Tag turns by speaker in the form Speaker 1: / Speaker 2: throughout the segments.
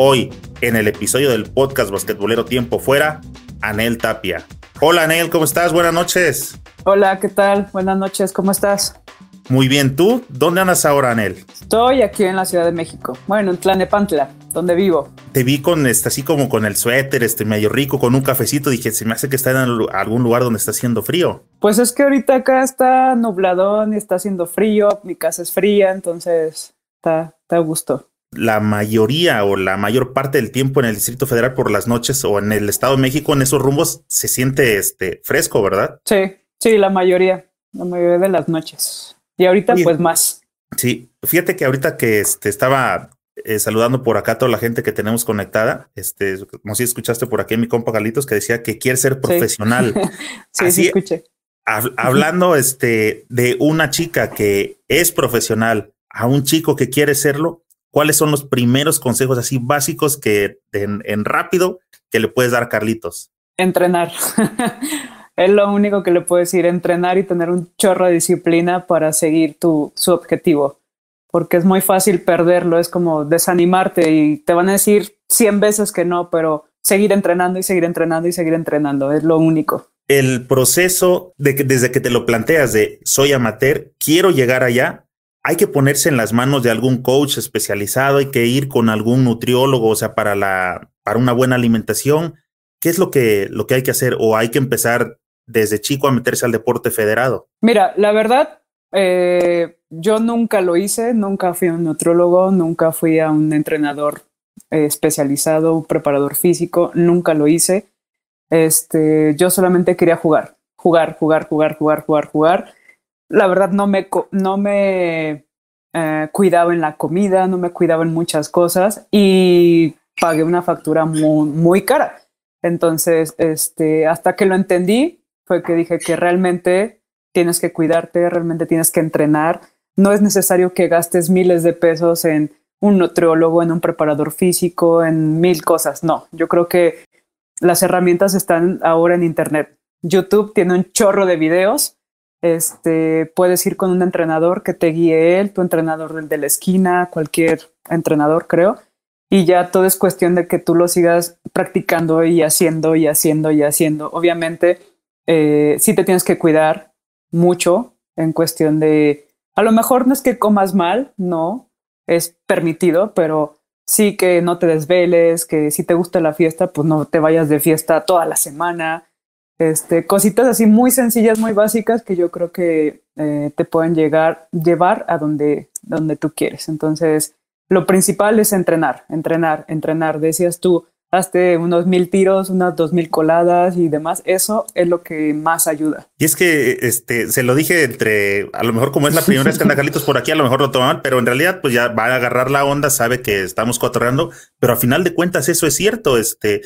Speaker 1: Hoy, en el episodio del podcast basquetbolero Tiempo Fuera, Anel Tapia. Hola Anel, ¿cómo estás? Buenas noches.
Speaker 2: Hola, ¿qué tal? Buenas noches, ¿cómo estás?
Speaker 1: Muy bien, ¿tú? ¿Dónde andas ahora, Anel?
Speaker 2: Estoy aquí en la Ciudad de México, bueno, en Tlanepantla, donde vivo.
Speaker 1: Te vi con este, así como con el suéter, este medio rico, con un cafecito. Dije, se me hace que está en algún lugar donde está haciendo frío.
Speaker 2: Pues es que ahorita acá está nubladón y está haciendo frío. Mi casa es fría, entonces está, está a gusto.
Speaker 1: La mayoría o la mayor parte del tiempo en el Distrito Federal por las noches o en el Estado de México, en esos rumbos, se siente este fresco, ¿verdad?
Speaker 2: Sí, sí, la mayoría, la mayoría de las noches. Y ahorita,
Speaker 1: Oye,
Speaker 2: pues más.
Speaker 1: Sí, fíjate que ahorita que este, estaba eh, saludando por acá a toda la gente que tenemos conectada, este, como si escuchaste por aquí a mi compa Galitos que decía que quiere ser profesional.
Speaker 2: sí,
Speaker 1: Así-
Speaker 2: sí, escuché.
Speaker 1: Hab- hablando este, de una chica que es profesional a un chico que quiere serlo, ¿cuáles son los primeros consejos así básicos que en, en rápido que le puedes dar a Carlitos?
Speaker 2: Entrenar. es lo único que le puedo decir, entrenar y tener un chorro de disciplina para seguir tu, su objetivo. Porque es muy fácil perderlo, es como desanimarte y te van a decir 100 veces que no, pero seguir entrenando y seguir entrenando y seguir entrenando, es lo único.
Speaker 1: El proceso de que desde que te lo planteas de soy amateur, quiero llegar allá, hay que ponerse en las manos de algún coach especializado, hay que ir con algún nutriólogo, o sea, para la para una buena alimentación. ¿Qué es lo que lo que hay que hacer o hay que empezar desde chico a meterse al deporte federado?
Speaker 2: Mira, la verdad, eh, yo nunca lo hice, nunca fui a un nutriólogo, nunca fui a un entrenador eh, especializado, un preparador físico, nunca lo hice. Este, yo solamente quería jugar, jugar, jugar, jugar, jugar, jugar, jugar. La verdad no me, no me eh, cuidaba en la comida, no me cuidaba en muchas cosas y pagué una factura muy, muy cara. Entonces, este, hasta que lo entendí, fue que dije que realmente tienes que cuidarte, realmente tienes que entrenar. No es necesario que gastes miles de pesos en un nutriólogo, en un preparador físico, en mil cosas. No, yo creo que las herramientas están ahora en Internet. YouTube tiene un chorro de videos. Este, puedes ir con un entrenador que te guíe él, tu entrenador del de la esquina, cualquier entrenador, creo. Y ya todo es cuestión de que tú lo sigas practicando y haciendo y haciendo y haciendo. Obviamente, eh, sí te tienes que cuidar mucho en cuestión de, a lo mejor no es que comas mal, no, es permitido, pero sí que no te desveles, que si te gusta la fiesta, pues no te vayas de fiesta toda la semana. Este, cositas así muy sencillas, muy básicas que yo creo que eh, te pueden llegar, llevar a donde, donde tú quieres. Entonces, lo principal es entrenar, entrenar, entrenar. Decías tú, hazte unos mil tiros, unas dos mil coladas y demás. Eso es lo que más ayuda.
Speaker 1: Y es que este se lo dije entre a lo mejor como es la primera vez que anda Carlitos por aquí, a lo mejor lo toma mal, pero en realidad pues ya va a agarrar la onda, sabe que estamos cotorreando, pero a final de cuentas eso es cierto, este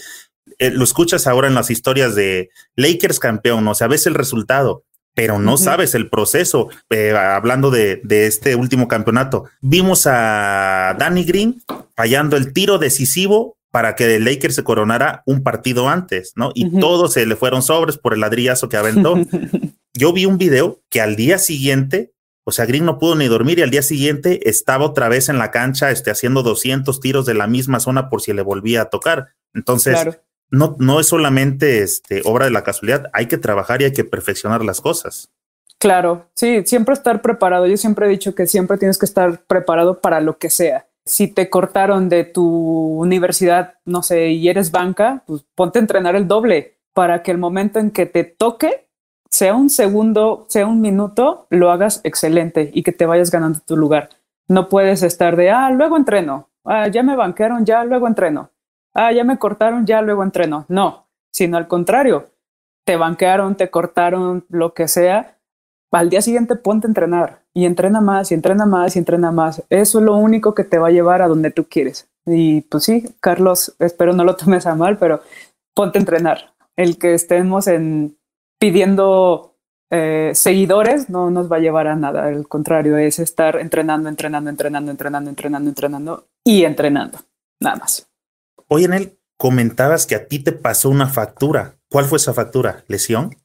Speaker 1: eh, lo escuchas ahora en las historias de Lakers campeón, o sea, ves el resultado, pero no sabes el proceso. Eh, hablando de, de este último campeonato, vimos a Danny Green fallando el tiro decisivo para que el Lakers se coronara un partido antes, ¿no? Y todos se le fueron sobres por el ladrillazo que aventó. Yo vi un video que al día siguiente, o sea, Green no pudo ni dormir y al día siguiente estaba otra vez en la cancha este, haciendo 200 tiros de la misma zona por si le volvía a tocar. Entonces,
Speaker 2: claro.
Speaker 1: No, no es solamente este, obra de la casualidad, hay que trabajar y hay que perfeccionar las cosas.
Speaker 2: Claro, sí, siempre estar preparado. Yo siempre he dicho que siempre tienes que estar preparado para lo que sea. Si te cortaron de tu universidad, no sé, y eres banca, pues ponte a entrenar el doble para que el momento en que te toque, sea un segundo, sea un minuto, lo hagas excelente y que te vayas ganando tu lugar. No puedes estar de, ah, luego entreno, ah, ya me banquearon, ya luego entreno, ah, ya me cortaron, ya luego entreno. No, sino al contrario, te banquearon, te cortaron, lo que sea, al día siguiente ponte a entrenar y entrena más y entrena más y entrena más. Eso es lo único que te va a llevar a donde tú quieres. Y pues sí, Carlos, espero no lo tomes a mal, pero ponte a entrenar. El que estemos en pidiendo eh, seguidores no nos va a llevar a nada. Al contrario, es estar entrenando, entrenando, entrenando, entrenando, entrenando, entrenando y entrenando. Nada más.
Speaker 1: Oye, Nel, comentabas que a ti te pasó una factura. ¿Cuál fue esa factura? ¿Lesión?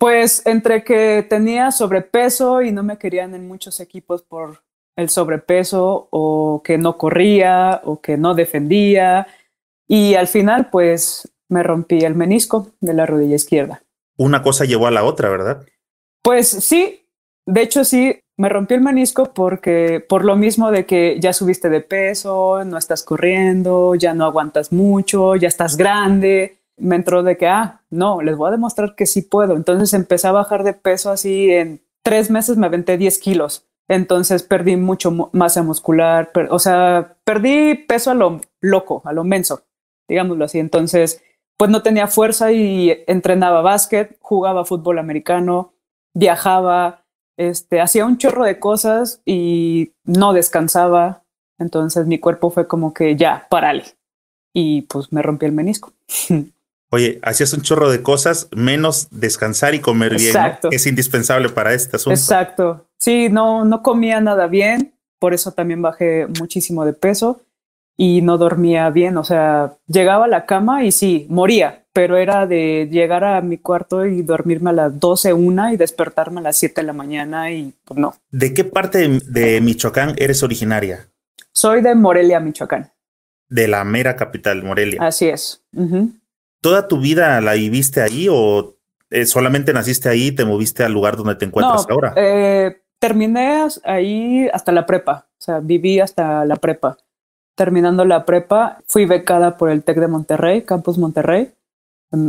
Speaker 2: Pues entre que tenía sobrepeso y no me querían en muchos equipos por el sobrepeso o que no corría o que no defendía y al final pues me rompí el menisco de la rodilla izquierda.
Speaker 1: Una cosa llevó a la otra, ¿verdad?
Speaker 2: Pues sí, de hecho sí, me rompí el menisco porque por lo mismo de que ya subiste de peso, no estás corriendo, ya no aguantas mucho, ya estás grande me entró de que, ah, no, les voy a demostrar que sí puedo. Entonces empecé a bajar de peso así en tres meses me aventé 10 kilos. Entonces perdí mucho masa muscular, o sea, perdí peso a lo loco, a lo menso, digámoslo así. Entonces, pues no tenía fuerza y entrenaba básquet, jugaba fútbol americano, viajaba, este, hacía un chorro de cosas y no descansaba. Entonces mi cuerpo fue como que ya, parale. Y pues me rompí el menisco.
Speaker 1: Oye, hacías un chorro de cosas, menos descansar y comer bien, es indispensable para este asunto.
Speaker 2: Exacto. Sí, no, no comía nada bien, por eso también bajé muchísimo de peso y no dormía bien. O sea, llegaba a la cama y sí, moría, pero era de llegar a mi cuarto y dormirme a las 12, una y despertarme a las 7 de la mañana y pues no.
Speaker 1: ¿De qué parte de Michoacán eres originaria?
Speaker 2: Soy de Morelia, Michoacán.
Speaker 1: De la mera capital, Morelia.
Speaker 2: Así es.
Speaker 1: ¿Toda tu vida la viviste ahí o eh, solamente naciste ahí y te moviste al lugar donde te encuentras ahora?
Speaker 2: Eh, terminé ahí hasta la prepa, o sea, viví hasta la prepa. Terminando la prepa, fui becada por el TEC de Monterrey, Campus Monterrey,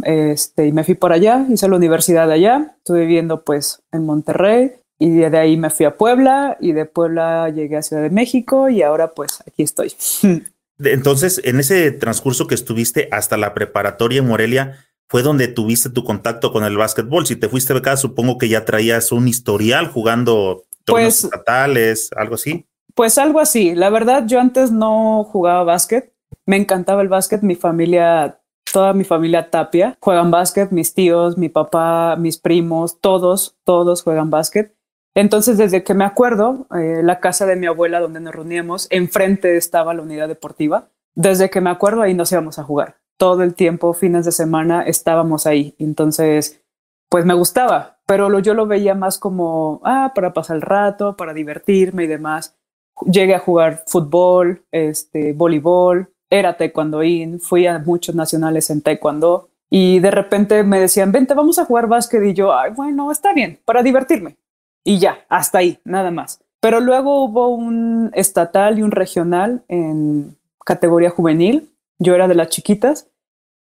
Speaker 2: este, y me fui por allá, hice la universidad allá, estuve viviendo pues en Monterrey, y de ahí me fui a Puebla, y de Puebla llegué a Ciudad de México, y ahora pues aquí estoy.
Speaker 1: Entonces, en ese transcurso que estuviste hasta la preparatoria en Morelia, fue donde tuviste tu contacto con el básquetbol. Si te fuiste becada, supongo que ya traías un historial jugando torneos pues, estatales, algo así.
Speaker 2: Pues algo así. La verdad, yo antes no jugaba básquet. Me encantaba el básquet. Mi familia, toda mi familia Tapia, juegan básquet. Mis tíos, mi papá, mis primos, todos, todos juegan básquet. Entonces, desde que me acuerdo, eh, la casa de mi abuela donde nos reuníamos, enfrente estaba la unidad deportiva. Desde que me acuerdo, ahí nos íbamos a jugar. Todo el tiempo, fines de semana, estábamos ahí. Entonces, pues me gustaba, pero yo lo veía más como, ah, para pasar el rato, para divertirme y demás. Llegué a jugar fútbol, este, voleibol, era taekwondoín, fui a muchos nacionales en taekwondo y de repente me decían, vente, vamos a jugar básquet y yo, ay, bueno, está bien, para divertirme y ya, hasta ahí, nada más. Pero luego hubo un estatal y un regional en categoría juvenil. Yo era de las chiquitas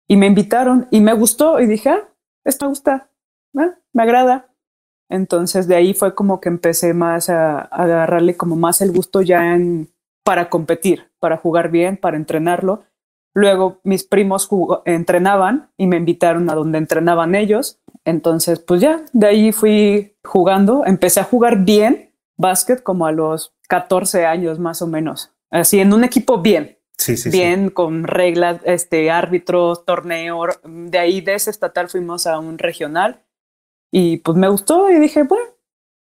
Speaker 2: y me invitaron y me gustó y dije, ah, esto me gusta, ah, me agrada. Entonces de ahí fue como que empecé más a, agarrarle como más el gusto ya para competir, para jugar bien, para entrenarlo. Luego mis primos entrenaban y me invitaron a donde entrenaban ellos. Entonces, pues ya, de ahí fui jugando. Empecé a jugar bien básquet como a los 14 años más o menos. Así en un equipo bien.
Speaker 1: Sí, sí,
Speaker 2: bien, con reglas, este, árbitros, torneo. De ahí de ese estatal fuimos a un regional y pues me gustó y dije, bueno,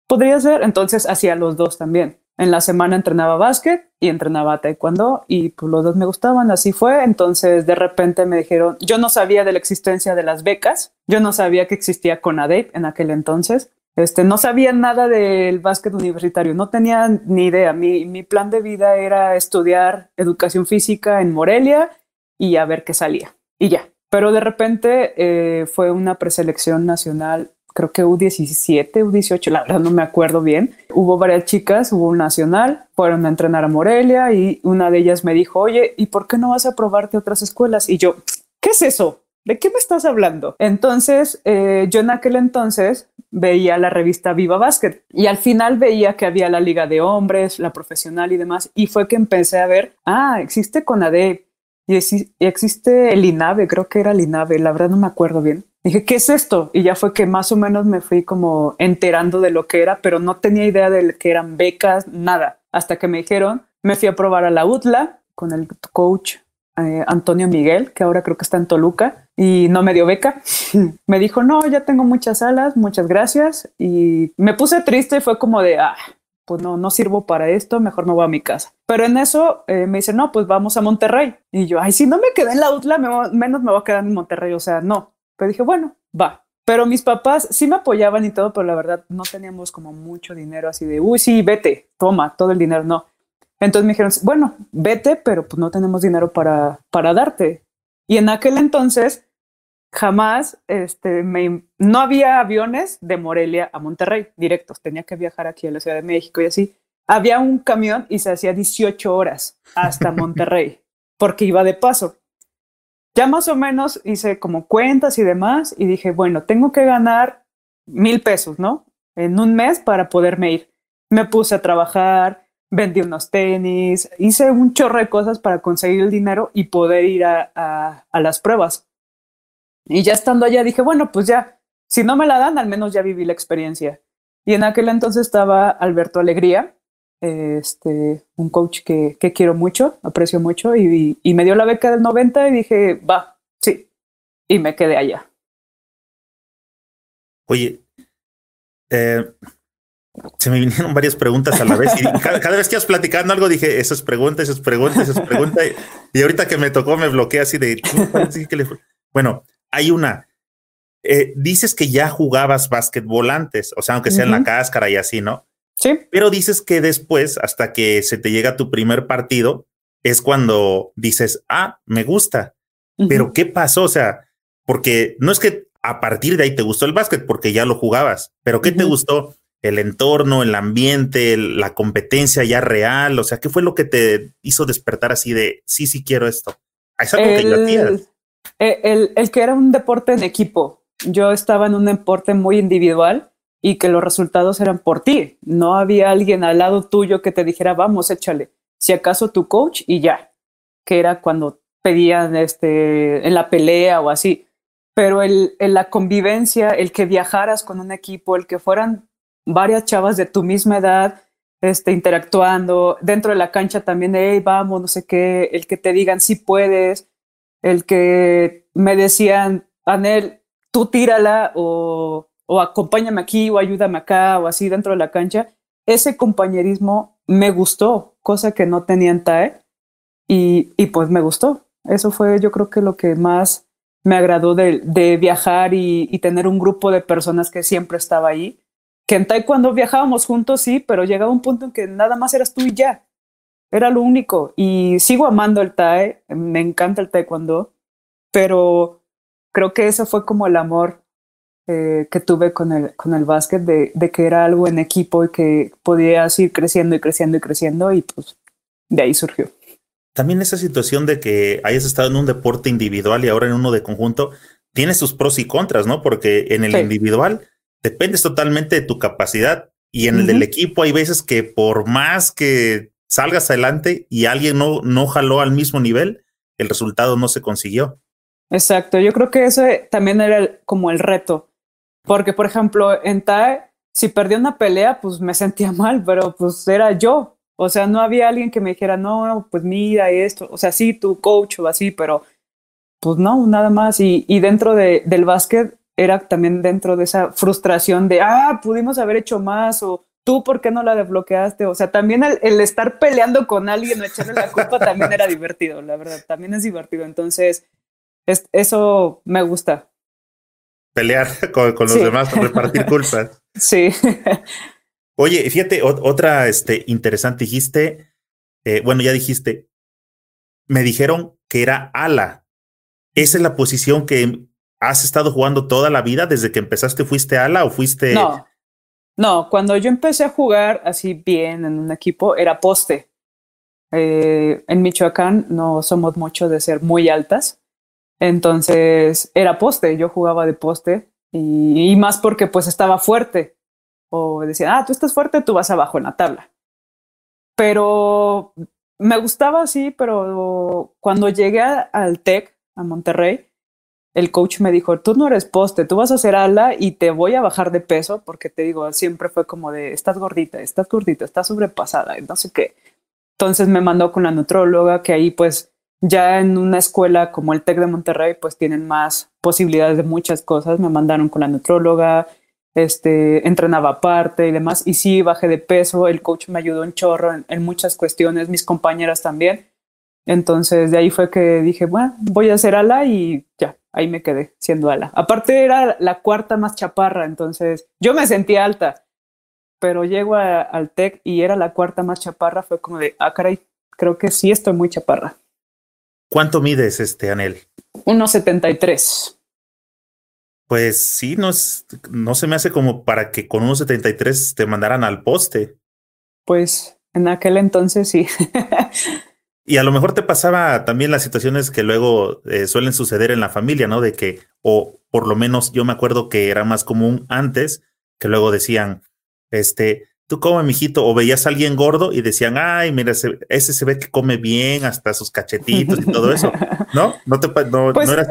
Speaker 2: podría ser. Entonces hacía los dos también. En la semana entrenaba básquet y entrenaba taekwondo y pues los dos me gustaban, así fue. Entonces de repente me dijeron, yo no sabía de la existencia de las becas, yo no sabía que existía CONADEP en aquel entonces. Este, no sabía nada del básquet universitario, no tenía ni idea. Mi, mi plan de vida era estudiar educación física en Morelia y a ver qué salía. Y ya. Pero de repente eh, fue una preselección nacional creo que U17, U18, la verdad no me acuerdo bien. Hubo varias chicas, hubo un nacional, fueron a entrenar a Morelia y una de ellas me dijo, oye, ¿y por qué no vas a probarte otras escuelas? Y yo, ¿qué es eso? ¿De qué me estás hablando? Entonces, eh, yo en aquel entonces veía la revista Viva Basket y al final veía que había la liga de hombres, la profesional y demás. Y fue que empecé a ver, ah, existe CONADE y, existe el INAVE, creo que era el INAVE, la verdad no me acuerdo bien. Dije, ¿qué es esto? Y ya fue que más o menos me fui como enterando de lo que era, pero no tenía idea de que eran becas, nada. Hasta que me dijeron, me fui a probar a la UTLA con el coach eh, Antonio Miguel, que ahora creo que está en Toluca, y no me dio beca. me dijo, no, ya tengo muchas alas, muchas gracias. Y me puse triste, fue como de, ah, pues no, no sirvo para esto, mejor me voy a mi casa. Pero en eso eh, me dice, no, pues vamos a Monterrey. Y yo, ay, si no me quedé en la UTLA, menos me voy a quedar en Monterrey. O sea, no. Pero dije, bueno, va. Pero mis papás sí me apoyaban y todo, pero la verdad no teníamos como mucho dinero así de, uy, sí, vete, toma todo el dinero. No. Entonces me dijeron, bueno, vete, pero pues no tenemos dinero para, para darte. Y en aquel entonces jamás, este, me, no había aviones de Morelia a Monterrey directos. Tenía que viajar aquí a la Ciudad de México y así. Había un camión y se hacía 18 horas hasta Monterrey porque iba de paso. Ya más o menos hice como cuentas y demás y dije, bueno, tengo que ganar mil pesos, ¿no? En un mes para poderme ir. Me puse a trabajar, vendí unos tenis, hice un chorro de cosas para conseguir el dinero y poder ir a, a, las pruebas. Y ya estando allá dije, bueno, pues ya, si no me la dan, al menos ya viví la experiencia. Y en aquel entonces estaba Alberto Alegría, este, un coach que, que quiero mucho, aprecio mucho, y, y, me dio la beca del 90 y dije, va, sí, y me quedé allá.
Speaker 1: Oye, eh, se me vinieron varias preguntas a la vez y cada, vez que ibas platicando algo dije, esas preguntas, esas preguntas, esas preguntas, y, ahorita que me tocó me bloqueé así de, bueno, hay una. Eh, dices que ya jugabas básquetbol antes, o sea, aunque sea en la cáscara y así, ¿no?
Speaker 2: Sí.
Speaker 1: Pero dices que después, hasta que se te llega tu primer partido, es cuando dices, ah, me gusta. Pero ¿qué pasó? O sea, porque no es que a partir de ahí te gustó el básquet, porque ya lo jugabas, pero ¿qué te gustó? El entorno, el ambiente, la competencia ya real, o sea, ¿qué fue lo que te hizo despertar así de, sí, sí quiero esto?
Speaker 2: Es algo que hacías. Eh, el, el que era un deporte en equipo. Yo estaba en un deporte muy individual y que los resultados eran por ti. No había alguien al lado tuyo que te dijera, vamos, échale. Si acaso tu coach y ya, que era cuando pedían este, en la pelea o así. Pero el, la convivencia, el que viajaras con un equipo, el que fueran varias chavas de tu misma edad, este, interactuando, dentro de la cancha también, hey, vamos, no sé qué, el que te digan si puedes, el que me decían, Anel, tú tírala o o acompáñame aquí o ayúdame acá o así dentro de la cancha, ese compañerismo me gustó, cosa que no tenía en TAE y, y pues me gustó. Eso fue yo creo que lo que más me agradó de, de viajar y, y, tener un grupo de personas que siempre estaba ahí. Que en TAE cuando viajábamos juntos sí, pero llegaba un punto en que nada más eras tú y ya. Era lo único. Y sigo amando el TAE, me encanta el taekwondo, pero creo que ese fue como el amor eh, que tuve con el, con el básquet, de, de, que era algo en equipo y que podías ir creciendo y creciendo y creciendo y pues de ahí surgió.
Speaker 1: También esa situación de que hayas estado en un deporte individual y ahora en uno de conjunto, tiene sus pros y contras, ¿no? Porque en el individual dependes totalmente de tu capacidad y en el del equipo hay veces que por más que salgas adelante y alguien no, no jaló al mismo nivel, el resultado no se consiguió.
Speaker 2: Exacto, yo creo que ese también era como el reto, porque, por ejemplo, en TAE, si perdí una pelea, pues me sentía mal, pero pues era yo. O sea, no había alguien que me dijera, no, pues mira esto. O sea, sí, tu coach o así, pero pues no, nada más. Y, y dentro de, del básquet era también dentro de esa frustración de, ah, pudimos haber hecho más o tú, ¿por qué no la desbloqueaste? O sea, también el, estar peleando con alguien o echarle la culpa también era divertido, la verdad, también es divertido. Entonces, es, eso me gusta
Speaker 1: pelear con, los demás, repartir culpas.
Speaker 2: Sí.
Speaker 1: Oye, fíjate, otra este, interesante, dijiste, eh, bueno, ya dijiste, me dijeron que era ala. ¿Esa es la posición que has estado jugando toda la vida? ¿Desde que empezaste fuiste ala o fuiste...?
Speaker 2: No, no, cuando yo empecé a jugar así bien en un equipo, era poste. Eh, en Michoacán no somos mucho de ser muy altas. Entonces era poste, yo jugaba de poste y, más porque pues estaba fuerte. O decía, ah, tú estás fuerte, tú vas abajo en la tabla. Pero me gustaba así, pero cuando llegué al TEC, a Monterrey, el coach me dijo, tú no eres poste, tú vas a hacer ala y te voy a bajar de peso, porque te digo, siempre fue como de, estás gordita, estás gordita, estás sobrepasada, no sé qué. Entonces me mandó con la nutróloga, que ahí pues Ya en una escuela como el TEC de Monterrey, pues tienen más posibilidades de muchas cosas. Me mandaron con la nutróloga, este, entrenaba aparte y demás. Y sí, bajé de peso, el coach me ayudó un chorro en, muchas cuestiones, mis compañeras también. Entonces de ahí fue que dije, bueno, voy a hacer ala y ya, ahí me quedé siendo ala. Aparte era la cuarta más chaparra, entonces yo me sentía alta, pero llego al TEC y era la cuarta más chaparra, fue como de, ah, caray, creo que sí estoy muy chaparra.
Speaker 1: ¿Cuánto mides, este, Anel?
Speaker 2: 1,73
Speaker 1: pues sí, no, no se me hace como para que con unos 73 te mandaran al poste.
Speaker 2: Pues en aquel entonces sí.
Speaker 1: y a lo mejor te pasaba también las situaciones que luego eh, suelen suceder en la familia, ¿no? De que, o por lo menos yo me acuerdo que era más común antes, que luego decían, este, tú come, mijito, o veías a alguien gordo y decían, ay, mira, ese, se ve que come bien, hasta sus cachetitos y todo eso, ¿no? No te, no,
Speaker 2: pues,
Speaker 1: no era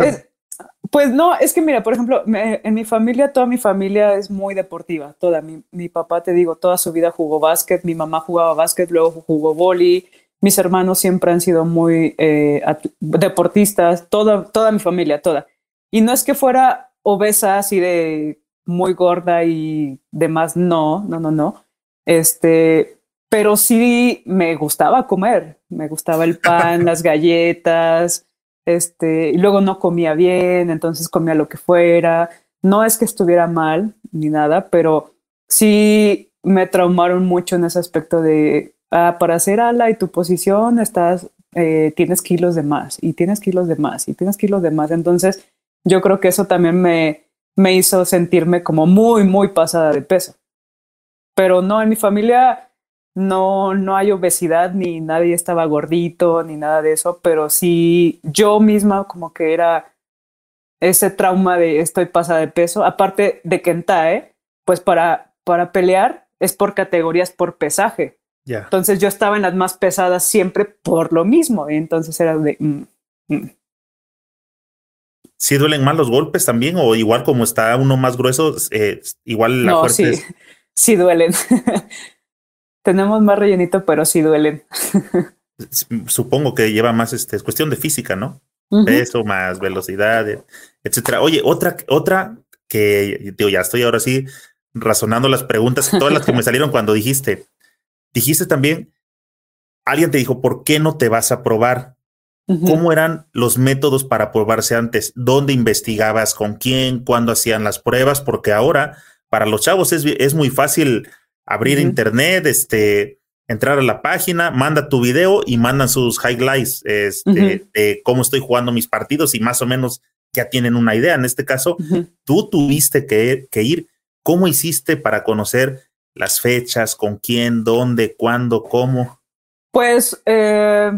Speaker 2: pues no, es que mira, por ejemplo, en mi familia, toda mi familia es muy deportiva, toda. Mi, papá, te digo, toda su vida jugó básquet, mi mamá jugaba básquet, luego jugó boli, mis hermanos siempre han sido muy eh, deportistas, toda, toda mi familia, toda. Y no es que fuera obesa así de muy gorda y demás, no, no, no, no. Este, pero sí me gustaba comer, me gustaba el pan, las galletas, este, y luego no comía bien, entonces comía lo que fuera. No es que estuviera mal ni nada, pero sí me traumaron mucho en ese aspecto de, ah, para hacer ala y tu posición estás, eh, tienes kilos de más y tienes kilos de más y tienes kilos de más. Entonces yo creo que eso también me, me hizo sentirme como muy, muy pasada de peso. Pero no, en mi familia no, no hay obesidad ni nadie estaba gordito ni nada de eso, pero sí yo misma como que era ese trauma de estoy pasada de peso, aparte de que en TAE, pues para, para pelear es por categorías por pesaje. Entonces yo estaba en las más pesadas siempre por lo mismo, entonces era de... Mm, mm.
Speaker 1: ¿Sí duelen más los golpes también? ¿O igual como está uno más grueso, eh, igual la no,
Speaker 2: sí, sí duelen. Tenemos más rellenito, pero sí duelen.
Speaker 1: Supongo que lleva más, este, es cuestión de física, ¿no? Peso más velocidad, etcétera. Oye, otra, otra que digo, ya estoy ahora sí razonando las preguntas, todas las que me salieron cuando dijiste. Dijiste también, alguien te dijo, ¿por qué no te vas a probar? ¿Cómo eran los métodos para probarse antes? ¿Dónde investigabas? ¿Con quién? ¿Cuándo hacían las pruebas? Porque ahora, para los chavos es, es muy fácil abrir internet, este, entrar a la página, manda tu video y mandan sus highlights este, de cómo estoy jugando mis partidos y más o menos ya tienen una idea. En este caso, tú tuviste que, ir. ¿Cómo hiciste para conocer las fechas, con quién, dónde, cuándo, cómo?
Speaker 2: Pues eh,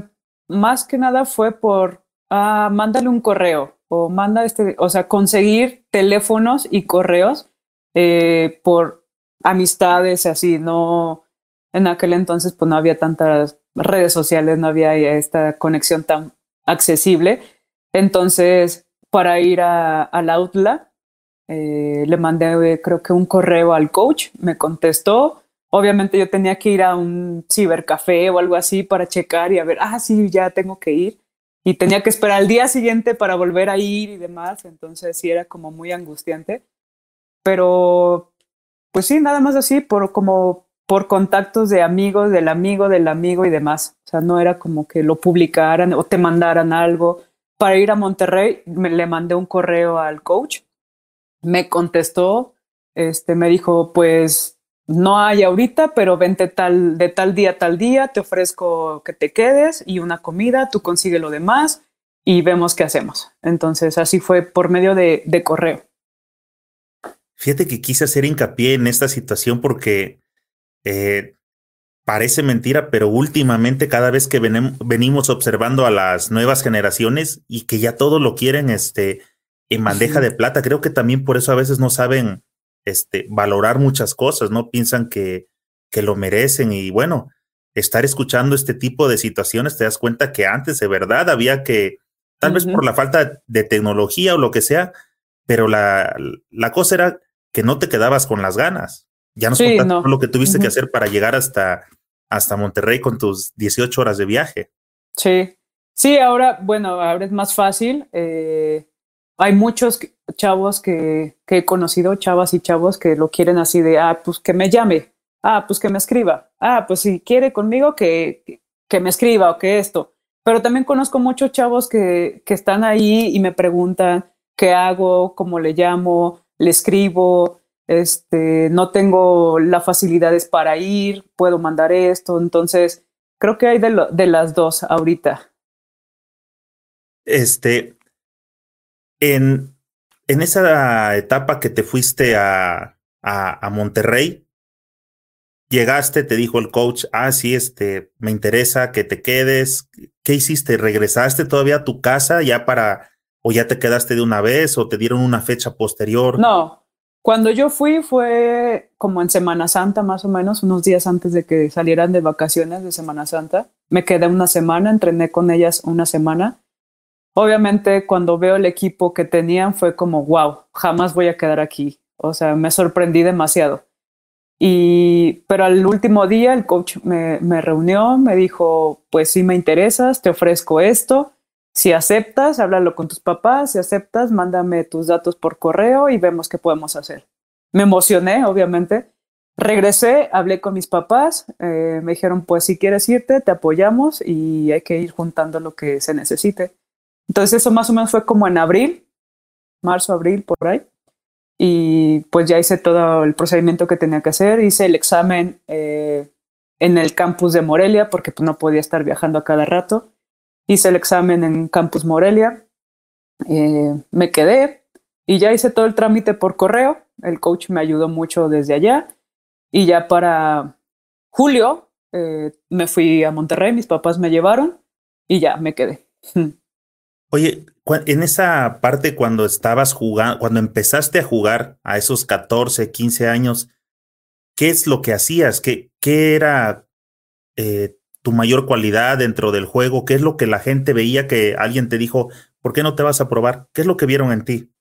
Speaker 2: más que nada fue por ah, mándale un correo o manda este, o sea, conseguir teléfonos y correos eh, por amistades así, no, en aquel entonces pues no había tantas redes sociales, no había esta conexión tan accesible. Entonces, para ir a, al Outla, eh, le mandé creo que un correo al coach, me contestó. Obviamente yo tenía que ir a un cibercafé o algo así para checar y a ver, ah, sí, ya tengo que ir. Y tenía que esperar al día siguiente para volver a ir y demás. Entonces sí era como muy angustiante. Pero pues sí, nada más así, por como por contactos de amigos, del amigo, del amigo y demás. O sea, no era como que lo publicaran o te mandaran algo. Para ir a Monterrey, me, le mandé un correo al coach, me contestó, este, me dijo, pues no hay ahorita, pero vente tal, de tal día a tal día, te ofrezco que te quedes y una comida, tú consigue lo demás y vemos qué hacemos. Entonces, así fue por medio de, de correo.
Speaker 1: Fíjate que quise hacer hincapié en esta situación porque eh, parece mentira, pero últimamente cada vez que venimos observando a las nuevas generaciones y que ya todo lo quieren este, en bandeja de plata, creo que también por eso a veces no saben este, valorar muchas cosas, ¿no? Piensan que, que lo merecen y bueno, estar escuchando este tipo de situaciones te das cuenta que antes de verdad había que, tal vez por la falta de tecnología o lo que sea, pero la, la cosa era que no te quedabas con las ganas. Ya nos sí, lo que tuviste que hacer para llegar hasta, hasta Monterrey con tus 18 horas de viaje.
Speaker 2: Sí, Sí, ahora, bueno, ahora es más fácil. Eh, hay muchos chavos que, que, he conocido, chavas y chavos que lo quieren así de, ah, pues que me llame, ah, pues que me escriba, ah, pues si quiere conmigo que, que me escriba o que esto. Pero también conozco muchos chavos que, que están ahí y me preguntan qué hago, cómo le llamo, le escribo, este, no tengo las facilidades para ir, puedo mandar esto. Entonces, creo que hay de, las dos ahorita.
Speaker 1: Este, en, en esa etapa que te fuiste a, a, a, Monterrey, llegaste, te dijo el coach, ah, sí, este, me interesa que te quedes. ¿Qué hiciste? ¿Regresaste todavía a tu casa ya para, o ya te quedaste de una vez, o te dieron una fecha posterior?
Speaker 2: No, cuando yo fui fue como en Semana Santa, más o menos, unos días antes de que salieran de vacaciones de Semana Santa. Me quedé una semana, entrené con ellas una semana. Obviamente cuando veo el equipo que tenían fue como, wow, jamás voy a quedar aquí. O sea, me sorprendí demasiado. Y, pero al último día el coach me, me reunió, me dijo, pues si me interesas, te ofrezco esto si aceptas, háblalo con tus papás. Si aceptas, mándame tus datos por correo y vemos qué podemos hacer. Me emocioné, obviamente. Regresé, hablé con mis papás. Eh, me dijeron, pues si quieres irte, te apoyamos y hay que ir juntando lo que se necesite. Entonces eso más o menos fue como en abril, marzo, abril, por ahí. Y pues ya hice todo el procedimiento que tenía que hacer. Hice el examen eh, en el campus de Morelia porque pues, no podía estar viajando a cada rato hice el examen en Campus Morelia, eh, me quedé y ya hice todo el trámite por correo. El coach me ayudó mucho desde allá y ya para julio eh, me fui a Monterrey, mis papás me llevaron y ya me quedé.
Speaker 1: Oye, en esa parte cuando estabas jugando, cuando empezaste a jugar a esos 14, 15 años, ¿qué es lo que hacías? ¿Qué, qué era eh, tu mayor cualidad dentro del juego? ¿Qué es lo que la gente veía que alguien te dijo, ¿por qué no te vas a probar? ¿Qué es lo que vieron en ti?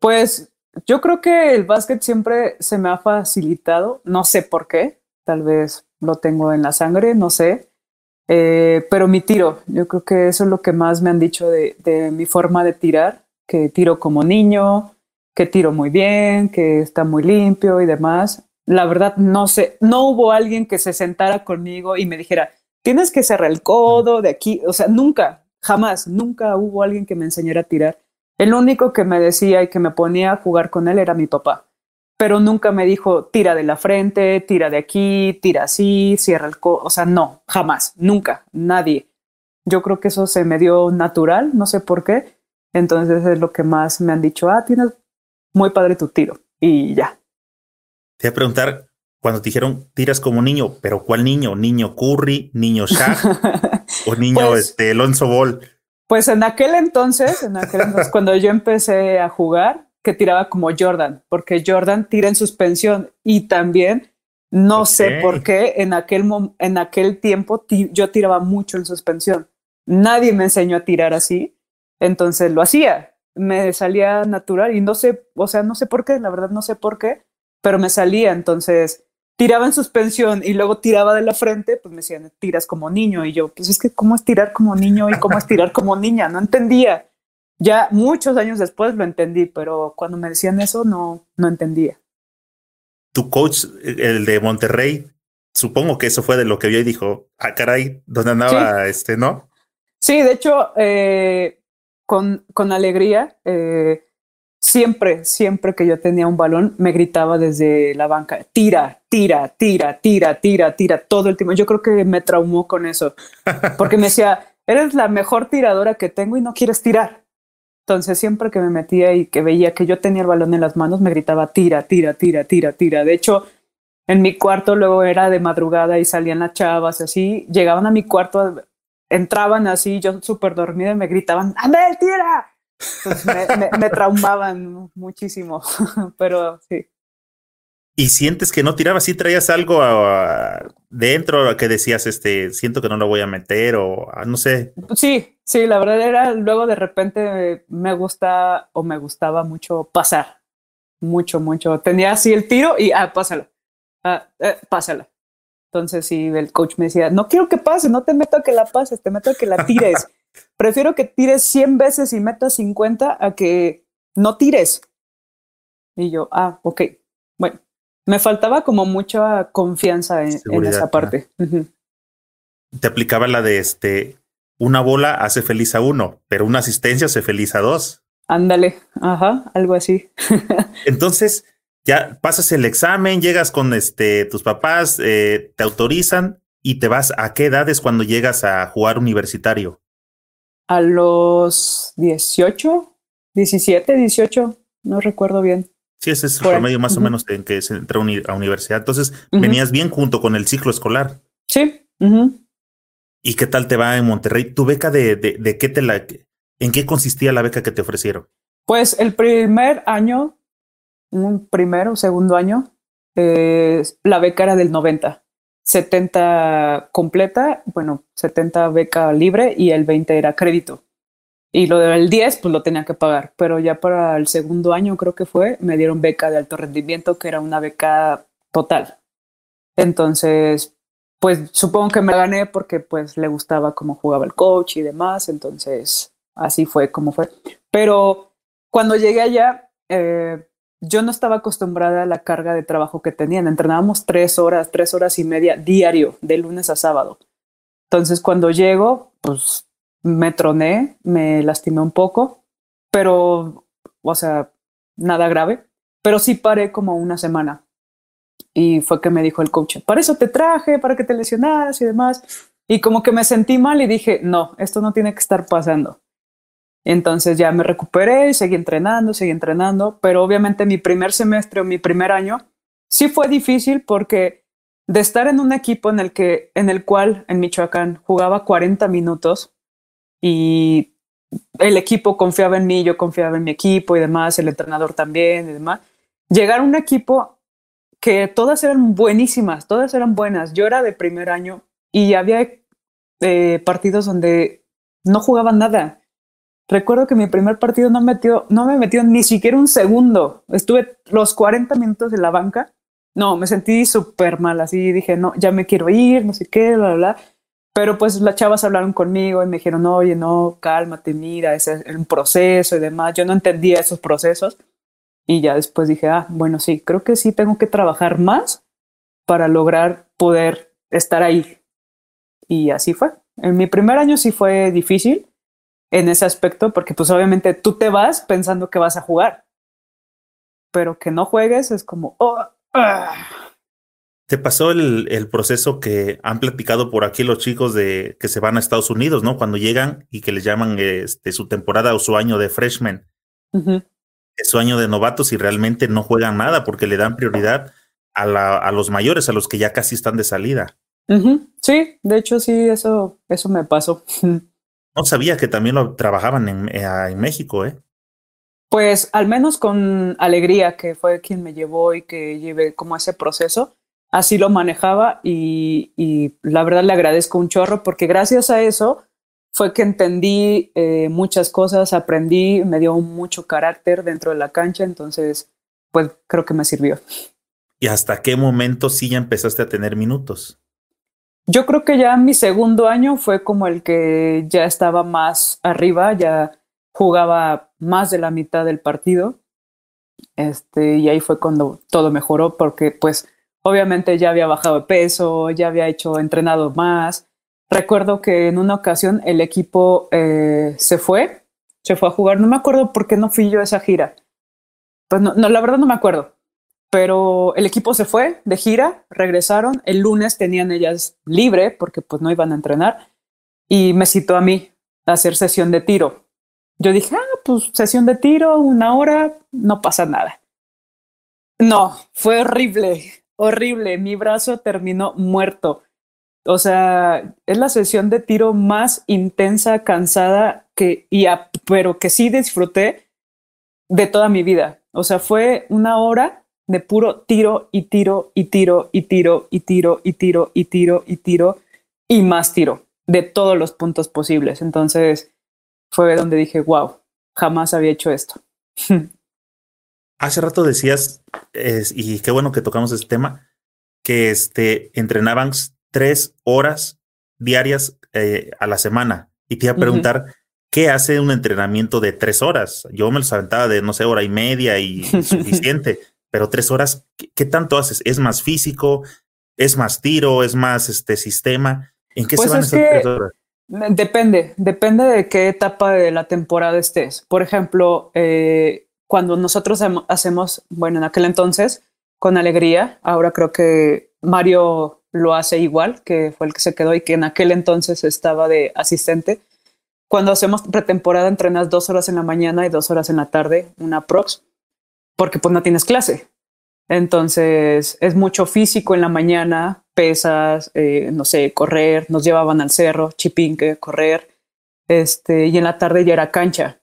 Speaker 2: Pues yo creo que el básquet siempre se me ha facilitado, no sé por qué, tal vez lo tengo en la sangre, no sé, eh, pero mi tiro, yo creo que eso es lo que más me han dicho de, de mi forma de tirar, que tiro como niño, que tiro muy bien, que está muy limpio y demás la verdad no sé, no hubo alguien que se sentara conmigo y me dijera, tienes que cerrar el codo de aquí, o sea, nunca, jamás, nunca hubo alguien que me enseñara a tirar. El único que me decía y que me ponía a jugar con él era mi papá, pero nunca me dijo, tira de la frente, tira de aquí, tira así, cierra el codo, o sea, no, jamás, nunca, nadie. Yo creo que eso se me dio natural, no sé por qué. Entonces es lo que más me han dicho, ah, tienes muy padre tu tiro y ya,
Speaker 1: te voy a preguntar, cuando te dijeron tiras como niño, pero ¿cuál niño? ¿Niño Curry? ¿Niño Shaq? ¿O niño pues, este, Alonso Ball?
Speaker 2: Pues en aquel entonces, en aquel entonces, cuando yo empecé a jugar, que tiraba como Jordan, porque Jordan tira en suspensión y también no okay. sé por qué en aquel, en aquel tiempo yo tiraba mucho en suspensión. Nadie me enseñó a tirar así, entonces lo hacía. Me salía natural y no sé, o sea, no sé por qué, la verdad no sé por qué, pero me salía, entonces tiraba en suspensión y luego tiraba de la frente, pues me decían, tiras como niño. Y yo, pues es que, ¿cómo es tirar como niño y cómo es tirar como niña? No entendía. Ya muchos años después lo entendí, pero cuando me decían eso, no, no entendía.
Speaker 1: Tu coach, el de Monterrey, supongo que eso fue de lo que vio y dijo, ah, caray, ¿dónde andaba sí. este, no?
Speaker 2: Sí, de hecho, eh, con, con alegría, eh, siempre, siempre que yo tenía un balón, me gritaba desde la banca, tira, tira, tira, tira, tira, tira, todo el tiempo. Yo creo que me traumó con eso, porque me decía, eres la mejor tiradora que tengo y no quieres tirar. Entonces siempre que me metía y que veía que yo tenía el balón en las manos, me gritaba, tira, tira, tira, tira, tira. De hecho, en mi cuarto luego era de madrugada y salían las chavas así, llegaban a mi cuarto, entraban así, yo súper dormida y me gritaban, Andel, tira, me, me, traumaban muchísimo, pero sí.
Speaker 1: ¿Y sientes que no tirabas? ¿Sí traías algo a, dentro que decías, este, siento que no lo voy a meter o no sé?
Speaker 2: Sí, sí, la verdad era, luego de repente me gusta o me gustaba mucho pasar. Mucho, mucho. Tenía así el tiro y, ah, pásala. Ah, eh, pásala. Entonces, si el coach me decía, no quiero que pase, no te meto a que la pases, te meto a que la tires. Prefiero que tires 100 veces y metas 50 a que no tires. Y yo, ah, ok. Bueno, me faltaba como mucha confianza en, esa parte.
Speaker 1: Te aplicaba la de este, una bola hace feliz a uno, pero una asistencia hace feliz a dos.
Speaker 2: Ándale, ajá, algo así.
Speaker 1: Entonces, ya pasas el examen, llegas con este, tus papás, eh, te autorizan y te vas. ¿A qué edades cuando llegas a jugar universitario?
Speaker 2: A los 18, 17, 18, no recuerdo bien.
Speaker 1: Sí, ese es el promedio más o menos en que se entra a universidad. Entonces, venías bien junto con el ciclo escolar.
Speaker 2: Sí.
Speaker 1: ¿Y qué tal te va en Monterrey? ¿Tu beca de, de, de qué te la, en qué consistía la beca que te ofrecieron?
Speaker 2: Pues el primer año un primero, segundo año, eh, la beca era del 90. 70 completa, bueno, 70 beca libre y el 20 era crédito. Y lo del 10, pues lo tenía que pagar. Pero ya para el segundo año, creo que fue, me dieron beca de alto rendimiento, que era una beca total. Entonces, pues supongo que me gané porque pues le gustaba cómo jugaba el coach y demás. Entonces, así fue como fue. Pero cuando llegué allá, eh, yo no estaba acostumbrada a la carga de trabajo que tenían. Entrenábamos tres horas, tres horas y media diario, de lunes a sábado. Entonces, cuando llego, pues me troné, me lastimé un poco, pero, o sea, nada grave, pero sí paré como una semana. Y fue que me dijo el coach, para eso te traje, para que te lesionaras y demás. Y como que me sentí mal y dije, no, esto no tiene que estar pasando. Entonces ya me recuperé, seguí entrenando, seguí entrenando, pero obviamente mi primer semestre o mi primer año sí fue difícil porque de estar en un equipo en el que en el cual en Michoacán jugaba 40 minutos y el equipo confiaba en mí, yo confiaba en mi equipo y demás, el entrenador también y demás. Llegar a un equipo que todas eran buenísimas, todas eran buenas. Yo era de primer año y había eh, partidos donde no jugaban nada Recuerdo que mi primer partido no, metió, no me metió ni siquiera un segundo. Estuve los 40 minutos en la banca. No, me sentí súper mal, así dije, no, ya me quiero ir, no sé qué, bla, bla, bla. Pero pues las chavas hablaron conmigo y me dijeron, oye, no, cálmate, mira, ese es un proceso y demás. Yo no entendía esos procesos. Y ya después dije, ah, bueno, sí, creo que sí tengo que trabajar más para lograr poder estar ahí. Y así fue. En mi primer año sí fue difícil, en ese aspecto, porque pues obviamente tú te vas pensando que vas a jugar, pero que no juegues es como... Oh, ah.
Speaker 1: Te pasó el, el, proceso que han platicado por aquí los chicos de que se van a Estados Unidos, ¿no? Cuando llegan y que les llaman este, su temporada o su año de freshman, su año de novatos y realmente no juegan nada porque le dan prioridad a, la, a los mayores, a los que ya casi están de salida.
Speaker 2: Sí, de hecho sí, eso, eso me pasó.
Speaker 1: No sabía que también lo trabajaban en, eh, en, México, ¿eh?
Speaker 2: Pues al menos con Alegría, que fue quien me llevó y que llevé como ese proceso, así lo manejaba y, y la verdad le agradezco un chorro porque gracias a eso fue que entendí eh, muchas cosas, aprendí, me dio mucho carácter dentro de la cancha, entonces pues creo que me sirvió.
Speaker 1: ¿Y hasta qué momento sí ya empezaste a tener minutos?
Speaker 2: Yo creo que ya mi segundo año fue como el que ya estaba más arriba, ya jugaba más de la mitad del partido. Este, y ahí fue cuando todo mejoró porque pues obviamente ya había bajado de peso, ya había hecho entrenado más. Recuerdo que en una ocasión el equipo eh, se fue, se fue a jugar. No me acuerdo por qué no fui yo a esa gira. Pues no, no, la verdad no me acuerdo pero el equipo se fue de gira, regresaron, el lunes tenían ellas libre porque pues no iban a entrenar y me citó a mí a hacer sesión de tiro. Yo dije, ah, pues sesión de tiro, una hora, no pasa nada. No, fue horrible, horrible. Mi brazo terminó muerto. O sea, es la sesión de tiro más intensa, cansada que, y pero que sí disfruté de toda mi vida. O sea, fue una hora de puro tiro y tiro y tiro y tiro y tiro y tiro y tiro y tiro y más tiro de todos los puntos posibles. Entonces fue donde dije, wow, jamás había hecho esto.
Speaker 1: Hace rato decías, y qué bueno que tocamos este tema, que este, entrenaban tres horas diarias eh, a la semana. Y te iba a preguntar, ¿qué hace un entrenamiento de tres horas? Yo me lo aventaba de, no sé, hora y media y suficiente, pero tres horas, ¿qué, tanto haces? ¿Es más físico? ¿Es más tiro? ¿Es más este sistema? ¿En qué se pues van esas tres horas?
Speaker 2: Depende, depende de qué etapa de la temporada estés. Por ejemplo, eh, cuando nosotros hacemos, bueno, en aquel entonces, con alegría, ahora creo que Mario lo hace igual, que fue el que se quedó y que en aquel entonces estaba de asistente. Cuando hacemos pretemporada, entrenas dos horas en la mañana y dos horas en la tarde, una prox, porque pues no tienes clase. Entonces es mucho físico en la mañana, pesas, eh, no sé, correr, nos llevaban al cerro, chipinque, correr, este, y en la tarde ya era cancha.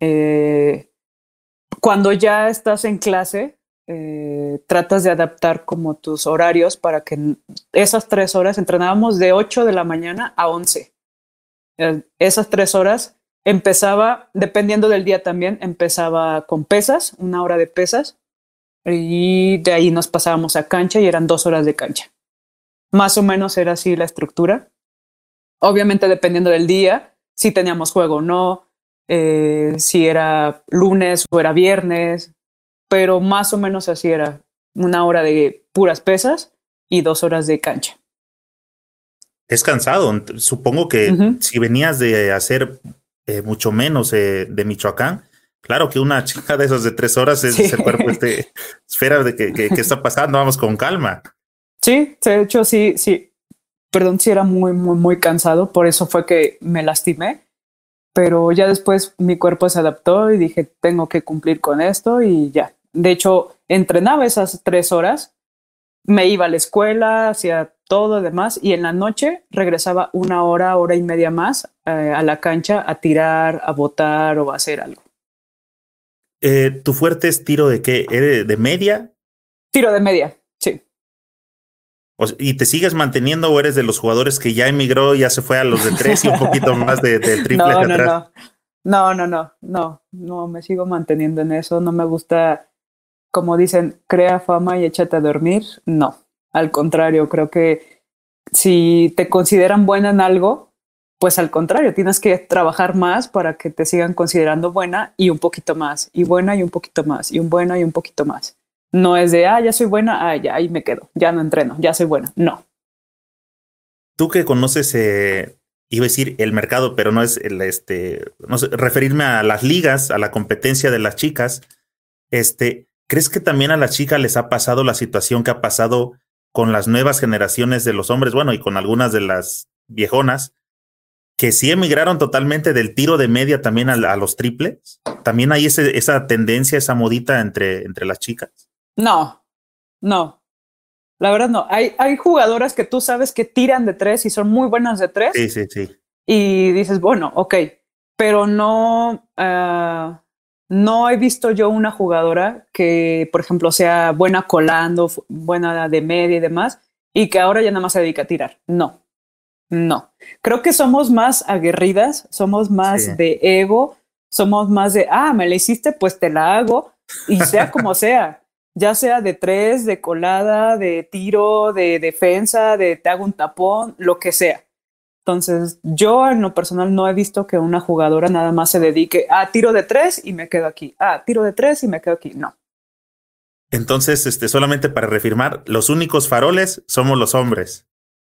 Speaker 2: Eh, cuando ya estás en clase, eh, tratas de adaptar como tus horarios para que esas tres horas entrenábamos de 8 de la mañana a 11. esas tres horas empezaba, dependiendo del día también, empezaba con pesas, una hora de pesas, y de ahí nos pasábamos a cancha y eran dos horas de cancha. Más o menos era así la estructura. Obviamente dependiendo del día, si teníamos juego o no, eh, si era lunes o era viernes, pero más o menos así era. Una hora de puras pesas y dos horas de cancha.
Speaker 1: Es cansado. Supongo que si venías de hacer eh, mucho menos eh, de Michoacán, Claro que una chica de esas de tres horas es el cuerpo este, esfera de que, está pasando, vamos con calma.
Speaker 2: Sí, de hecho sí, sí. Perdón si era muy, muy, muy cansado, por eso fue que me lastimé, pero ya después mi cuerpo se adaptó y dije, tengo que cumplir con esto y ya. De hecho, entrenaba esas tres horas, me iba a la escuela, hacía todo demás y en la noche regresaba una hora, hora y media más eh, a la cancha a tirar, a botar o a hacer algo.
Speaker 1: Eh, ¿Tu fuerte es tiro de qué? ¿De media?
Speaker 2: Tiro de media, sí.
Speaker 1: ¿Y te sigues manteniendo o eres de los jugadores que ya emigró, ya se fue a los de tres y un poquito más de, triple no,
Speaker 2: no, No. no, no, no, no, no, me sigo manteniendo en eso. No me gusta, como dicen, crea fama y échate a dormir. No, al contrario, creo que si te consideran buena en algo, pues al contrario, tienes que trabajar más para que te sigan considerando buena y un poquito más, y buena y un poquito más, y un buena y un poquito más. No es de, ah, ya soy buena, ah, ya ahí me quedo, ya no entreno, ya soy buena. No.
Speaker 1: Tú que conoces, eh, iba a decir el mercado, pero no es el, este, no sé, referirme a las ligas, a la competencia de las chicas, este, ¿crees que también a las chicas les ha pasado la situación que ha pasado con las nuevas generaciones de los hombres, bueno, y con algunas de las viejonas, que sí emigraron totalmente del tiro de media también a, los triples? ¿También hay ese, esa tendencia, esa modita entre, entre las chicas?
Speaker 2: No, no. La verdad no. Hay, hay jugadoras que tú sabes que tiran de tres y son muy buenas de tres.
Speaker 1: Sí, sí, sí.
Speaker 2: Y dices, bueno, ok, pero no, ah, no he visto yo una jugadora que, por ejemplo, sea buena colando, buena de media y demás, y que ahora ya nada más se dedica a tirar. No. No, creo que somos más aguerridas, somos más de ego, somos más de, ah, me la hiciste, pues te la hago, y sea como sea, ya sea de tres, de colada, de tiro, de defensa, de te hago un tapón, lo que sea. Entonces, yo en lo personal no he visto que una jugadora nada más se dedique a tiro de tres y me quedo aquí, a tiro de tres y me quedo aquí. No.
Speaker 1: Entonces, este, solamente para reafirmar, los únicos faroles somos los hombres.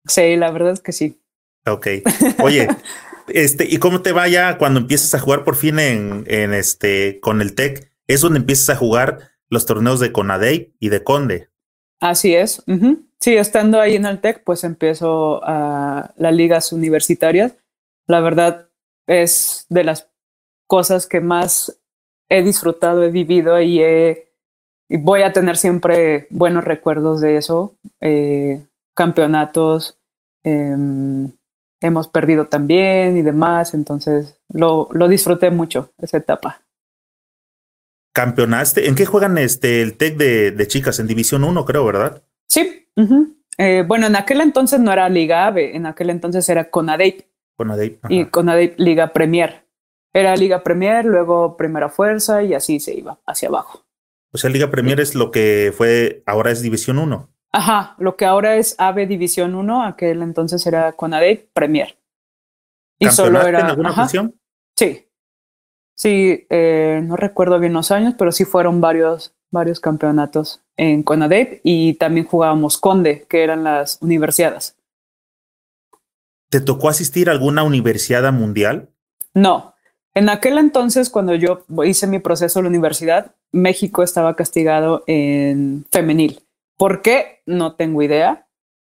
Speaker 2: Sí, la verdad es que sí.
Speaker 1: Ok. Oye, este, ¿y cómo te vaya cuando empiezas a jugar por fin en, en este con el TEC? Es donde empiezas a jugar los torneos de Conadey y de Conde.
Speaker 2: Así es. Sí, estando ahí en el TEC, pues empiezo a las ligas universitarias. La verdad es de las cosas que más he disfrutado, he vivido y, y voy a tener siempre buenos recuerdos de eso. Eh, campeonatos, em, hemos perdido también y demás, entonces lo, lo disfruté mucho esa etapa.
Speaker 1: ¿Campeonaste? ¿En qué juegan este el TEC de, chicas? En División 1, creo, ¿verdad?
Speaker 2: Sí. Eh, bueno, en aquel entonces no era Liga AVE, en aquel entonces era CONADEIP.
Speaker 1: CONADEIP.
Speaker 2: Y CONADEIP Liga Premier. Era Liga Premier, luego Primera Fuerza y así se iba hacia abajo.
Speaker 1: O sea, Liga Premier es lo que fue, ahora es División 1.
Speaker 2: Ajá, lo que ahora es AVE División 1, aquel entonces era Conade Premier.
Speaker 1: Y solo era. en alguna ocasión?
Speaker 2: Sí. Sí, eh, no recuerdo bien los años, pero sí fueron varios, varios campeonatos en CONADEP y también jugábamos Conde, que eran las universidades.
Speaker 1: ¿Te tocó asistir a alguna universidad mundial?
Speaker 2: No. En aquel entonces, cuando yo hice mi proceso en la universidad, México estaba castigado en femenil. ¿Por qué? No tengo idea,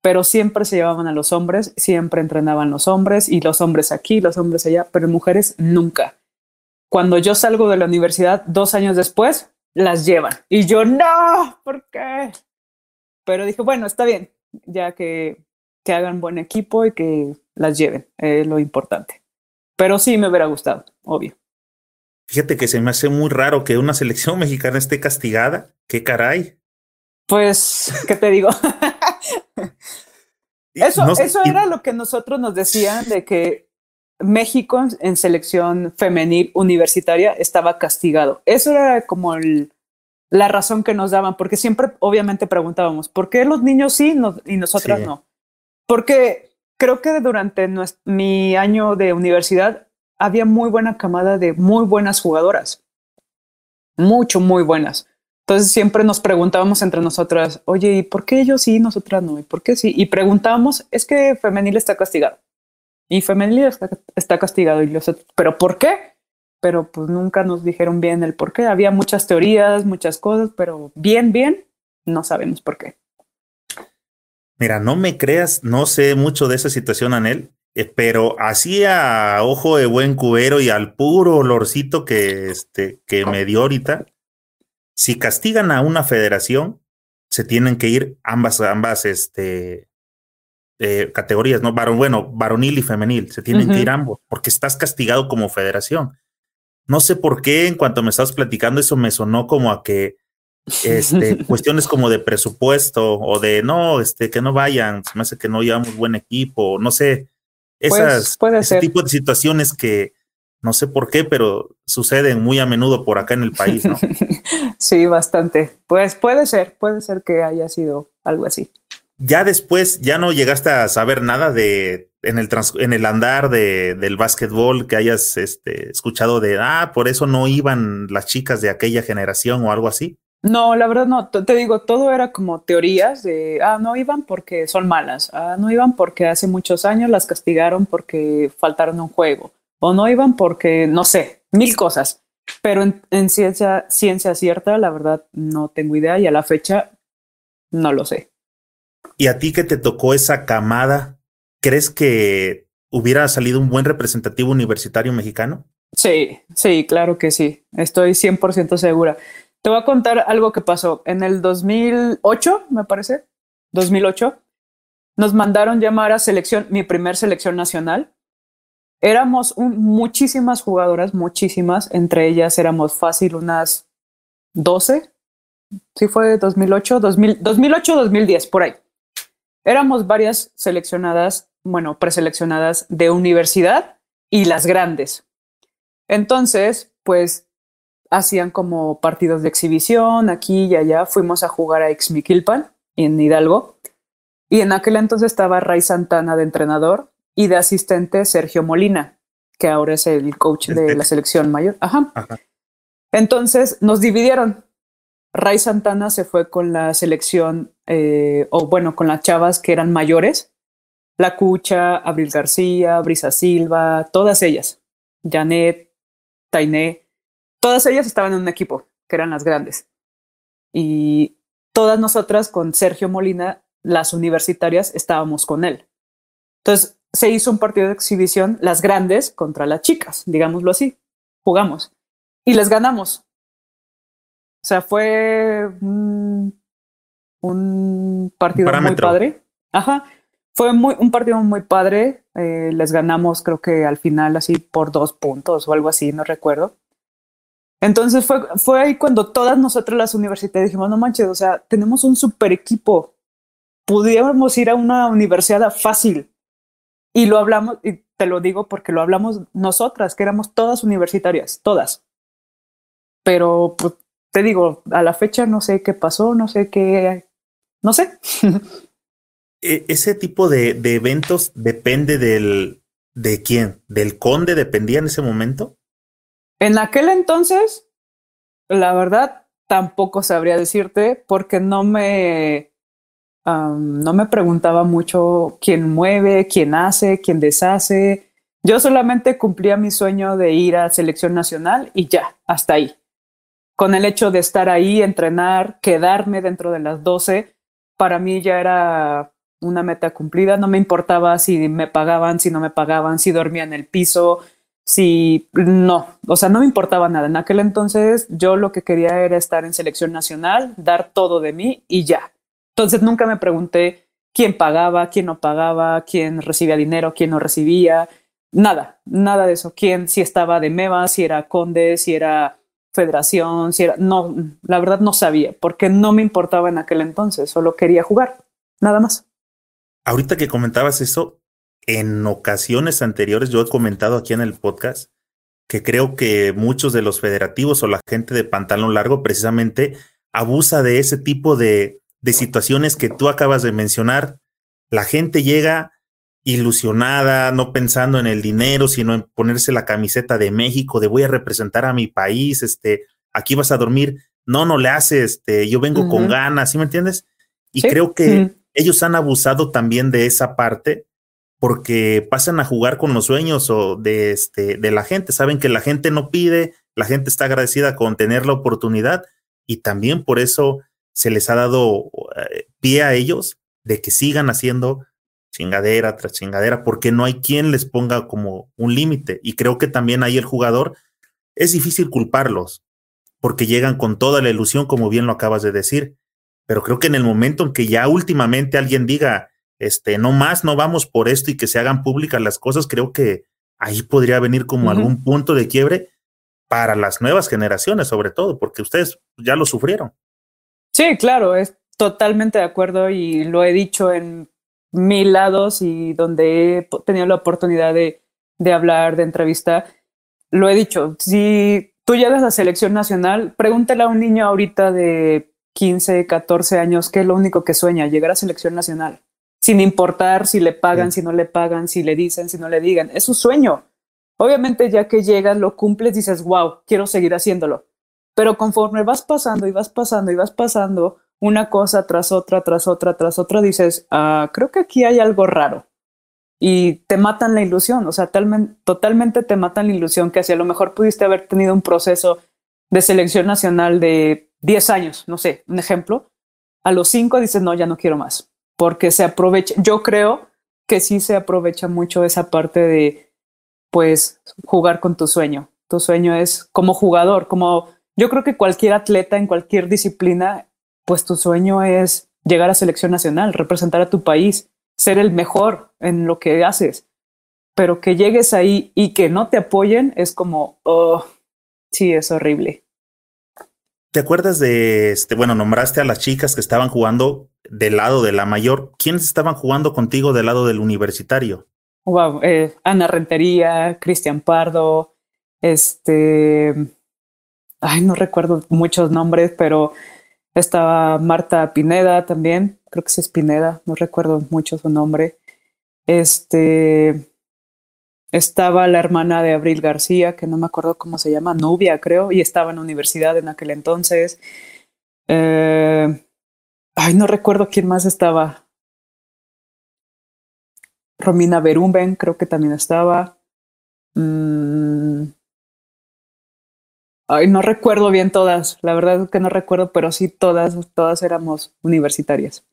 Speaker 2: pero siempre se llevaban a los hombres, siempre entrenaban los hombres y los hombres aquí, los hombres allá, pero mujeres nunca. Cuando yo salgo de la universidad dos años después, las llevan. Y yo, no, ¿por qué? Pero dije, bueno, está bien, ya que, que hagan buen equipo y que las lleven, es lo importante. Pero sí me hubiera gustado, obvio.
Speaker 1: Fíjate que se me hace muy raro que una selección mexicana esté castigada. ¿Qué caray?
Speaker 2: Pues, ¿qué te digo? eso eso era lo que nosotros nos decían de que México en selección femenil universitaria estaba castigado. Eso era como la razón que nos daban, porque siempre obviamente preguntábamos, ¿por qué los niños sí y nosotras no? Porque creo que durante mi año de universidad había muy buena camada de muy buenas jugadoras, mucho, muy buenas. Entonces siempre nos preguntábamos entre nosotras, oye, ¿y por qué ellos sí, nosotras no? ¿Y por qué sí? Y preguntábamos, es que femenil está castigado y femenil está, castigado. ¿pero por qué? Pero pues nunca nos dijeron bien el por qué. Había muchas teorías, muchas cosas, pero bien, bien, no sabemos por qué.
Speaker 1: Mira, no me creas, no sé mucho de esa situación, Anel, eh, pero así a ojo de buen cubero y al puro olorcito que, este, que me dio ahorita, si castigan a una federación, se tienen que ir ambas, ambas, este, eh, categorías, ¿no? Varón, bueno, varonil y femenil, se tienen que ir ambos, porque estás castigado como federación. No sé por qué, en cuanto me estabas platicando, eso me sonó como a que este, cuestiones como de presupuesto o de no, este, que no vayan, se me hace que no llevamos buen equipo, no sé, pues, esas, puede ese tipo de situaciones que no sé por qué, pero suceden muy a menudo por acá en el país, ¿no?
Speaker 2: sí, bastante. Pues puede ser, puede ser que haya sido algo así
Speaker 1: ya después ya no llegaste a saber nada de en el en el andar de, del básquetbol que hayas este, escuchado de ah por eso no iban las chicas de aquella generación o algo así.
Speaker 2: No, la verdad no. Te digo, todo era como teorías de ah no iban porque son malas, ah no iban porque hace muchos años las castigaron porque faltaron un juego o no iban porque no sé mil cosas. Pero en, en ciencia ciencia cierta, la verdad no tengo idea y a la fecha no lo sé.
Speaker 1: Y a ti que te tocó esa camada, ¿crees que hubiera salido un buen representativo universitario mexicano?
Speaker 2: Sí, sí, claro que sí. Estoy 100% segura. Te voy a contar algo que pasó. En el 2008, me parece, 2008, nos mandaron llamar a selección, mi primer selección nacional. Éramos muchísimas jugadoras, muchísimas. Entre ellas éramos fácil unas 12. Sí fue 2008, 2008, 2010, por ahí éramos varias seleccionadas, bueno, preseleccionadas de universidad y las grandes. Entonces, pues hacían como partidos de exhibición aquí y allá. Fuimos a jugar a Ixmiquilpan en Hidalgo. Y en aquel entonces estaba Ray Santana de entrenador y de asistente Sergio Molina, que ahora es el coach de la selección mayor. Ajá. Entonces nos dividieron. Ray Santana se fue con la selección, eh, o bueno, con las chavas que eran mayores, La Cucha, Abril García, Brisa Silva, todas ellas, Janet, Tainé, todas ellas estaban en un equipo, que eran las grandes. Y todas nosotras con Sergio Molina, las universitarias, estábamos con él. Entonces se hizo un partido de exhibición, las grandes contra las chicas, digámoslo así. Jugamos y les ganamos. O sea, fue un, partido muy padre. Ajá. Fue muy, un partido muy padre. Eh, les ganamos, creo que al final, así por dos puntos o algo así, no recuerdo. Entonces fue, fue ahí cuando todas nosotros las universidades dijimos, no manches, o sea, tenemos un super equipo. Pudiéramos ir a una universidad fácil. Y lo hablamos, y te lo digo porque lo hablamos nosotras, que éramos todas universitarias, todas. Pero pues, te digo, a la fecha no sé qué pasó, no sé qué, no sé.
Speaker 1: E, ese tipo de, de, eventos depende del, de quién, del conde dependía en ese momento.
Speaker 2: En aquel entonces, la verdad, tampoco sabría decirte porque no me, um, no me preguntaba mucho quién mueve, quién hace, quién deshace. Yo solamente cumplía mi sueño de ir a selección nacional y ya, hasta ahí. Con el hecho de estar ahí, entrenar, quedarme dentro de las 12, para mí ya era una meta cumplida. No me importaba si me pagaban, si no me pagaban, si dormía en el piso, si no, o sea, no me importaba nada. En aquel entonces yo lo que quería era estar en selección nacional, dar todo de mí y ya. Entonces nunca me pregunté quién pagaba, quién no pagaba, quién recibía dinero, quién no recibía, nada, nada de eso. Quién, si estaba de MEVA, si era conde, si era federación, si era, no, la verdad no sabía, porque no me importaba en aquel entonces, solo quería jugar, nada más.
Speaker 1: Ahorita que comentabas eso, en ocasiones anteriores yo he comentado aquí en el podcast que creo que muchos de los federativos o la gente de pantalón largo precisamente abusa de ese tipo de, de situaciones que tú acabas de mencionar. La gente llega ilusionada, no pensando en el dinero, sino en ponerse la camiseta de México, de voy a representar a mi país, este, aquí vas a dormir. No, no le hace, este, yo vengo con ganas, ¿sí me entiendes? Y creo que ellos han abusado también de esa parte porque pasan a jugar con los sueños o de, este, de la gente. Saben que la gente no pide, la gente está agradecida con tener la oportunidad y también por eso se les ha dado eh, pie a ellos de que sigan haciendo chingadera tras chingadera, porque no hay quien les ponga como un límite. Y creo que también ahí el jugador es difícil culparlos, porque llegan con toda la ilusión, como bien lo acabas de decir. Pero creo que en el momento en que ya últimamente alguien diga, este, no más, no vamos por esto y que se hagan públicas las cosas, creo que ahí podría venir como algún punto de quiebre para las nuevas generaciones, sobre todo, porque ustedes ya lo sufrieron.
Speaker 2: Sí, claro, es totalmente de acuerdo y lo he dicho en mil lados y donde he tenido la oportunidad de, de hablar, de entrevista, lo he dicho, si tú llegas a selección nacional, pregúntale a un niño ahorita de 15, 14 años qué es lo único que sueña, llegar a selección nacional sin importar si le pagan, si no le pagan, si le dicen, si no le digan. Es su sueño. Obviamente ya que llegas, lo cumples, dices, wow, quiero seguir haciéndolo. Pero conforme vas pasando y vas pasando y vas pasando una cosa tras otra, tras otra, tras otra, dices, ah, creo que aquí hay algo raro. Y te matan la ilusión, o sea, totalmente te matan la ilusión que si a lo mejor pudiste haber tenido un proceso de selección nacional de 10 años, no sé, un ejemplo, a los 5 dices, no, ya no quiero más porque se aprovecha, yo creo que sí se aprovecha mucho esa parte de, pues, jugar con tu sueño. Tu sueño es como jugador, como yo creo que cualquier atleta en cualquier disciplina, pues tu sueño es llegar a selección nacional, representar a tu país, ser el mejor en lo que haces. Pero que llegues ahí y que no te apoyen es como, oh, sí, es horrible.
Speaker 1: ¿Te acuerdas de, este, bueno, nombraste a las chicas que estaban jugando del lado de la mayor? ¿Quiénes estaban jugando contigo del lado del universitario?
Speaker 2: Wow, eh, Ana Rentería, Cristian Pardo, este, ay, no recuerdo muchos nombres, pero estaba Marta Pineda también, creo que sí es Pineda, no recuerdo mucho su nombre. Este, estaba la hermana de Abril García, que no me acuerdo cómo se llama, Nubia, creo, y estaba en la universidad en aquel entonces. Eh, ay, no recuerdo quién más estaba. Romina Berumben, creo que también estaba. Mm. Ay, no recuerdo bien todas, la verdad es que no recuerdo, pero sí todas, todas éramos universitarias.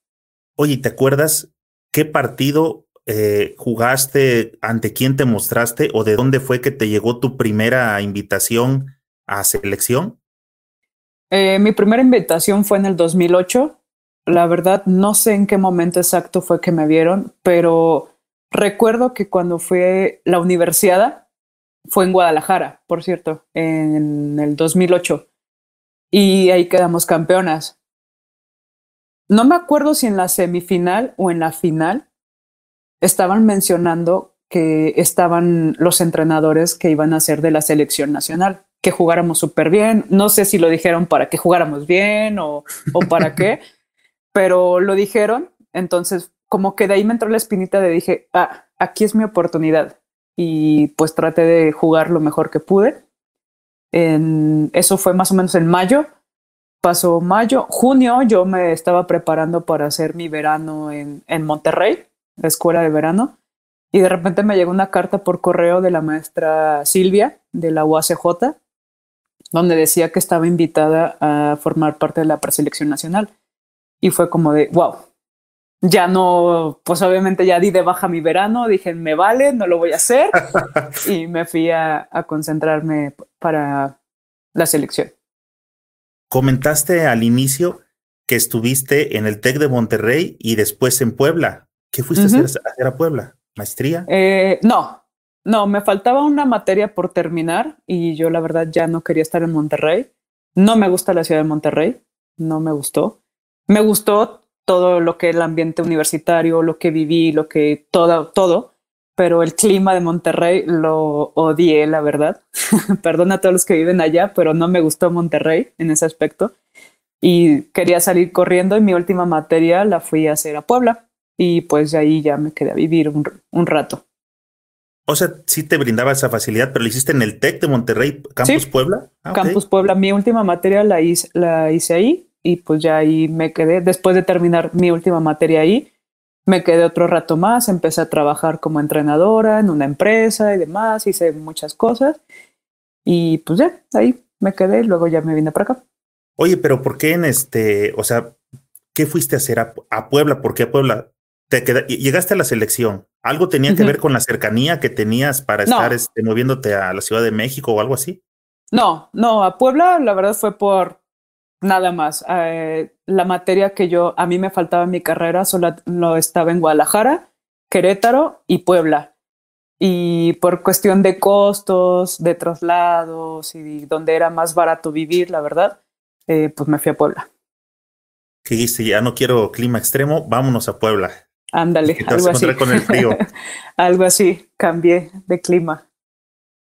Speaker 1: Oye, ¿te acuerdas qué partido eh, jugaste, ante quién te mostraste o de dónde fue que te llegó tu primera invitación a selección?
Speaker 2: Eh, mi primera invitación fue en el 2008. La verdad, no sé en qué momento exacto fue que me vieron, pero recuerdo que cuando fue la universidad, fue en Guadalajara, por cierto, en el 2008. Y ahí quedamos campeonas. No me acuerdo si en la semifinal o en la final, estaban mencionando que estaban los entrenadores que iban a ser de la selección nacional, que jugáramos súper bien. No sé si lo dijeron para que jugáramos bien o, o para qué, pero lo dijeron, entonces como que de ahí me entró la espinita de dije, ah, aquí es mi oportunidad y pues traté de jugar lo mejor que pude. En, eso fue más o menos en mayo. Pasó mayo, junio yo me estaba preparando para hacer mi verano en, en Monterrey, la escuela de verano, y de repente me llegó una carta por correo de la maestra Silvia de la UACJ, donde decía que estaba invitada a formar parte de la preselección nacional. Y fue como de, wow, ya no, pues obviamente ya di de baja mi verano, dije, me vale, no lo voy a hacer. y me fui a, concentrarme para la selección.
Speaker 1: Comentaste al inicio que estuviste en el TEC de Monterrey y después en Puebla. ¿Qué fuiste a, hacer, a Puebla? ¿Maestría?
Speaker 2: Eh, no, no, me faltaba una materia por terminar y yo la verdad ya no quería estar en Monterrey. No me gusta la ciudad de Monterrey, no me gustó. Me gustó todo lo que el ambiente universitario, lo que viví, lo que todo, todo, pero el clima de Monterrey lo odié, la verdad. Perdona a todos los que viven allá, pero no me gustó Monterrey en ese aspecto. Y quería salir corriendo y mi última materia la fui a hacer a Puebla. Y pues de ahí ya me quedé a vivir un, un rato.
Speaker 1: O sea, sí te brindaba esa facilidad, pero lo hiciste en el TEC de Monterrey, Campus Puebla.
Speaker 2: Ah, Campus Puebla. Mi última materia la hice, la hice ahí y pues ya ahí me quedé. Después de terminar mi última materia ahí, me quedé otro rato más, empecé a trabajar como entrenadora en una empresa y demás, hice muchas cosas y pues ya, ahí me quedé, luego ya me vine para acá.
Speaker 1: Oye, pero ¿por qué en este, o sea, qué fuiste a hacer a, Puebla? ¿Por qué a Puebla? Te llegaste a la selección. ¿Algo tenía que ver con la cercanía que tenías para estar este, moviéndote a la Ciudad de México o algo así?
Speaker 2: No, no, a Puebla la verdad fue por nada más. Eh, la materia que yo, a mí me faltaba en mi carrera, solo no estaba en Guadalajara, Querétaro y Puebla. Y por cuestión de costos, de traslados y donde era más barato vivir, la verdad, eh, pues me fui a Puebla.
Speaker 1: Que dice, ya no quiero clima extremo, vámonos a Puebla.
Speaker 2: Ándale, algo así.
Speaker 1: Con el frío.
Speaker 2: algo así, cambié de clima.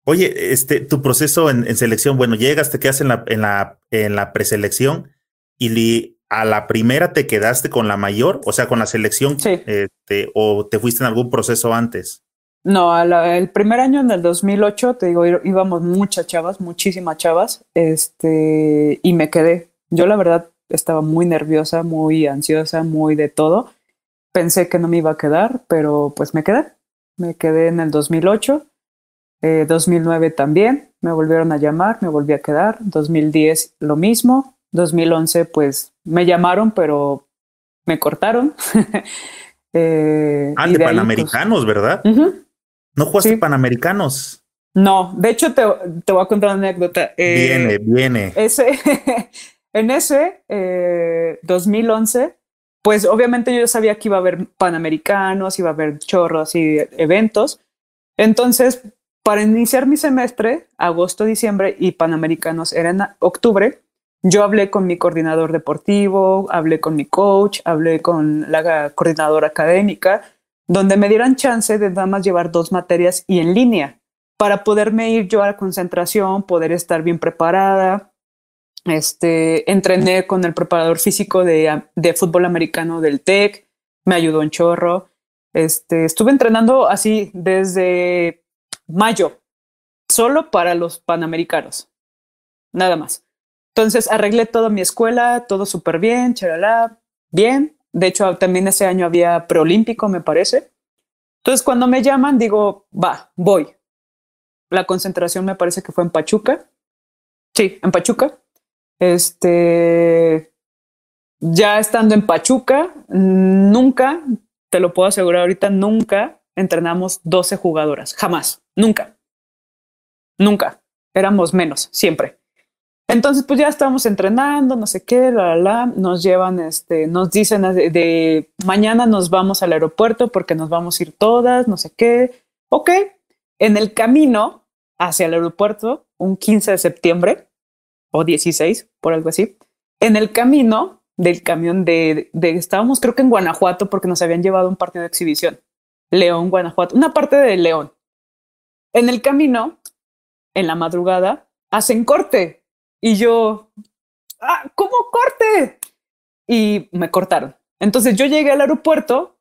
Speaker 1: Oye, este, tu proceso en, selección, bueno, llegas, te quedas en la, en la, en la preselección y a la primera te quedaste con la mayor, o sea, con la selección, este, o te fuiste en algún proceso antes.
Speaker 2: No, el primer año en el 2008, te digo, íbamos muchas chavas, muchísimas chavas, este, y me quedé. Yo la verdad estaba muy nerviosa, muy ansiosa, muy de todo. Pensé que no me iba a quedar, pero pues me quedé. Me quedé en el 2008 2009 eh, también, me volvieron a llamar, me volví a quedar. 2010 lo mismo. 2011 pues me llamaron, pero me cortaron.
Speaker 1: eh, ah, de, pues Panamericanos, ¿verdad? ¿No jugaste Panamericanos?
Speaker 2: No, de hecho te, te, voy a contar una anécdota.
Speaker 1: Eh, viene, viene.
Speaker 2: Ese, en ese 2011, eh, pues obviamente yo sabía que iba a haber Panamericanos, iba a haber chorros y eventos. Entonces, para iniciar mi semestre, agosto, diciembre y Panamericanos era en octubre, yo hablé con mi coordinador deportivo, hablé con mi coach, hablé con la coordinadora académica, donde me dieran chance de nada más llevar dos materias y en línea para poderme ir yo a la concentración, poder estar bien preparada. Este, entrené con el preparador físico de, de fútbol americano del TEC, me ayudó en chorro. Este, estuve entrenando así desde mayo, solo para los panamericanos, nada más. Entonces arreglé toda mi escuela, todo súper bien, charalá, bien. De hecho, también ese año había preolímpico, me parece. Entonces, cuando me llaman, digo, va, voy. La concentración me parece que fue en Pachuca. Sí, en Pachuca. Este, ya estando en Pachuca, nunca, te lo puedo asegurar ahorita, nunca entrenamos 12 jugadoras, jamás, nunca, nunca, éramos menos, siempre. Entonces, pues ya estábamos entrenando, no sé qué, la, la, nos llevan, este, nos dicen de, mañana nos vamos al aeropuerto porque nos vamos a ir todas, no sé qué. Ok, en el camino hacia el aeropuerto, un 15 de septiembre o 16, por algo así, en el camino del camión de, de, estábamos creo que en Guanajuato porque nos habían llevado un partido de exhibición. León, Guanajuato, una parte de León. En el camino, en la madrugada, hacen corte. Y yo, ah, ¿cómo corte? y me cortaron. Entonces yo llegué al aeropuerto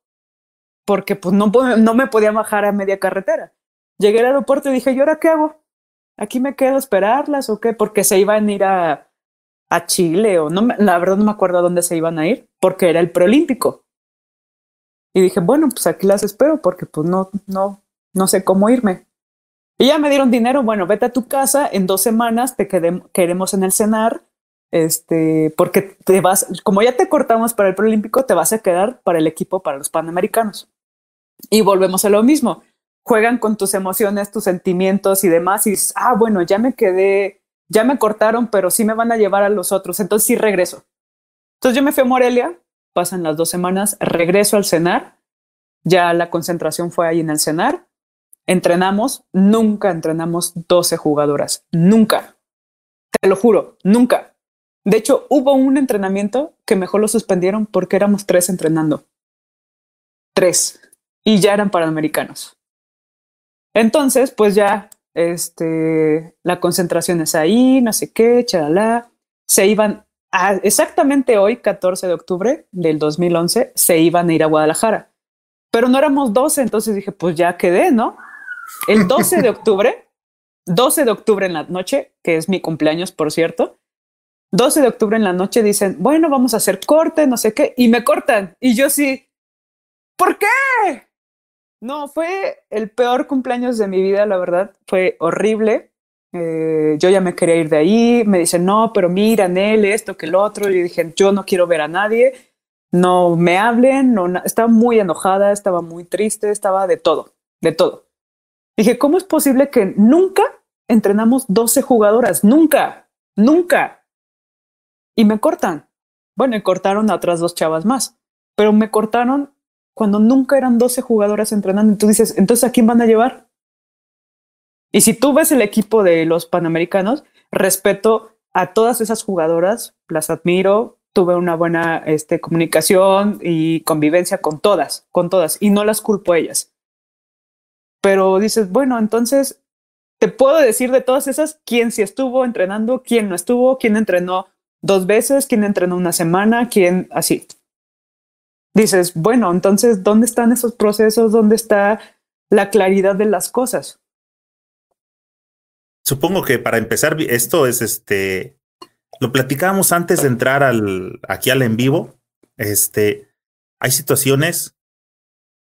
Speaker 2: porque pues no, no me podía bajar a media carretera. Llegué al aeropuerto y dije, ¿y ahora qué hago? ¿Aquí me quedo a esperarlas o qué? Porque se iban a ir a, a Chile o no, la verdad no me acuerdo a dónde se iban a ir, porque era el preolímpico. Y dije, bueno, pues aquí las espero porque pues no, no, no sé cómo irme. Y ya me dieron dinero, bueno, vete a tu casa, en dos semanas te queremos en el cenar, este, porque te vas, como ya te cortamos para el preolímpico, te vas a quedar para el equipo, para los panamericanos. Y volvemos a lo mismo, juegan con tus emociones, tus sentimientos y demás, y dices, ah, bueno, ya me quedé, ya me cortaron, pero sí me van a llevar a los otros, entonces sí regreso. Entonces yo me fui a Morelia, pasan las dos semanas, regreso al cenar, ya la concentración fue ahí en el cenar, entrenamos, nunca entrenamos 12 jugadoras, nunca, te lo juro, nunca. De hecho, hubo un entrenamiento que mejor lo suspendieron porque éramos tres entrenando. Tres. Y ya eran panamericanos. Entonces, pues ya, este, la concentración es ahí, no sé qué, chalala. Se iban exactamente hoy, 14 de octubre del 2011, se iban a ir a Guadalajara. Pero no éramos 12, entonces dije, pues ya quedé, ¿no? El 12 de octubre, 12 de octubre en la noche, que es mi cumpleaños, por cierto, 12 de octubre en la noche dicen, bueno, vamos a hacer corte, no sé qué, y me cortan. Y yo sí, ¿por qué? No, fue el peor cumpleaños de mi vida, la verdad, fue horrible. Eh, yo ya me quería ir de ahí, me dicen, no, pero mira, él, esto, que el otro. Y dije, yo no quiero ver a nadie, no me hablen, no, estaba muy enojada, estaba muy triste, estaba de todo, de todo. Dije, ¿cómo es posible que nunca entrenamos 12 jugadoras? Nunca, nunca. Y me cortan. Bueno, y cortaron a otras dos chavas más, pero me cortaron cuando nunca eran 12 jugadoras entrenando. Y tú dices, entonces, ¿a quién van a llevar? Y si tú ves el equipo de los Panamericanos, respeto a todas esas jugadoras, las admiro, tuve una buena este, comunicación y convivencia con todas, con todas, y no las culpo a ellas. Pero dices, bueno, entonces te puedo decir de todas esas quién sí estuvo entrenando, quién no estuvo, quién entrenó dos veces, quién entrenó una semana, quién así. Dices, bueno, entonces, ¿dónde están esos procesos? ¿Dónde está la claridad de las cosas?
Speaker 1: Supongo que para empezar, esto es este, lo platicábamos antes de entrar al, aquí al en vivo. Este, hay situaciones,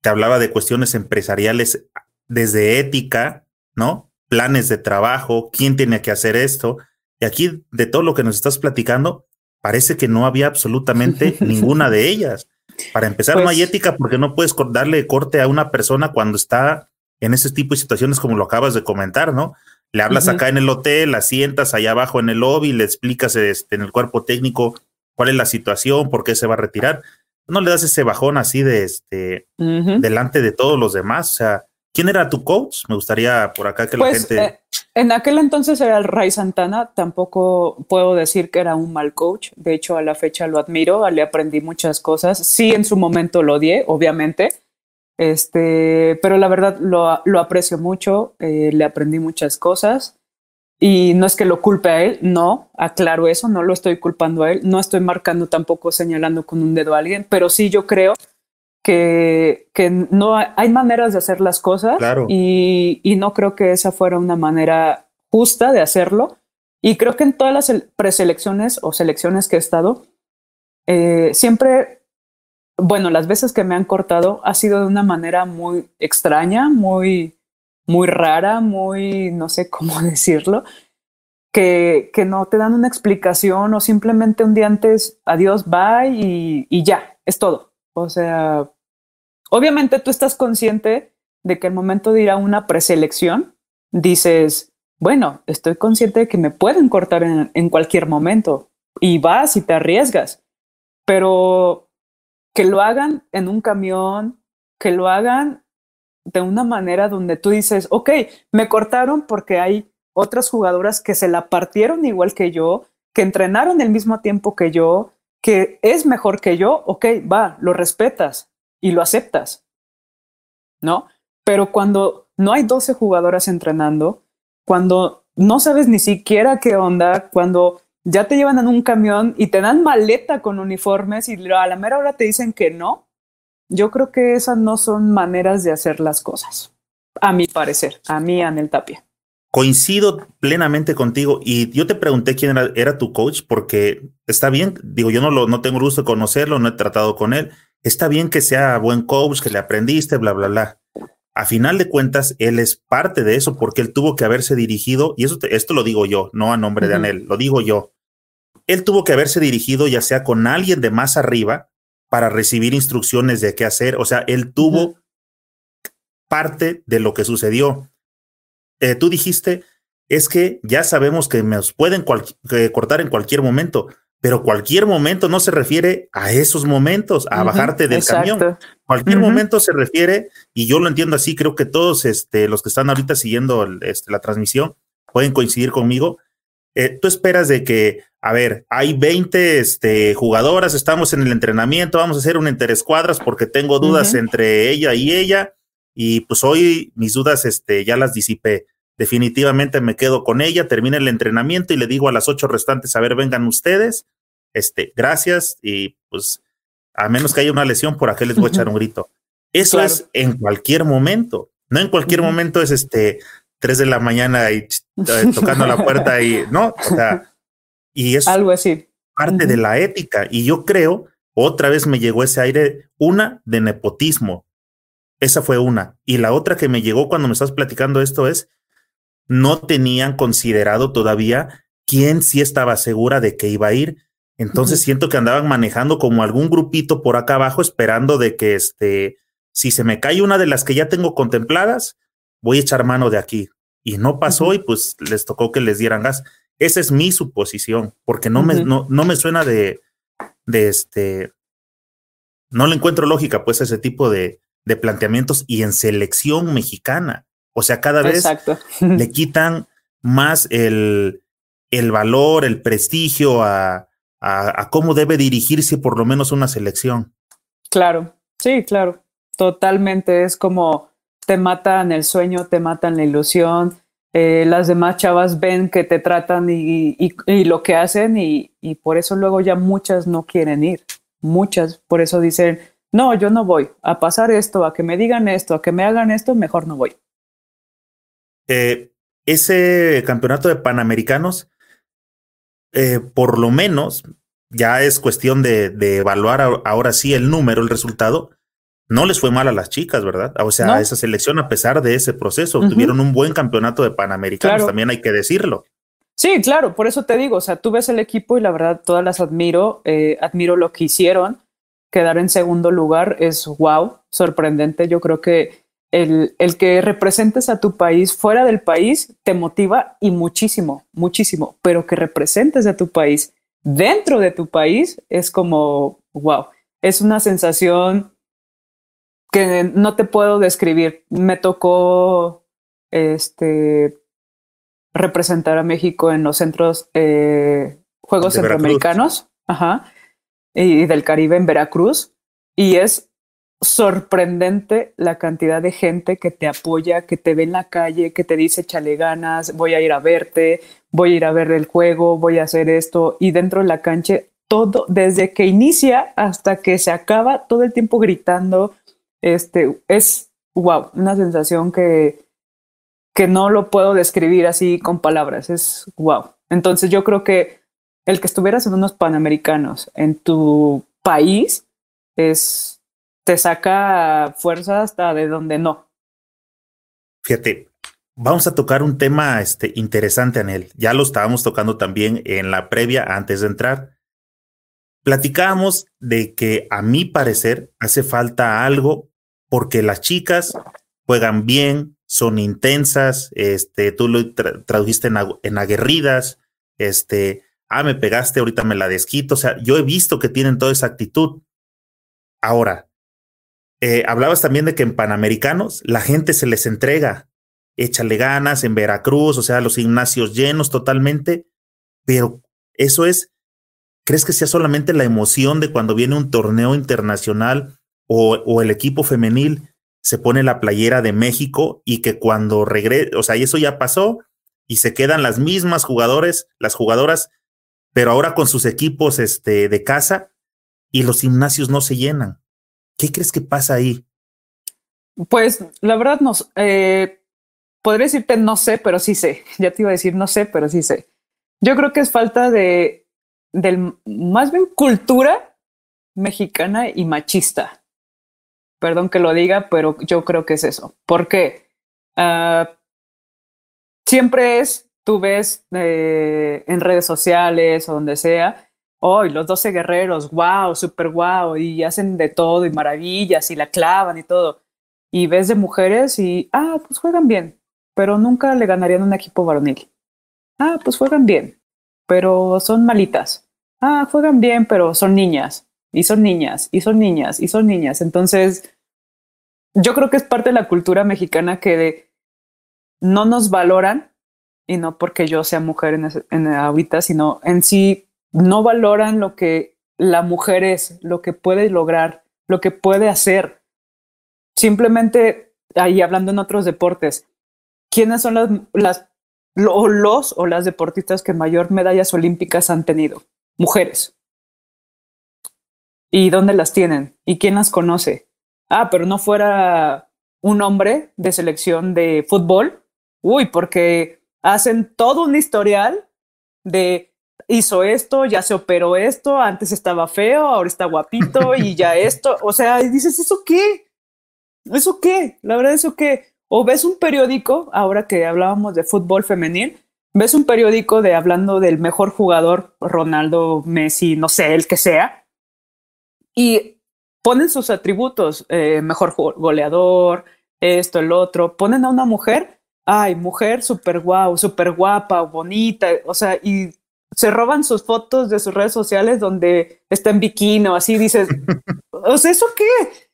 Speaker 1: te hablaba de cuestiones empresariales desde ética, ¿no? Planes de trabajo, quién tiene que hacer esto. Y aquí, de todo lo que nos estás platicando, parece que no había absolutamente ninguna de ellas. Para empezar, no hay pues ética porque no puedes darle corte a una persona cuando está en ese tipo de situaciones como lo acabas de comentar, ¿no? Le hablas acá en el hotel, la sientas allá abajo en el lobby, le explicas este, en el cuerpo técnico cuál es la situación, por qué se va a retirar. No le das ese bajón así de este delante de todos los demás. O sea, ¿quién era tu coach? Me gustaría por acá que la pues, gente.
Speaker 2: Eh, en aquel entonces era el Ray Santana. Tampoco puedo decir que era un mal coach. De hecho, a la fecha lo admiro, le aprendí muchas cosas. Sí, en su momento lo odié, obviamente este, pero la verdad lo, lo aprecio mucho, eh, le aprendí muchas cosas y no es que lo culpe a él, no, aclaro eso, no lo estoy culpando a él, no estoy marcando tampoco señalando con un dedo a alguien, pero sí yo creo que, que no hay, maneras de hacer las cosas y, y no creo que esa fuera una manera justa de hacerlo. Y creo que en todas las preselecciones o selecciones que he estado, eh, siempre bueno, las veces que me han cortado ha sido de una manera muy extraña, muy, muy rara, muy, no sé cómo decirlo, que, que no te dan una explicación o simplemente un día antes, adiós, bye y, y ya, es todo. O sea, obviamente tú estás consciente de que el momento de ir a una preselección, dices, bueno, estoy consciente de que me pueden cortar en, en cualquier momento y vas y te arriesgas, pero que lo hagan en un camión, que lo hagan de una manera donde tú dices, ok, me cortaron porque hay otras jugadoras que se la partieron igual que yo, que entrenaron el mismo tiempo que yo, que es mejor que yo, ok, va, lo respetas y lo aceptas, ¿no? Pero cuando no hay 12 jugadoras entrenando, cuando no sabes ni siquiera qué onda, cuando ya te llevan en un camión y te dan maleta con uniformes y a la mera hora te dicen que no. Yo creo que esas no son maneras de hacer las cosas, a mi parecer, a mí, Anel Tapia.
Speaker 1: Coincido plenamente contigo y yo te pregunté quién era, era, tu coach porque está bien, digo, yo no, lo, no tengo gusto de conocerlo, no he tratado con él, está bien que sea buen coach, que le aprendiste, bla, bla, bla. A final de cuentas, él es parte de eso porque él tuvo que haberse dirigido, y eso esto lo digo yo, no a nombre de Anel, lo digo yo. Él tuvo que haberse dirigido ya sea con alguien de más arriba para recibir instrucciones de qué hacer. O sea, él tuvo parte de lo que sucedió. Eh, tú dijiste, es que ya sabemos que nos pueden cortar en cualquier momento, pero cualquier momento no se refiere a esos momentos, a bajarte del camión. Cualquier momento se refiere, y yo lo entiendo así, creo que todos este, los que están ahorita siguiendo este, la transmisión pueden coincidir conmigo. Eh, tú esperas de que, a ver, hay 20 este, jugadoras, estamos en el entrenamiento, vamos a hacer un interescuadras porque tengo dudas entre ella y ella, y pues hoy mis dudas este, ya las disipé. Definitivamente me quedo con ella, termina el entrenamiento y le digo a las ocho restantes, a ver, vengan ustedes, este, gracias, y pues a menos que haya una lesión, por aquí les voy a echar un grito. Eso es en cualquier momento, no en cualquier momento es este tres de la mañana y eh, tocando la puerta y no, o sea, y es
Speaker 2: algo así.
Speaker 1: Parte de la ética. Y yo creo, otra vez me llegó ese aire, una de nepotismo, esa fue una. Y la otra que me llegó cuando me estás platicando esto es, no tenían considerado todavía quién sí estaba segura de que iba a ir. Entonces siento que andaban manejando como algún grupito por acá abajo esperando de que este, si se me cae una de las que ya tengo contempladas, voy a echar mano de aquí. Y no pasó y pues les tocó que les dieran gas. Esa es mi suposición, porque no, me, no, no me suena de, de este, no le encuentro lógica pues ese tipo de, de planteamientos y en selección mexicana. O sea, cada vez le quitan más el, el valor, el prestigio a, a, cómo debe dirigirse por lo menos una selección.
Speaker 2: Claro, sí, claro. Totalmente. Es como te matan el sueño, te matan la ilusión. Eh, las demás chavas ven que te tratan y, y, y lo que hacen y, y por eso luego ya muchas no quieren ir. Muchas, por eso dicen, no, yo no voy a pasar esto, a que me digan esto, a que me hagan esto, mejor no voy.
Speaker 1: Eh, ese campeonato de Panamericanos, eh, por lo menos, ya es cuestión de, de, evaluar ahora sí el número, el resultado. No les fue mal a las chicas, ¿verdad? O sea, esa selección, a pesar de ese proceso, tuvieron un buen campeonato de Panamericanos, también hay que decirlo.
Speaker 2: Sí, claro, por eso te digo, o sea, tú ves el equipo y la verdad todas las admiro, eh, admiro lo que hicieron quedar en segundo lugar es wow, sorprendente. Yo creo que el, el, que representes a tu país fuera del país te motiva y muchísimo, muchísimo, pero que representes a tu país dentro de tu país es como wow, es una sensación que no te puedo describir. Me tocó este representar a México en los centros eh, Juegos Centroamericanos. Ajá y del Caribe en Veracruz y es sorprendente la cantidad de gente que te apoya, que te ve en la calle, que te dice chale ganas, voy a ir a verte, voy a ir a ver el juego, voy a hacer esto y dentro de la cancha todo desde que inicia hasta que se acaba todo el tiempo gritando este es wow, una sensación que que no lo puedo describir así con palabras, es wow. Entonces yo creo que el que estuvieras en unos panamericanos en tu país es te saca fuerza hasta de donde no.
Speaker 1: Fíjate, vamos a tocar un tema este, interesante, Anel. Ya lo estábamos tocando también en la previa antes de entrar. Platicábamos de que a mi parecer hace falta algo porque las chicas juegan bien, son intensas, este, tú lo tradujiste en, en aguerridas, este, ah, me pegaste, ahorita me la desquito. O sea, yo he visto que tienen toda esa actitud. Ahora, eh, hablabas también de que en Panamericanos la gente se les entrega, échale ganas en Veracruz, o sea, los gimnasios llenos totalmente, pero eso es, ¿crees que sea solamente la emoción de cuando viene un torneo internacional o, o el equipo femenil se pone la playera de México y que cuando regrese, o sea, y eso ya pasó y se quedan las mismas jugadores, las jugadoras pero ahora con sus equipos este, de casa y los gimnasios no se llenan. ¿Qué crees que pasa ahí?
Speaker 2: Pues la verdad no, eh, podría decirte no sé, pero sí sé. Ya te iba a decir no sé, pero sí sé. Yo creo que es falta de, del, más bien cultura mexicana y machista. Perdón que lo diga, pero yo creo que es eso. ¿Por qué? Ah, siempre es, tú ves eh, en redes sociales o donde sea, hoy los 12 guerreros, wow, super wow, y hacen de todo y maravillas y la clavan y todo. Y ves de mujeres y, ah, pues juegan bien, pero nunca le ganarían un equipo varonil. Ah, pues juegan bien, pero son malitas. Ah, juegan bien, pero son niñas. Y son niñas, y son niñas, y son niñas. Entonces, yo creo que es parte de la cultura mexicana que no nos valoran, y no porque yo sea mujer en, en ahorita, sino en sí no valoran lo que la mujer es, lo que puede lograr, lo que puede hacer. Simplemente, ahí hablando en otros deportes, ¿quiénes son las, las los o las deportistas que mayor medallas olímpicas han tenido? Mujeres. ¿Y dónde las tienen? ¿Y quién las conoce? Ah, pero no fuera un hombre de selección de fútbol. Uy, porque hacen todo un historial de hizo esto, ya se operó esto, antes estaba feo, ahora está guapito y ya esto. O sea, dices, ¿eso qué? ¿Eso qué? La verdad, ¿eso qué? O ves un periódico, ahora que hablábamos de fútbol femenil, ves un periódico de hablando del mejor jugador, Ronaldo, Messi, no sé, el que sea, y ponen sus atributos, eh, mejor goleador, esto, el otro, ponen a una mujer, ay, mujer súper guau, súper guapa, bonita, o sea, y se roban sus fotos de sus redes sociales donde está en bikini o así, dices, o sea, ¿eso qué?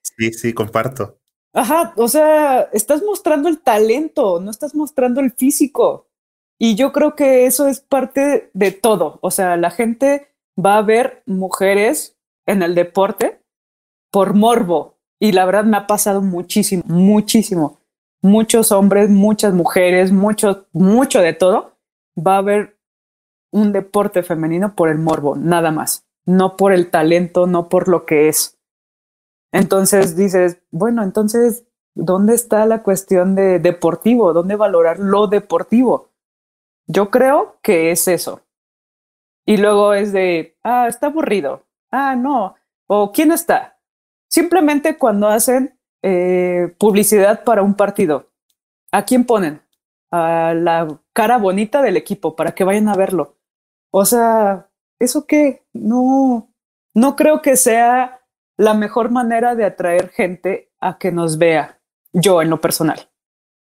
Speaker 1: Sí, sí, comparto.
Speaker 2: Ajá, o sea, estás mostrando el talento, no estás mostrando el físico. Y yo creo que eso es parte de todo. O sea, la gente va a ver mujeres en el deporte por morbo. Y la verdad me ha pasado muchísimo, muchísimo. Muchos hombres, muchas mujeres, mucho, mucho de todo. Va a haber un deporte femenino por el morbo, nada más, no por el talento, no por lo que es. Entonces dices, bueno, entonces, ¿dónde está la cuestión de deportivo? ¿Dónde valorar lo deportivo? Yo creo que es eso. Y luego es de, ah, está aburrido. Ah, no. O ¿quién está? Simplemente cuando hacen eh, publicidad para un partido, ¿a quién ponen? A la cara bonita del equipo para que vayan a verlo. O sea, ¿eso qué? No, no creo que sea la mejor manera de atraer gente a que nos vea, yo en lo personal.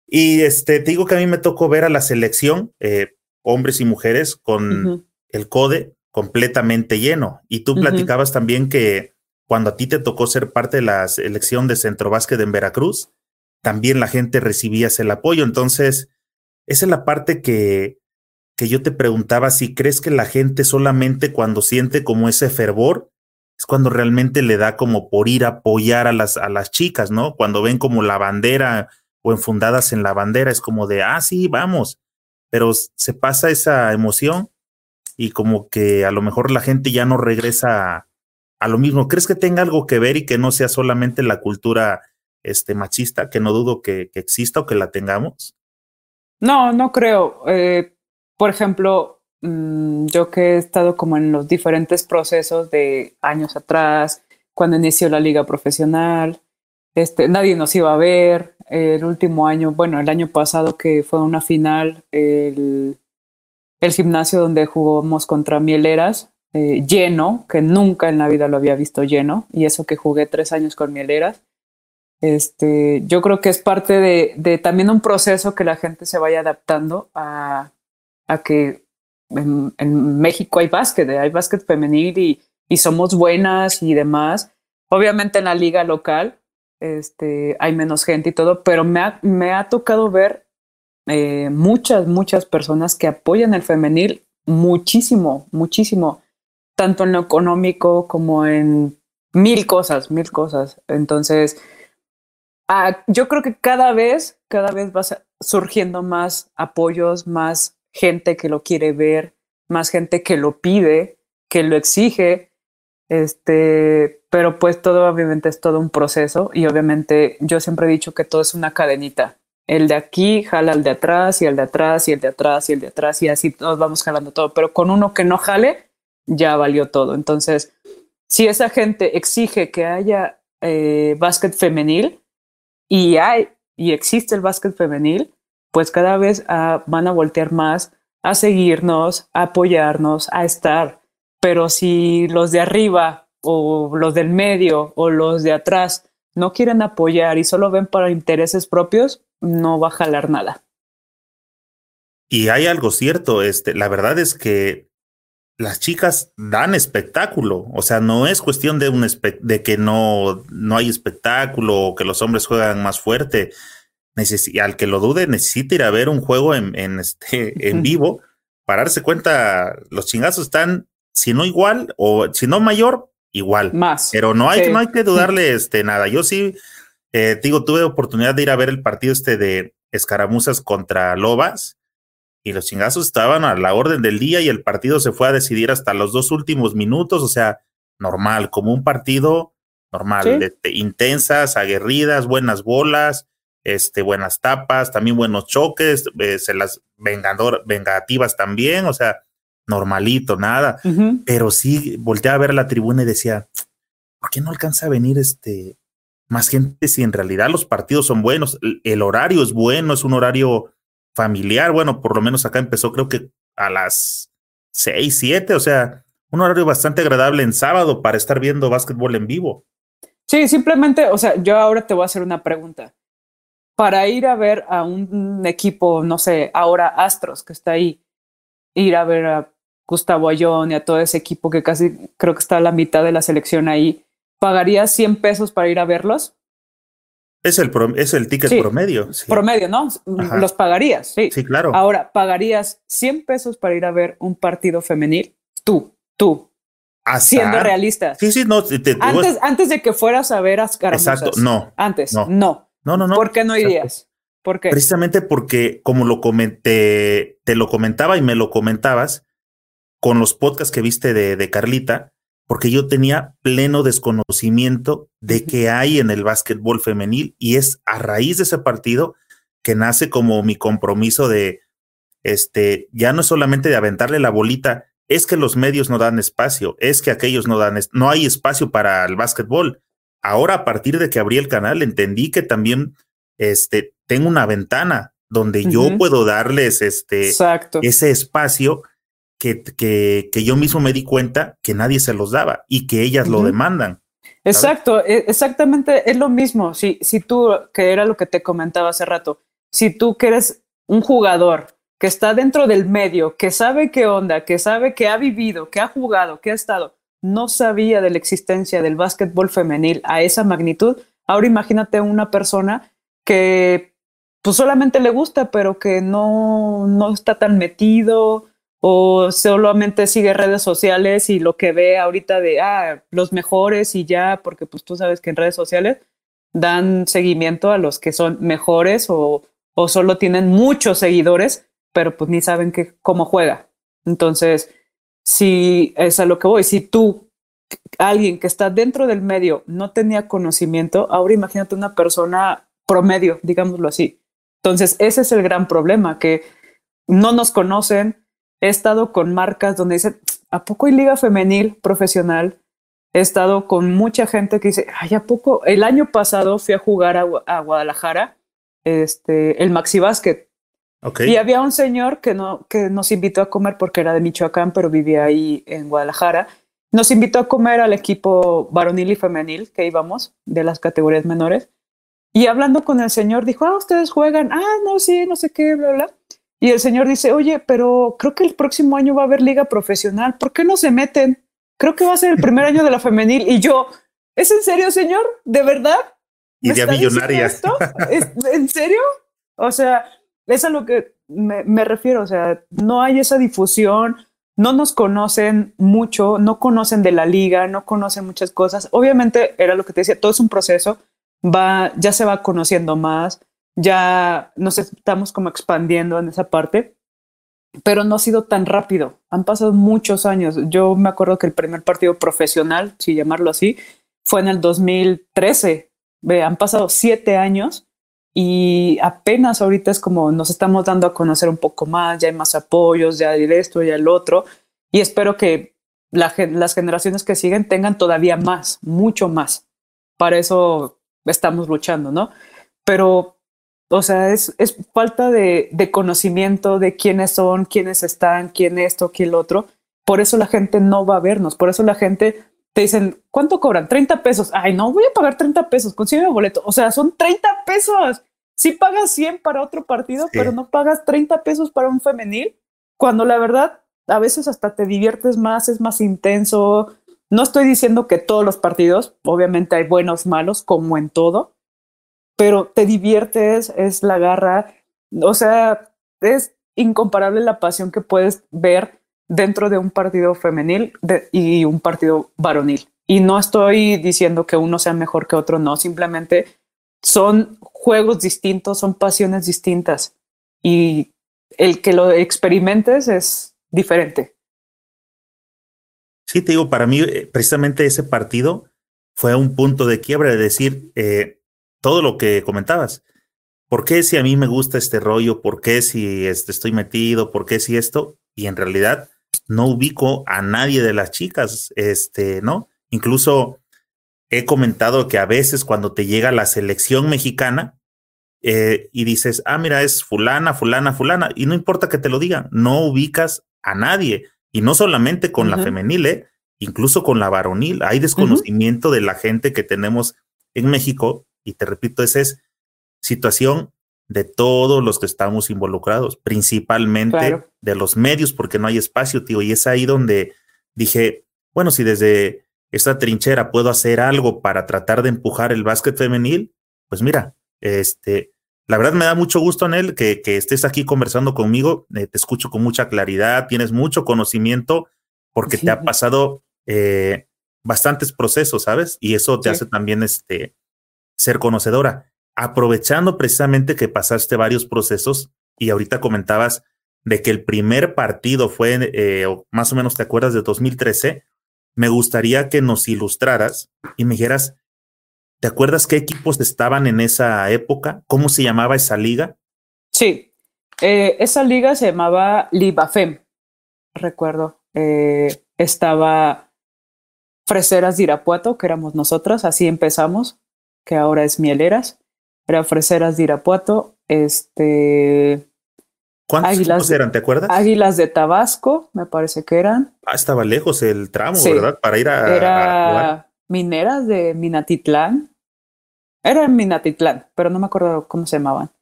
Speaker 1: Y este, te digo que a mí me tocó ver a la selección, eh, hombres y mujeres, con el CODE completamente lleno. Y tú platicabas también que cuando a ti te tocó ser parte de la selección de Centro Básquet en Veracruz, también la gente recibía el apoyo. Entonces, esa es la parte que, que yo te preguntaba si crees que la gente solamente cuando siente como ese fervor es cuando realmente le da como por ir a apoyar a las, a las chicas, ¿no? Cuando ven como la bandera o enfundadas en la bandera, es como de, ah, sí, vamos, pero se pasa esa emoción y como que a lo mejor la gente ya no regresa a, lo mismo. ¿Crees que tenga algo que ver y que no sea solamente la cultura este, machista, que no dudo que, exista o que la tengamos?
Speaker 2: No, no creo. Eh, por ejemplo, mm, yo que he estado como en los diferentes procesos de años atrás, cuando inició la liga profesional, este, nadie nos iba a ver. El último año, bueno, el año pasado que fue una final, el, el gimnasio donde jugamos contra Mieleras, eh, lleno, que nunca en la vida lo había visto lleno, y eso que jugué tres años con Mieleras. Este, yo creo que es parte de, de también un proceso que la gente se vaya adaptando a, a que en, México hay básquet, hay básquet femenil y, y, somos buenas y demás. Obviamente en la liga local este, hay menos gente y todo, pero me ha, me ha tocado ver eh, muchas, muchas personas que apoyan el femenil muchísimo, muchísimo, tanto en lo económico como en mil cosas, mil cosas. Entonces, ah, yo creo que cada vez, cada vez va surgiendo más apoyos, más gente que lo quiere ver, más gente que lo pide, que lo exige, este, pero pues todo obviamente es todo un proceso y obviamente yo siempre he dicho que todo es una cadenita. El de aquí jala al de atrás y el de atrás y el de atrás y el de atrás y así todos vamos jalando todo, pero con uno que no jale, ya valió todo. Entonces, si esa gente exige que haya eh, básquet femenil y hay y existe el básquet femenil, pues cada vez ah, van a voltear más a seguirnos, a apoyarnos, a estar. Pero si los de arriba o los del medio o los de atrás no quieren apoyar y solo ven para intereses propios, no va a jalar nada.
Speaker 1: Y hay algo cierto, este, la verdad es que las chicas dan espectáculo, o sea, no es cuestión de un de que no, no hay espectáculo o que los hombres juegan más fuerte al que lo dude, necesita ir a ver un juego en, en, este, en vivo para darse cuenta, los chingazos están, si no igual, o si no mayor, igual.
Speaker 2: Más.
Speaker 1: Pero no hay, no hay que dudarle este, nada. Yo sí, eh, digo, tuve oportunidad de ir a ver el partido este de escaramuzas contra Lobas y los chingazos estaban a la orden del día y el partido se fue a decidir hasta los dos últimos minutos, o sea, normal, como un partido normal, este, intensas, aguerridas, buenas bolas, este, buenas tapas, también buenos choques, eh, se las vengador, vengativas también, o sea, normalito, nada. Pero sí volteaba a ver la tribuna y decía, ¿por qué no alcanza a venir este más gente si en realidad los partidos son buenos? El, horario es bueno, es un horario familiar. Bueno, por lo menos acá empezó creo que a las seis, siete, o sea, un horario bastante agradable en sábado para estar viendo básquetbol en vivo.
Speaker 2: Sí, simplemente, o sea, yo ahora te voy a hacer una pregunta para ir a ver a un equipo, no sé, ahora Astros, que está ahí, ir a ver a Gustavo Ayón y a todo ese equipo que casi creo que está a la mitad de la selección ahí, ¿pagarías 100 pesos para ir a verlos?
Speaker 1: Es el, es el ticket promedio.
Speaker 2: Promedio, ¿no? Los pagarías, sí.
Speaker 1: Sí, claro.
Speaker 2: Ahora, ¿pagarías 100 pesos para ir a ver un partido femenil? Tú, tú. Siendo realista.
Speaker 1: Sí, sí, no.
Speaker 2: antes, antes de que fueras a ver a Exacto,
Speaker 1: no.
Speaker 2: Antes, no.
Speaker 1: No, no, no.
Speaker 2: ¿Por qué no irías? ¿Por qué?
Speaker 1: Precisamente porque, como lo comenté, te lo comentaba y me lo comentabas con los podcasts que viste de, de Carlita, porque yo tenía pleno desconocimiento de qué hay en el básquetbol femenil y es a raíz de ese partido que nace como mi compromiso de, este, ya no es solamente de aventarle la bolita, es que los medios no dan espacio, es que aquellos no dan, no hay espacio para el básquetbol. Ahora a partir de que abrí el canal entendí que también este, tengo una ventana donde yo puedo darles este, ese espacio que, que, que, yo mismo me di cuenta que nadie se los daba y que ellas lo demandan.
Speaker 2: Exacto, e, exactamente es lo mismo. Si, si tú, que era lo que te comentaba hace rato, si tú que eres un jugador que está dentro del medio, que sabe qué onda, que sabe que ha vivido, que ha jugado, que ha estado, no sabía de la existencia del básquetbol femenil a esa magnitud, ahora imagínate una persona que pues solamente le gusta, pero que no, no está tan metido o solamente sigue redes sociales y lo que ve ahorita de, ah, los mejores y ya, porque pues tú sabes que en redes sociales dan seguimiento a los que son mejores o, o solo tienen muchos seguidores, pero pues ni saben que, cómo juega. Entonces, si es a lo que voy, si tú, alguien que está dentro del medio, no tenía conocimiento, ahora imagínate una persona promedio, digámoslo así. Entonces, ese es el gran problema, que no nos conocen. He estado con marcas donde dicen, ¿a poco hay liga femenil profesional? He estado con mucha gente que dice, ay, ¿a poco? El año pasado fui a jugar a, Guadalajara, este, el Maxi Basket, y había un señor que, no, que nos invitó a comer porque era de Michoacán, pero vivía ahí en Guadalajara. Nos invitó a comer al equipo varonil y femenil que íbamos de las categorías menores. Y hablando con el señor, dijo, ah, ustedes juegan, ah, no, sí, no sé qué, bla, bla. Y el señor dice, oye, pero creo que el próximo año va a haber liga profesional, ¿por qué no se meten? Creo que va a ser el primer año de la femenil. Y yo, ¿es en serio, señor? ¿De verdad?
Speaker 1: Idea millonaria.
Speaker 2: Esto? ¿En serio? O sea, es a lo que me, refiero, o sea, no hay esa difusión, no nos conocen mucho, no conocen de la liga, no conocen muchas cosas. Obviamente, era lo que te decía, todo es un proceso, va, ya se va conociendo más, ya nos estamos como expandiendo en esa parte, pero no ha sido tan rápido. Han pasado muchos años. Yo me acuerdo que el primer partido profesional, si llamarlo así, fue en el 2013. Ve, han pasado siete años y apenas ahorita es como nos estamos dando a conocer un poco más, ya hay más apoyos, ya hay esto, ya el otro, y espero que las generaciones que siguen tengan todavía más, mucho más. Para eso estamos luchando, ¿no? Pero, o sea, es, es falta de, de conocimiento de quiénes son, quiénes están, quién esto, quién lo otro. Por eso la gente no va a vernos, por eso la gente te dicen, ¿cuánto cobran? 30 pesos. Ay, no voy a pagar 30 pesos, consigue mi boleto. O sea, son 30 pesos. Si pagas 100 para otro partido, pero no pagas 30 pesos para un femenil, cuando la verdad a veces hasta te diviertes más, es más intenso. No estoy diciendo que todos los partidos, obviamente hay buenos, malos, como en todo, pero te diviertes, es la garra. O sea, es incomparable la pasión que puedes ver dentro de un partido femenil y un partido varonil. Y no estoy diciendo que uno sea mejor que otro, no, simplemente son juegos distintos, son pasiones distintas y el que lo experimentes es diferente.
Speaker 1: Sí, te digo, para mí eh, precisamente ese partido fue un punto de quiebra de decir eh, todo lo que comentabas. ¿Por qué si a mí me gusta este rollo? ¿Por qué si este, estoy metido? ¿Por qué si esto? Y en realidad no ubico a nadie de las chicas, este, ¿no? Incluso he comentado que a veces cuando te llega la selección mexicana eh, y dices, ah, mira, es fulana, fulana, fulana, y no importa que te lo digan, no ubicas a nadie, y no solamente con la femenil, ¿eh? incluso con la varonil, hay desconocimiento de la gente que tenemos en México, y te repito, esa es situación de todos los que estamos involucrados, principalmente de los medios, porque no hay espacio, tío. Y es ahí donde dije, bueno, si desde esta trinchera puedo hacer algo para tratar de empujar el básquet femenil, pues mira, este, la verdad me da mucho gusto, Anel, que, que estés aquí conversando conmigo. Eh, te escucho con mucha claridad, tienes mucho conocimiento, porque te ha pasado eh, bastantes procesos, ¿sabes? Y eso te hace también este, ser conocedora aprovechando precisamente que pasaste varios procesos y ahorita comentabas de que el primer partido fue, eh, más o menos te acuerdas de 2013, me gustaría que nos ilustraras y me dijeras, ¿te acuerdas qué equipos estaban en esa época? ¿Cómo se llamaba esa liga?
Speaker 2: Sí, eh, esa liga se llamaba Libafem, recuerdo. Eh, estaba Freseras de Irapuato, que éramos nosotros, así empezamos, que ahora es Mieleras era Freseras de Irapuato, este...
Speaker 1: ¿Cuántos águilas eran, te acuerdas?
Speaker 2: Águilas de Tabasco, me parece que eran.
Speaker 1: Ah, estaba lejos el tramo, ¿verdad? Para ir a...
Speaker 2: Era Mineras de Minatitlán. Era en Minatitlán, pero no me acuerdo cómo se llamaban.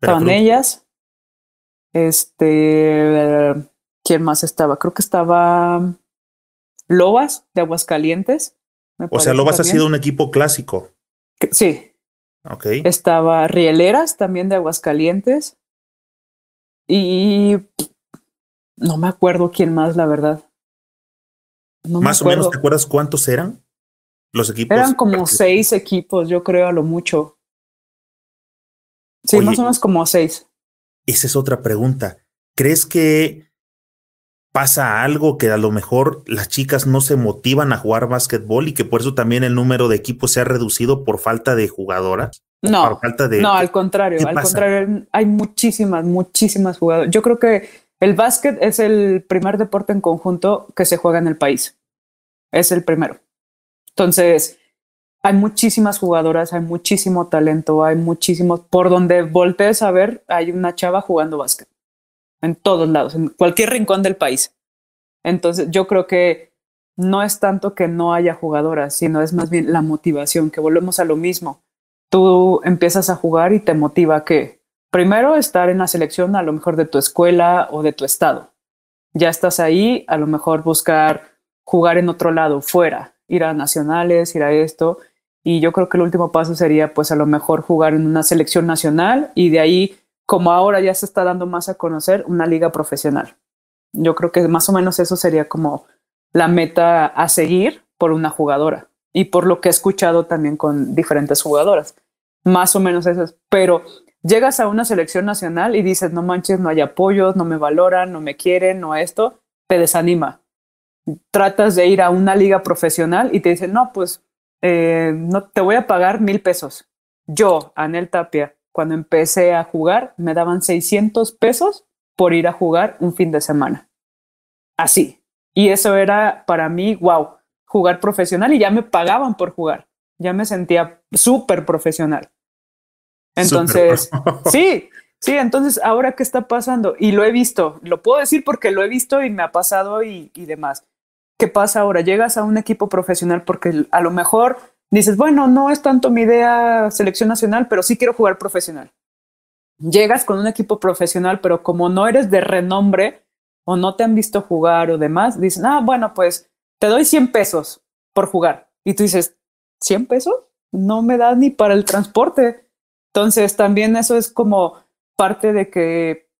Speaker 2: Estaban ellas. Este... ¿Quién más estaba? Creo que estaba... Lobas de Aguascalientes.
Speaker 1: O sea, Lobas ha sido un equipo clásico.
Speaker 2: Sí, estaba Rieleras también de Aguascalientes. Y no me acuerdo quién más, la verdad.
Speaker 1: más o menos, ¿te acuerdas cuántos eran los equipos?
Speaker 2: Eran como seis equipos, yo creo, a lo mucho. Sí, más o menos como seis.
Speaker 1: Esa es otra pregunta. ¿Crees que pasa algo que a lo mejor las chicas no se motivan a jugar básquetbol y que por eso también el número de equipos se ha reducido por falta de jugadoras?
Speaker 2: No, falta de, no, al contrario, al contrario, hay muchísimas, muchísimas jugadoras. Yo creo que el básquet es el primer deporte en conjunto que se juega en el país. Es el primero. Entonces, hay muchísimas jugadoras, hay muchísimo talento, hay muchísimos, por donde voltees a ver, hay una chava jugando básquet en todos lados, en cualquier rincón del país. Entonces, yo creo que no es tanto que no haya jugadoras, sino es más bien la motivación, que volvemos a lo mismo. Tú empiezas a jugar y te motiva que, primero, estar en la selección a lo mejor de tu escuela o de tu estado. Ya estás ahí, a lo mejor buscar jugar en otro lado, fuera, ir a nacionales, ir a esto. Y yo creo que el último paso sería, pues, a lo mejor jugar en una selección nacional y de ahí como ahora ya se está dando más a conocer, una liga profesional. Yo creo que más o menos eso sería como la meta a seguir por una jugadora y por lo que he escuchado también con diferentes jugadoras. Más o menos eso es. Pero llegas a una selección nacional y dices, no manches, no hay apoyos, no me valoran, no me quieren, no esto, te desanima. Tratas de ir a una liga profesional y te dicen, no, pues eh, no te voy a pagar mil pesos. Yo, Anel Tapia, cuando empecé a jugar, me daban 600 pesos por ir a jugar un fin de semana. Así. Y eso era para mí, wow, jugar profesional y ya me pagaban por jugar. Ya me sentía súper profesional. Entonces, sí, sí, entonces ahora qué está pasando? Y lo he visto, lo puedo decir porque lo he visto y me ha pasado y, y demás. ¿Qué pasa ahora? Llegas a un equipo profesional porque a lo mejor dices, bueno, no es tanto mi idea selección nacional, pero sí quiero jugar profesional. Llegas con un equipo profesional, pero como no eres de renombre o no te han visto jugar o demás, dicen, ah, bueno, pues te doy 100 pesos por jugar. Y tú dices, ¿100 pesos? No me da ni para el transporte. Entonces, también eso es como parte de que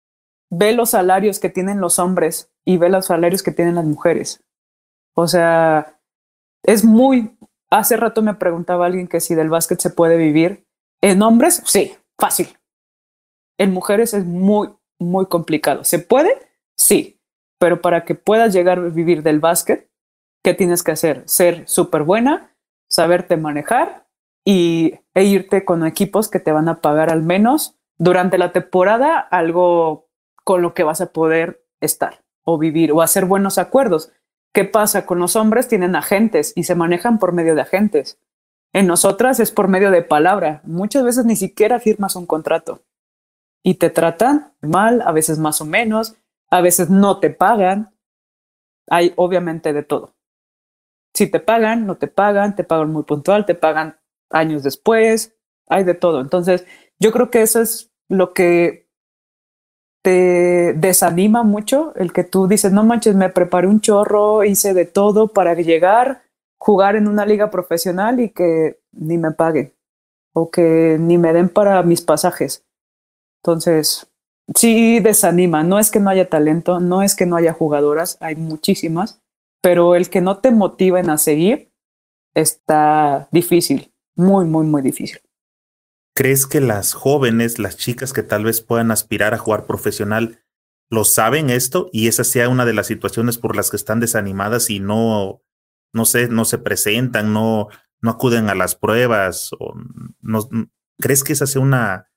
Speaker 2: ve los salarios que tienen los hombres y ve los salarios que tienen las mujeres. O sea, es muy... Hace rato me preguntaba alguien que si del básquet se puede vivir. En hombres, sí, fácil. En mujeres es muy, muy complicado. ¿Se puede? Sí. Pero para que puedas llegar a vivir del básquet, ¿qué tienes que hacer? Ser súper buena, saberte manejar y, e irte con equipos que te van a pagar al menos durante la temporada algo con lo que vas a poder estar o vivir o hacer buenos acuerdos. ¿Qué pasa? Con los hombres tienen agentes y se manejan por medio de agentes. En nosotras es por medio de palabra. Muchas veces ni siquiera firmas un contrato y te tratan mal, a veces más o menos, a veces no te pagan. Hay obviamente de todo. Si te pagan, no te pagan, te pagan muy puntual, te pagan años después, hay de todo. Entonces, yo creo que eso es lo que te desanima mucho el que tú dices, no manches, me preparé un chorro, hice de todo para llegar, jugar en una liga profesional y que ni me paguen o que ni me den para mis pasajes. Entonces, sí desanima, no es que no haya talento, no es que no haya jugadoras, hay muchísimas, pero el que no te motiven a seguir está difícil, muy, muy, muy difícil.
Speaker 1: ¿Crees que las jóvenes, las chicas que tal vez puedan aspirar a jugar profesional, lo saben esto y esa sea una de las situaciones por las que están desanimadas y no, no sé, no se presentan, no, no acuden a las pruebas? O no, ¿Crees que esa sea una...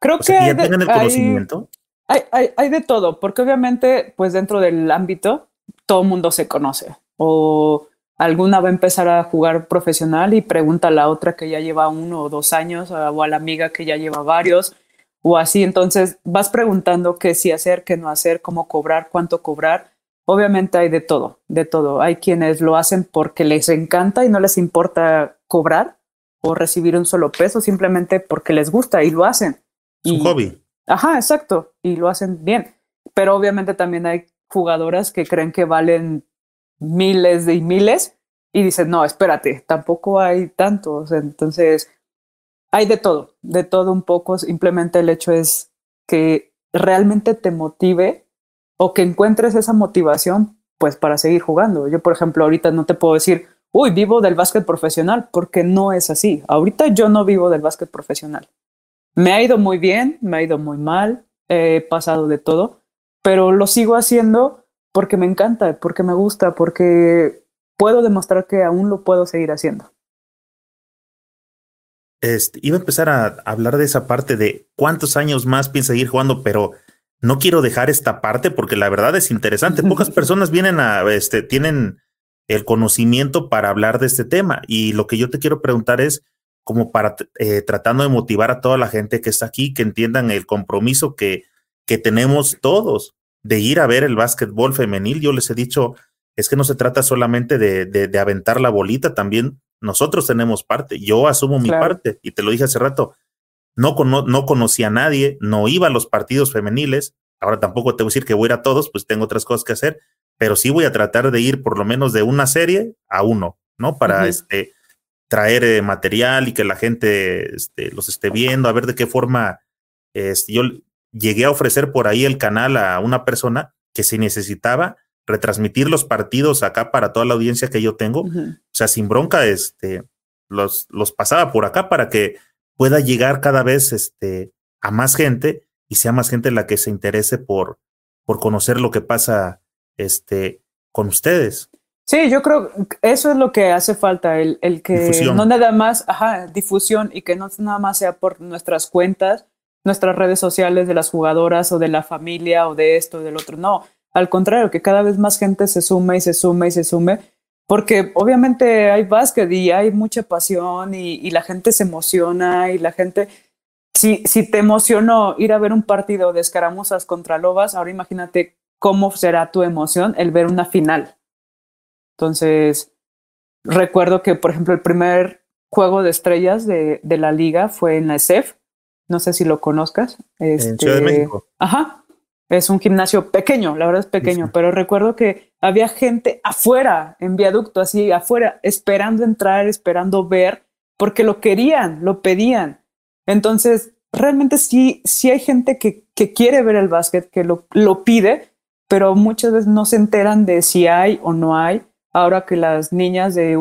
Speaker 2: Creo que, ya tengan el conocimiento. Hay, hay, hay, de todo, porque obviamente, pues dentro del ámbito, todo el mundo se conoce. O alguna va a empezar a jugar profesional y pregunta a la otra que ya lleva uno o dos años o a la amiga que ya lleva varios o así. Entonces vas preguntando qué sí hacer, qué no hacer, cómo cobrar, cuánto cobrar. Obviamente hay de todo, de todo. Hay quienes lo hacen porque les encanta y no les importa cobrar o recibir un solo peso, simplemente porque les gusta y lo hacen.
Speaker 1: Su hobby.
Speaker 2: Ajá, exacto. Y lo hacen bien. Pero obviamente también hay jugadoras que creen que valen miles de miles y dices, no, espérate, tampoco hay tantos. Entonces, hay de todo, de todo un poco. Simplemente el hecho es que realmente te motive o que encuentres esa motivación pues para seguir jugando. Yo, por ejemplo, ahorita no te puedo decir, uy, vivo del básquet profesional, porque no es así. Ahorita yo no vivo del básquet profesional. Me ha ido muy bien, me ha ido muy mal, he pasado de todo, pero lo sigo haciendo porque me encanta, porque me gusta, porque puedo demostrar que aún lo puedo seguir haciendo.
Speaker 1: Este, iba a empezar a hablar de esa parte de cuántos años más piensa seguir jugando, pero no quiero dejar esta parte porque la verdad es interesante. Pocas personas vienen a, este, tienen el conocimiento para hablar de este tema y lo que yo te quiero preguntar es como para eh, tratando de motivar a toda la gente que está aquí, que entiendan el compromiso que, que tenemos todos de ir a ver el básquetbol femenil. Yo les he dicho, es que no se trata solamente de, de, aventar la bolita, también nosotros tenemos parte. Yo asumo mi parte y te lo dije hace rato. No, no conocí a nadie, no iba a los partidos femeniles. Ahora tampoco te voy a decir que voy a ir a todos, pues tengo otras cosas que hacer, pero sí voy a tratar de ir por lo menos de una serie a uno, ¿no? Para este, traer eh, material y que la gente este, los esté viendo, a ver de qué forma este, yo llegué a ofrecer por ahí el canal a una persona que si necesitaba retransmitir los partidos acá para toda la audiencia que yo tengo, o sea, sin bronca, este, los, los pasaba por acá para que pueda llegar cada vez este, a más gente y sea más gente la que se interese por, por conocer lo que pasa este, con ustedes.
Speaker 2: Sí, yo creo que eso es lo que hace falta, el, el que no nada más, ajá, difusión y que no nada más sea por nuestras cuentas, nuestras redes sociales de las jugadoras o de la familia o de esto o del otro. No, al contrario, que cada vez más gente se sume y se sume y se sume, porque obviamente hay básquet y hay mucha pasión y, y la gente se emociona y la gente, si, si te emocionó ir a ver un partido de escaramuzas contra lobas, ahora imagínate cómo será tu emoción el ver una final entonces, recuerdo que, por ejemplo, el primer juego de estrellas de, de la liga fue en la ESEF. No sé si lo conozcas.
Speaker 1: Este, en Ciudad de México.
Speaker 2: Ajá. Es un gimnasio pequeño, la verdad es pequeño, pero recuerdo que había gente afuera, en viaducto, así afuera, esperando entrar, esperando ver, porque lo querían, lo pedían. Entonces, realmente sí, sí hay gente que, que quiere ver el básquet, que lo, lo pide, pero muchas veces no se enteran de si hay o no hay ahora que las niñas de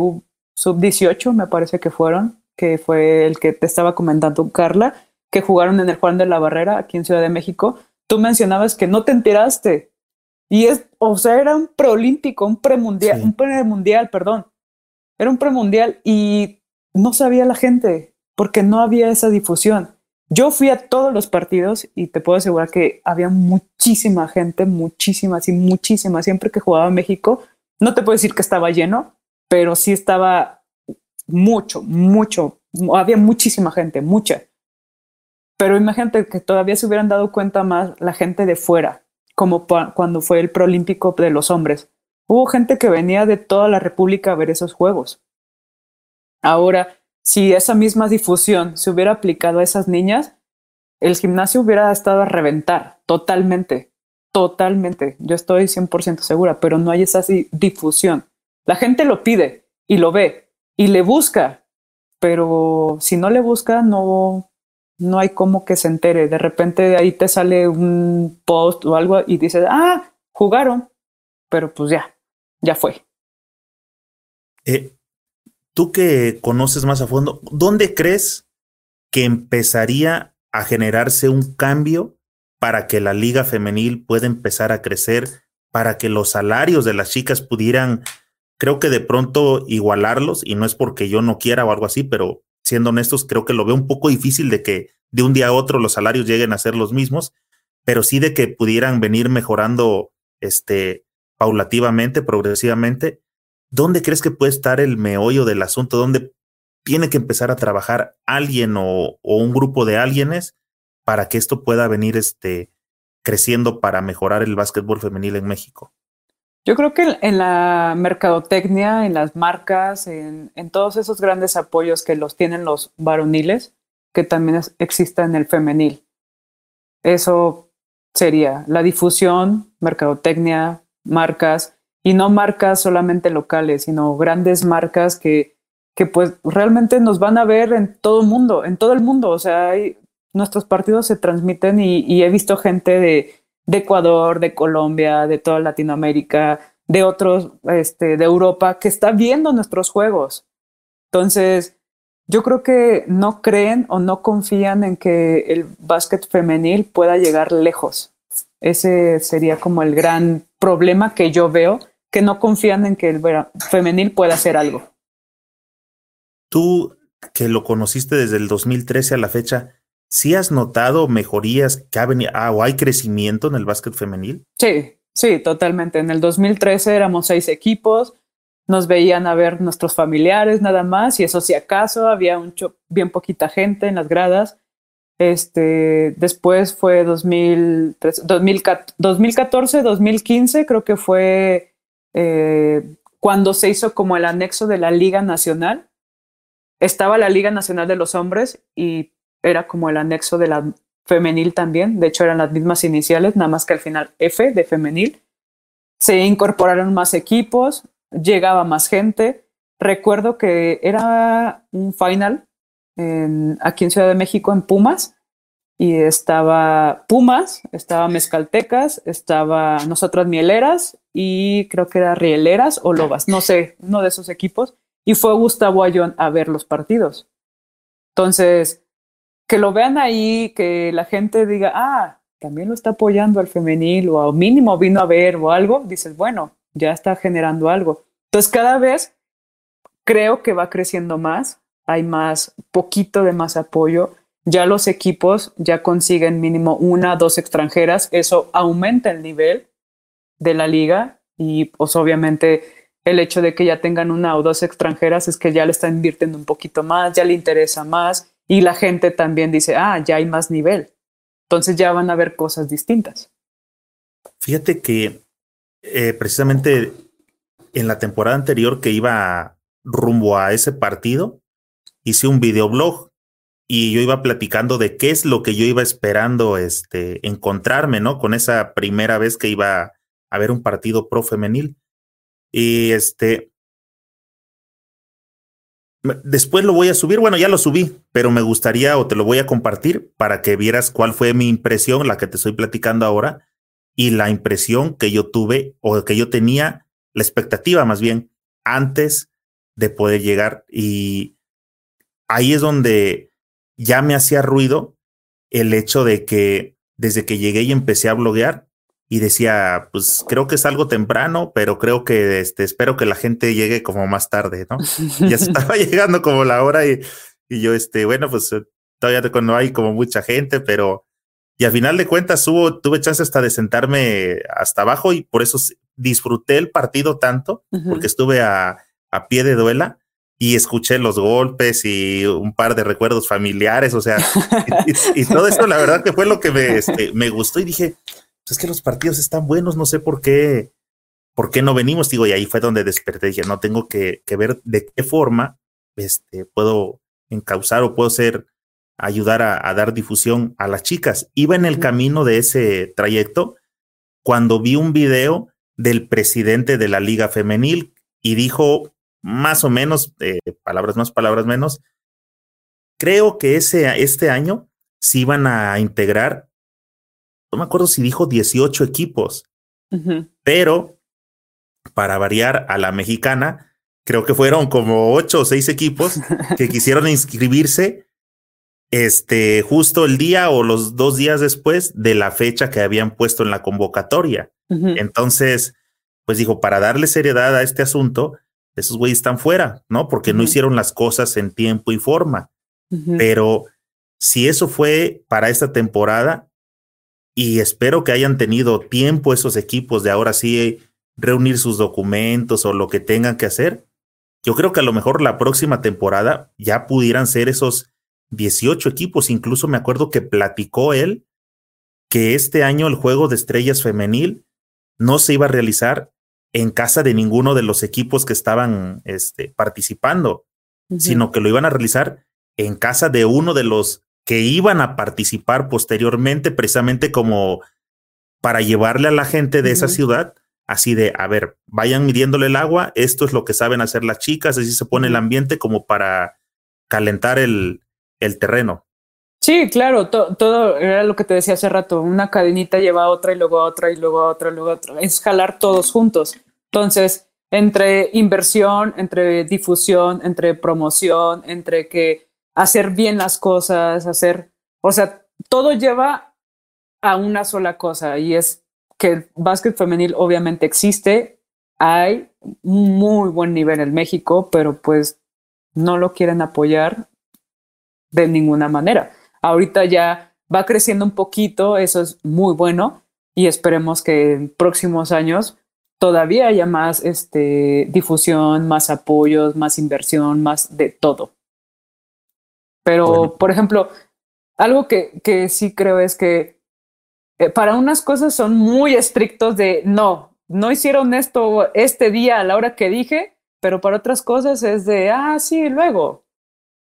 Speaker 2: sub 18, me parece que fueron, que fue el que te estaba comentando Carla, que jugaron en el Juan de la Barrera aquí en Ciudad de México, tú mencionabas que no te enteraste. Y es, o sea, era un preolímpico, un premundial, un premundial, perdón. Era un premundial y no sabía la gente porque no había esa difusión. Yo fui a todos los partidos y te puedo asegurar que había muchísima gente, muchísima, sí, muchísima. Siempre que jugaba México, no te puedo decir que estaba lleno, pero sí estaba mucho, mucho, había muchísima gente, mucha. Pero imagínate que todavía se hubieran dado cuenta más la gente de fuera, como cuando fue el Prolímpico de los hombres. Hubo gente que venía de toda la República a ver esos juegos. Ahora, si esa misma difusión se hubiera aplicado a esas niñas, el gimnasio hubiera estado a reventar totalmente. Totalmente, yo estoy 100% segura, pero no hay esa difusión. La gente lo pide y lo ve y le busca, pero si no le busca, no, no hay como que se entere. De repente ahí te sale un post o algo y dices, ah, jugaron, pero pues ya, ya fue.
Speaker 1: Eh, Tú que conoces más a fondo, ¿dónde crees que empezaría a generarse un cambio para que la liga femenil pueda empezar a crecer, para que los salarios de las chicas pudieran, creo que de pronto igualarlos, y no es porque yo no quiera o algo así, pero siendo honestos, creo que lo veo un poco difícil de que de un día a otro los salarios lleguen a ser los mismos, pero sí de que pudieran venir mejorando este paulativamente, progresivamente. ¿Dónde crees que puede estar el meollo del asunto? ¿Dónde tiene que empezar a trabajar alguien o, o un grupo de alguienes para que esto pueda venir este, creciendo para mejorar el básquetbol femenil en México?
Speaker 2: Yo creo que en la mercadotecnia, en las marcas, en, todos esos grandes apoyos que los tienen los varoniles, que también exista en el femenil. Eso sería la difusión, mercadotecnia, marcas, y no marcas solamente locales, sino grandes marcas que, que pues realmente nos van a ver en todo el mundo, en todo el mundo. O sea, hay, nuestros partidos se transmiten y, he visto gente de, Ecuador, de Colombia, de toda Latinoamérica, de otros, este, de Europa, que está viendo nuestros juegos. Entonces, yo creo que no creen o no confían en que el básquet femenil pueda llegar lejos. Ese sería como el gran problema que yo veo, que no confían en que el femenil pueda hacer algo.
Speaker 1: Tú, que lo conociste desde el 2013 a la fecha, ¿sí has notado mejorías que ha venido, ah, o hay crecimiento en el básquet femenil?
Speaker 2: Sí, sí, totalmente. En el 2013 éramos seis equipos, nos veían a ver nuestros familiares nada más, y eso si acaso había un bien poquita gente en las gradas. Este, después fue 2014, 2015, creo que fue eh, cuando se hizo como el anexo de la Liga Nacional. Estaba la Liga Nacional de los Hombres y era como el anexo de la femenil también, de hecho eran las mismas iniciales, nada más que al final F de femenil. Se incorporaron más equipos, llegaba más gente. Recuerdo que era un final aquí en Ciudad de México en Pumas y estaba Pumas, estaba Mezcaltecas, estaba nosotras Mieleras y creo que era Rieleras o Lobas, no sé, uno de esos equipos. Y fue Gustavo Ayón a ver los partidos. Entonces, que lo vean ahí, que la gente diga, ah, también lo está apoyando al femenil o mínimo vino a ver o algo, dices, bueno, ya está generando algo. Entonces cada vez creo que va creciendo más, hay más, poquito de más apoyo. Ya los equipos ya consiguen mínimo una, dos extranjeras, eso aumenta el nivel de la liga y pues obviamente el hecho de que ya tengan una o dos extranjeras es que ya le están invirtiendo un poquito más, ya le interesa más y la gente también dice, ah, ya hay más nivel. Entonces ya van a ver cosas distintas.
Speaker 1: Fíjate que eh, precisamente en la temporada anterior que iba rumbo a ese partido, hice un videoblog y yo iba platicando de qué es lo que yo iba esperando este, encontrarme, ¿no? Con esa primera vez que iba a ver un partido pro femenil. Y este, después lo voy a subir, bueno, ya lo subí, pero me gustaría o te lo voy a compartir para que vieras cuál fue mi impresión, la que te estoy platicando ahora, y la impresión que yo tuve o que yo tenía, la expectativa más bien, antes de poder llegar. Y ahí es donde ya me hacía ruido el hecho de que desde que llegué y empecé a bloguear y decía, pues creo que es algo temprano, pero creo que este, espero que la gente llegue como más tarde, ¿no? ya estaba llegando como la hora y, y yo, este, bueno, pues eh, todavía no hay como mucha gente, pero y al final de cuentas hubo, tuve chance hasta de sentarme hasta abajo y por eso disfruté el partido tanto, porque estuve a, a pie de duela y escuché los golpes y un par de recuerdos familiares, o sea, y, todo esto la verdad que fue lo que me, este, me gustó y dije, pues es que los partidos están buenos, no sé por qué, por qué no venimos, digo, y ahí fue donde desperté, dije, no tengo que, que ver de qué forma este, puedo encauzar o puedo ser, ayudar a, a, dar difusión a las chicas. Iba en el camino de ese trayecto cuando vi un video del presidente de la Liga Femenil y dijo más o menos, eh, palabras más, palabras menos, creo que ese, este año se iban a integrar, no me acuerdo si dijo 18 equipos, pero para variar a la mexicana, creo que fueron como ocho o seis equipos que quisieron inscribirse este, justo el día o los dos días después de la fecha que habían puesto en la convocatoria. Entonces, pues dijo, para darle seriedad a este asunto, esos güeyes están fuera, ¿no? Porque no hicieron las cosas en tiempo y forma. Pero si eso fue para esta temporada, y espero que hayan tenido tiempo esos equipos de ahora sí reunir sus documentos o lo que tengan que hacer, yo creo que a lo mejor la próxima temporada ya pudieran ser esos 18 equipos. Incluso me acuerdo que platicó él que este año el juego de estrellas femenil no se iba a realizar en casa de ninguno de los equipos que estaban este, participando, sino que lo iban a realizar en casa de uno de los que iban a participar posteriormente, precisamente como para llevarle a la gente de esa ciudad, así de, a ver, vayan midiéndole el agua, esto es lo que saben hacer las chicas, así se pone el ambiente como para calentar el, el terreno.
Speaker 2: Sí, claro, todo era lo que te decía hace rato, una cadenita lleva a otra y luego a otra y luego a otra y luego a otra, es jalar todos juntos. Entonces, entre inversión, entre difusión, entre promoción, entre que hacer bien las cosas, hacer, o sea, todo lleva a una sola cosa y es que el básquet femenil obviamente existe, hay un muy buen nivel en México, pero pues no lo quieren apoyar de ninguna manera. Ahorita ya va creciendo un poquito, eso es muy bueno y esperemos que en próximos años todavía haya más este, difusión, más apoyos, más inversión, más de todo. Pero, por ejemplo, algo que, que sí creo es que eh, para unas cosas son muy estrictos de no, no hicieron esto este día a la hora que dije, pero para otras cosas es de, ah, sí, luego.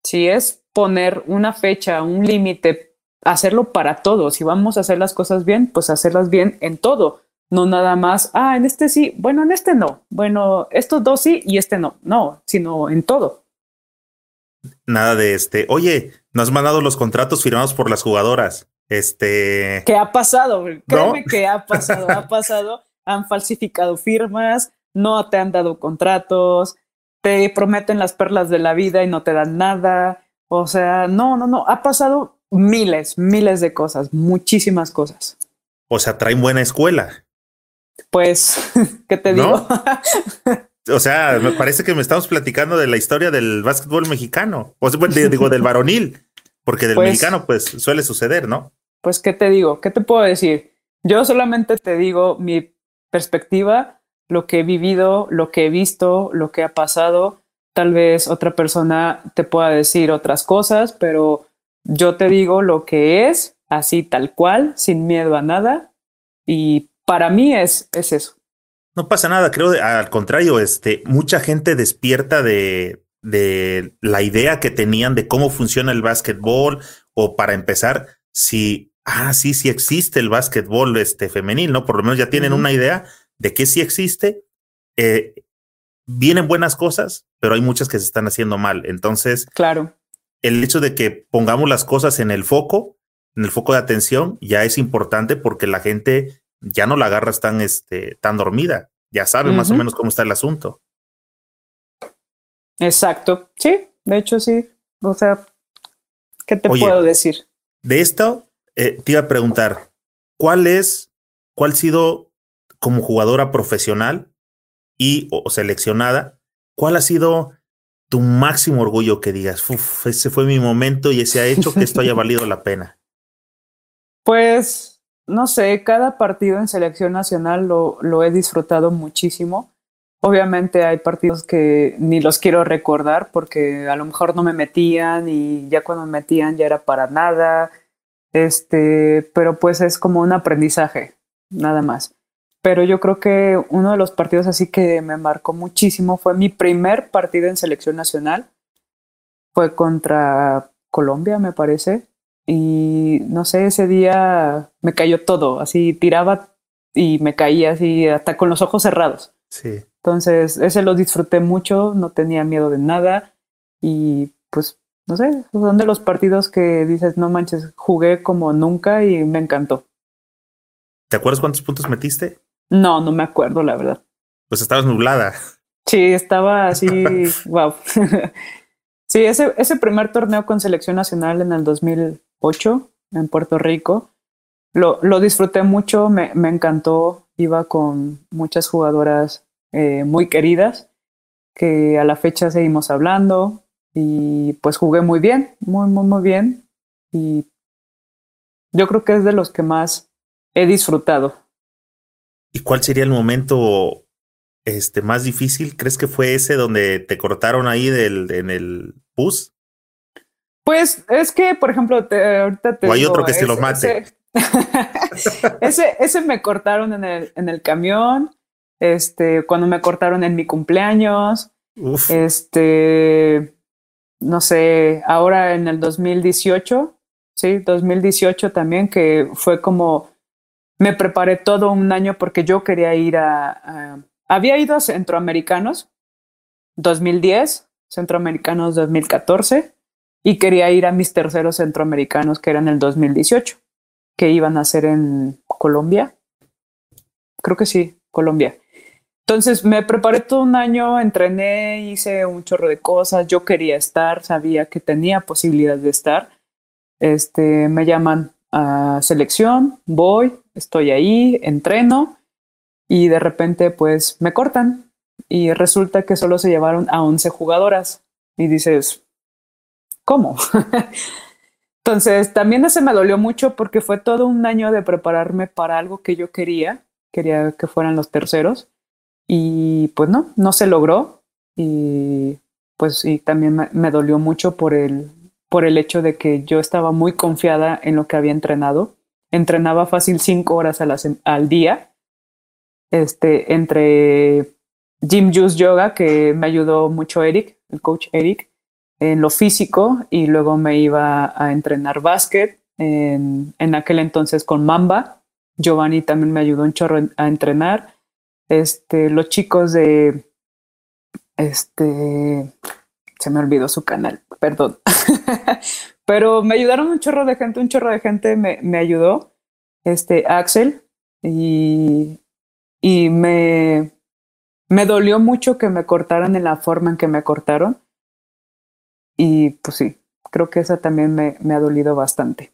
Speaker 2: Si es poner una fecha, un límite, hacerlo para todos. Si vamos a hacer las cosas bien, pues hacerlas bien en todo. No nada más, ah, en este sí, bueno, en este no. Bueno, estos dos sí y este no. No, sino en todo.
Speaker 1: Nada de este, oye, nos has mandado los contratos firmados por las jugadoras. Este.
Speaker 2: ¿Qué ha pasado? Créeme que ha pasado, ha pasado. Han falsificado firmas, no te han dado contratos, te prometen las perlas de la vida y no te dan nada. O sea, no, no, no, ha pasado miles, miles de cosas, muchísimas cosas.
Speaker 1: O sea, traen buena escuela.
Speaker 2: Pues, ¿qué te digo?
Speaker 1: o sea, me parece que me estamos platicando de la historia del básquetbol mexicano, o sea, digo, del varonil, porque del pues mexicano pues suele suceder, ¿no?
Speaker 2: Pues, ¿qué te digo? ¿Qué te puedo decir? Yo solamente te digo mi perspectiva, lo que he vivido, lo que he visto, lo que ha pasado. Tal vez otra persona te pueda decir otras cosas, pero yo te digo lo que es, así tal cual, sin miedo a nada. Y para mí es, es eso.
Speaker 1: No pasa nada, creo al contrario, este, mucha gente despierta de, de la idea que tenían de cómo funciona el básquetbol o para empezar, si, ah, sí, sí existe el básquetbol este, femenil, ¿no? Por lo menos ya tienen una idea de que sí existe. Eh, vienen buenas cosas, pero hay muchas que se están haciendo mal. Entonces,
Speaker 2: claro.
Speaker 1: El hecho de que pongamos las cosas en el foco, en el foco de atención, ya es importante porque la gente ya no la agarras tan, este, tan dormida, ya sabe más o menos cómo está el asunto.
Speaker 2: Exacto, sí, de hecho sí, o sea, ¿qué te puedo decir?
Speaker 1: De esto eh, te iba a preguntar, ¿cuál es, cuál ha sido como jugadora profesional y o seleccionada, cuál ha sido tu máximo orgullo que digas, ese fue mi momento y ese ha hecho que esto haya valido la pena?
Speaker 2: Pues no sé, cada partido en selección nacional lo, lo he disfrutado muchísimo. Obviamente hay partidos que ni los quiero recordar porque a lo mejor no me metían y ya cuando me metían ya era para nada. Este, pero pues es como un aprendizaje, nada más. Pero yo creo que uno de los partidos así que me marcó muchísimo fue mi primer partido en selección nacional. Fue contra Colombia, me parece y no sé, ese día me cayó todo, así tiraba y me caía así hasta con los ojos cerrados.
Speaker 1: Sí.
Speaker 2: Entonces, ese lo disfruté mucho, no tenía miedo de nada y pues, no sé, son de los partidos que dices, no manches, jugué como nunca y me encantó.
Speaker 1: ¿Te acuerdas cuántos puntos metiste?
Speaker 2: No, no me acuerdo, la verdad.
Speaker 1: Pues estabas nublada.
Speaker 2: Sí, estaba así, wow. sí, ese, ese primer torneo con selección nacional en el 2000, en Puerto Rico. Lo, lo disfruté mucho, me, me, encantó. Iba con muchas jugadoras eh, muy queridas que a la fecha seguimos hablando y pues jugué muy bien, muy, muy, muy bien. Y yo creo que es de los que más he disfrutado.
Speaker 1: ¿Y cuál sería el momento este, más difícil? ¿Crees que fue ese donde te cortaron ahí del, en el bus?
Speaker 2: Pues es que, por ejemplo, te, ahorita te.
Speaker 1: O hay otro que se lo mate.
Speaker 2: Ese, ese, me cortaron en el, en el camión. Este, cuando me cortaron en mi cumpleaños. Este, no sé, ahora en el 2018, sí, 2018 también, que fue como me preparé todo un año porque yo quería ir a, a había ido a Centroamericanos 2010, Centroamericanos 2014 y quería ir a mis terceros centroamericanos que eran el 2018, que iban a ser en Colombia. Creo que sí, Colombia. Entonces me preparé todo un año, entrené, hice un chorro de cosas, yo quería estar, sabía que tenía posibilidad de estar. Este, me llaman a selección, voy, estoy ahí, entreno y de repente pues me cortan y resulta que solo se llevaron a 11 jugadoras y dices, ¿cómo? Entonces, también ese me dolió mucho porque fue todo un año de prepararme para algo que yo quería, quería que fueran los terceros, y pues no, no se logró, y pues sí, también me, dolió mucho por el, por el hecho de que yo estaba muy confiada en lo que había entrenado, entrenaba fácil cinco horas al día, este, entre Gym Juice Yoga, que me ayudó mucho Eric, el coach Eric, en lo físico y luego me iba a entrenar básquet en, en aquel entonces con Mamba. Giovanni también me ayudó un chorro a entrenar. Este, los chicos de este se me olvidó su canal, perdón. Pero me ayudaron un chorro de gente, un chorro de gente me, me ayudó. Este Axel y, y me, me dolió mucho que me cortaran en la forma en que me cortaron y pues sí, creo que esa también me, me ha dolido bastante.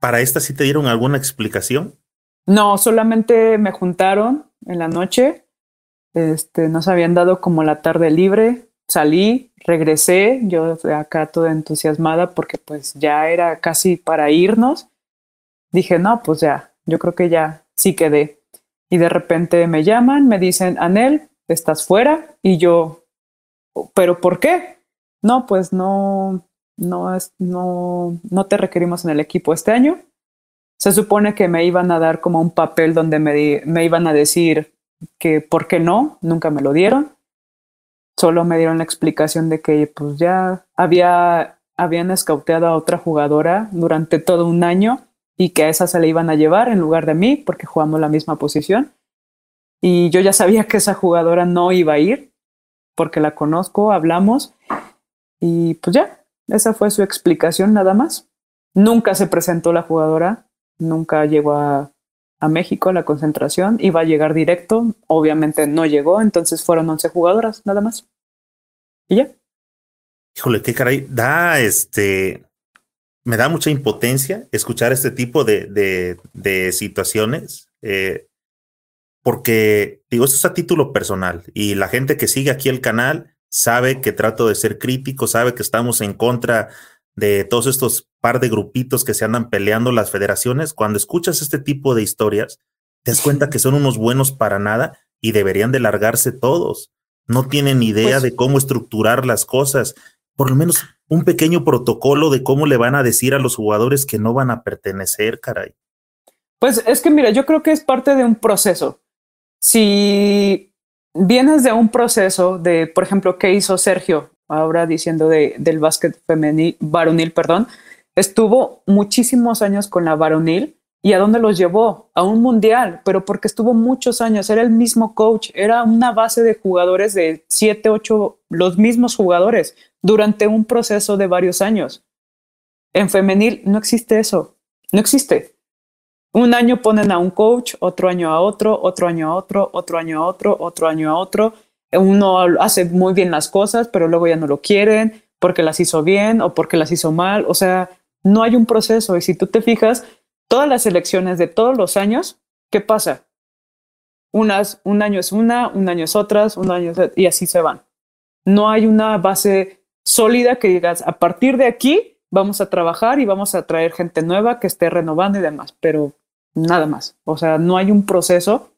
Speaker 1: ¿Para esta sí te dieron alguna explicación?
Speaker 2: No, solamente me juntaron en la noche, este, nos habían dado como la tarde libre, salí, regresé, yo acá toda entusiasmada porque pues ya era casi para irnos. Dije, no, pues ya, yo creo que ya sí quedé. Y de repente me llaman, me dicen, Anel, estás fuera. Y yo, ¿pero por qué? No, pues no, no, es, no, no te requerimos en el equipo este año. Se supone que me iban a dar como un papel donde me, iban a decir que por qué no, nunca me lo dieron. Solo me dieron la explicación de que pues ya había, habían escauteado a otra jugadora durante todo un año y que a esa se le iban a llevar en lugar de mí porque jugamos la misma posición. Y yo ya sabía que esa jugadora no iba a ir porque la conozco, hablamos y pues ya, esa fue su explicación nada más. Nunca se presentó la jugadora, nunca llegó a, a México a la concentración, iba a llegar directo, obviamente no llegó, entonces fueron 11 jugadoras nada más. Y ya.
Speaker 1: Híjole, qué caray, da este, me da mucha impotencia escuchar este tipo de, de, situaciones, eh, porque digo, esto es a título personal y la gente que sigue aquí el canal sabe que trato de ser crítico, sabe que estamos en contra de todos estos par de grupitos que se andan peleando las federaciones. Cuando escuchas este tipo de historias, te das cuenta que son unos buenos para nada y deberían de largarse todos. No tienen idea pues, de cómo estructurar las cosas por lo menos un pequeño protocolo de cómo le van a decir a los jugadores que no van a pertenecer, caray.
Speaker 2: Pues es que mira, yo creo que es parte de un proceso. Si vienes de un proceso de, por ejemplo, ¿qué hizo Sergio? Ahora diciendo de, del básquet femenil, varonil, perdón, estuvo muchísimos años con la varonil ¿Y a dónde los llevó? A un mundial, pero porque estuvo muchos años, era el mismo coach, era una base de jugadores de siete, ocho, los mismos jugadores durante un proceso de varios años. En femenil no existe eso, no existe. Un año ponen a un coach, otro año a otro, otro año a otro, otro año a otro, otro año a otro. Uno hace muy bien las cosas, pero luego ya no lo quieren porque las hizo bien o porque las hizo mal. O sea, no hay un proceso. Y si tú te fijas, todas las elecciones de todos los años, ¿qué pasa? Unas, un año es una, un año es otras, un año es, y así se van. No hay una base sólida que digas, a partir de aquí vamos a trabajar y vamos a traer gente nueva que esté renovando y demás, pero nada más. O sea, no hay un proceso.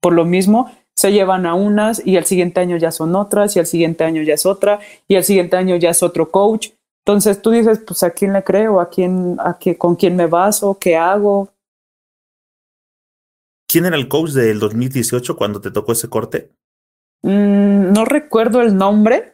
Speaker 2: Por lo mismo, se llevan a unas y el siguiente año ya son otras y el siguiente año ya es otra y el siguiente año ya es otro coach entonces tú dices, pues a quién le creo, a quién, a qué, con quién me baso, qué hago.
Speaker 1: ¿Quién era el coach del 2018 cuando te tocó ese corte?
Speaker 2: Mm, no recuerdo el nombre.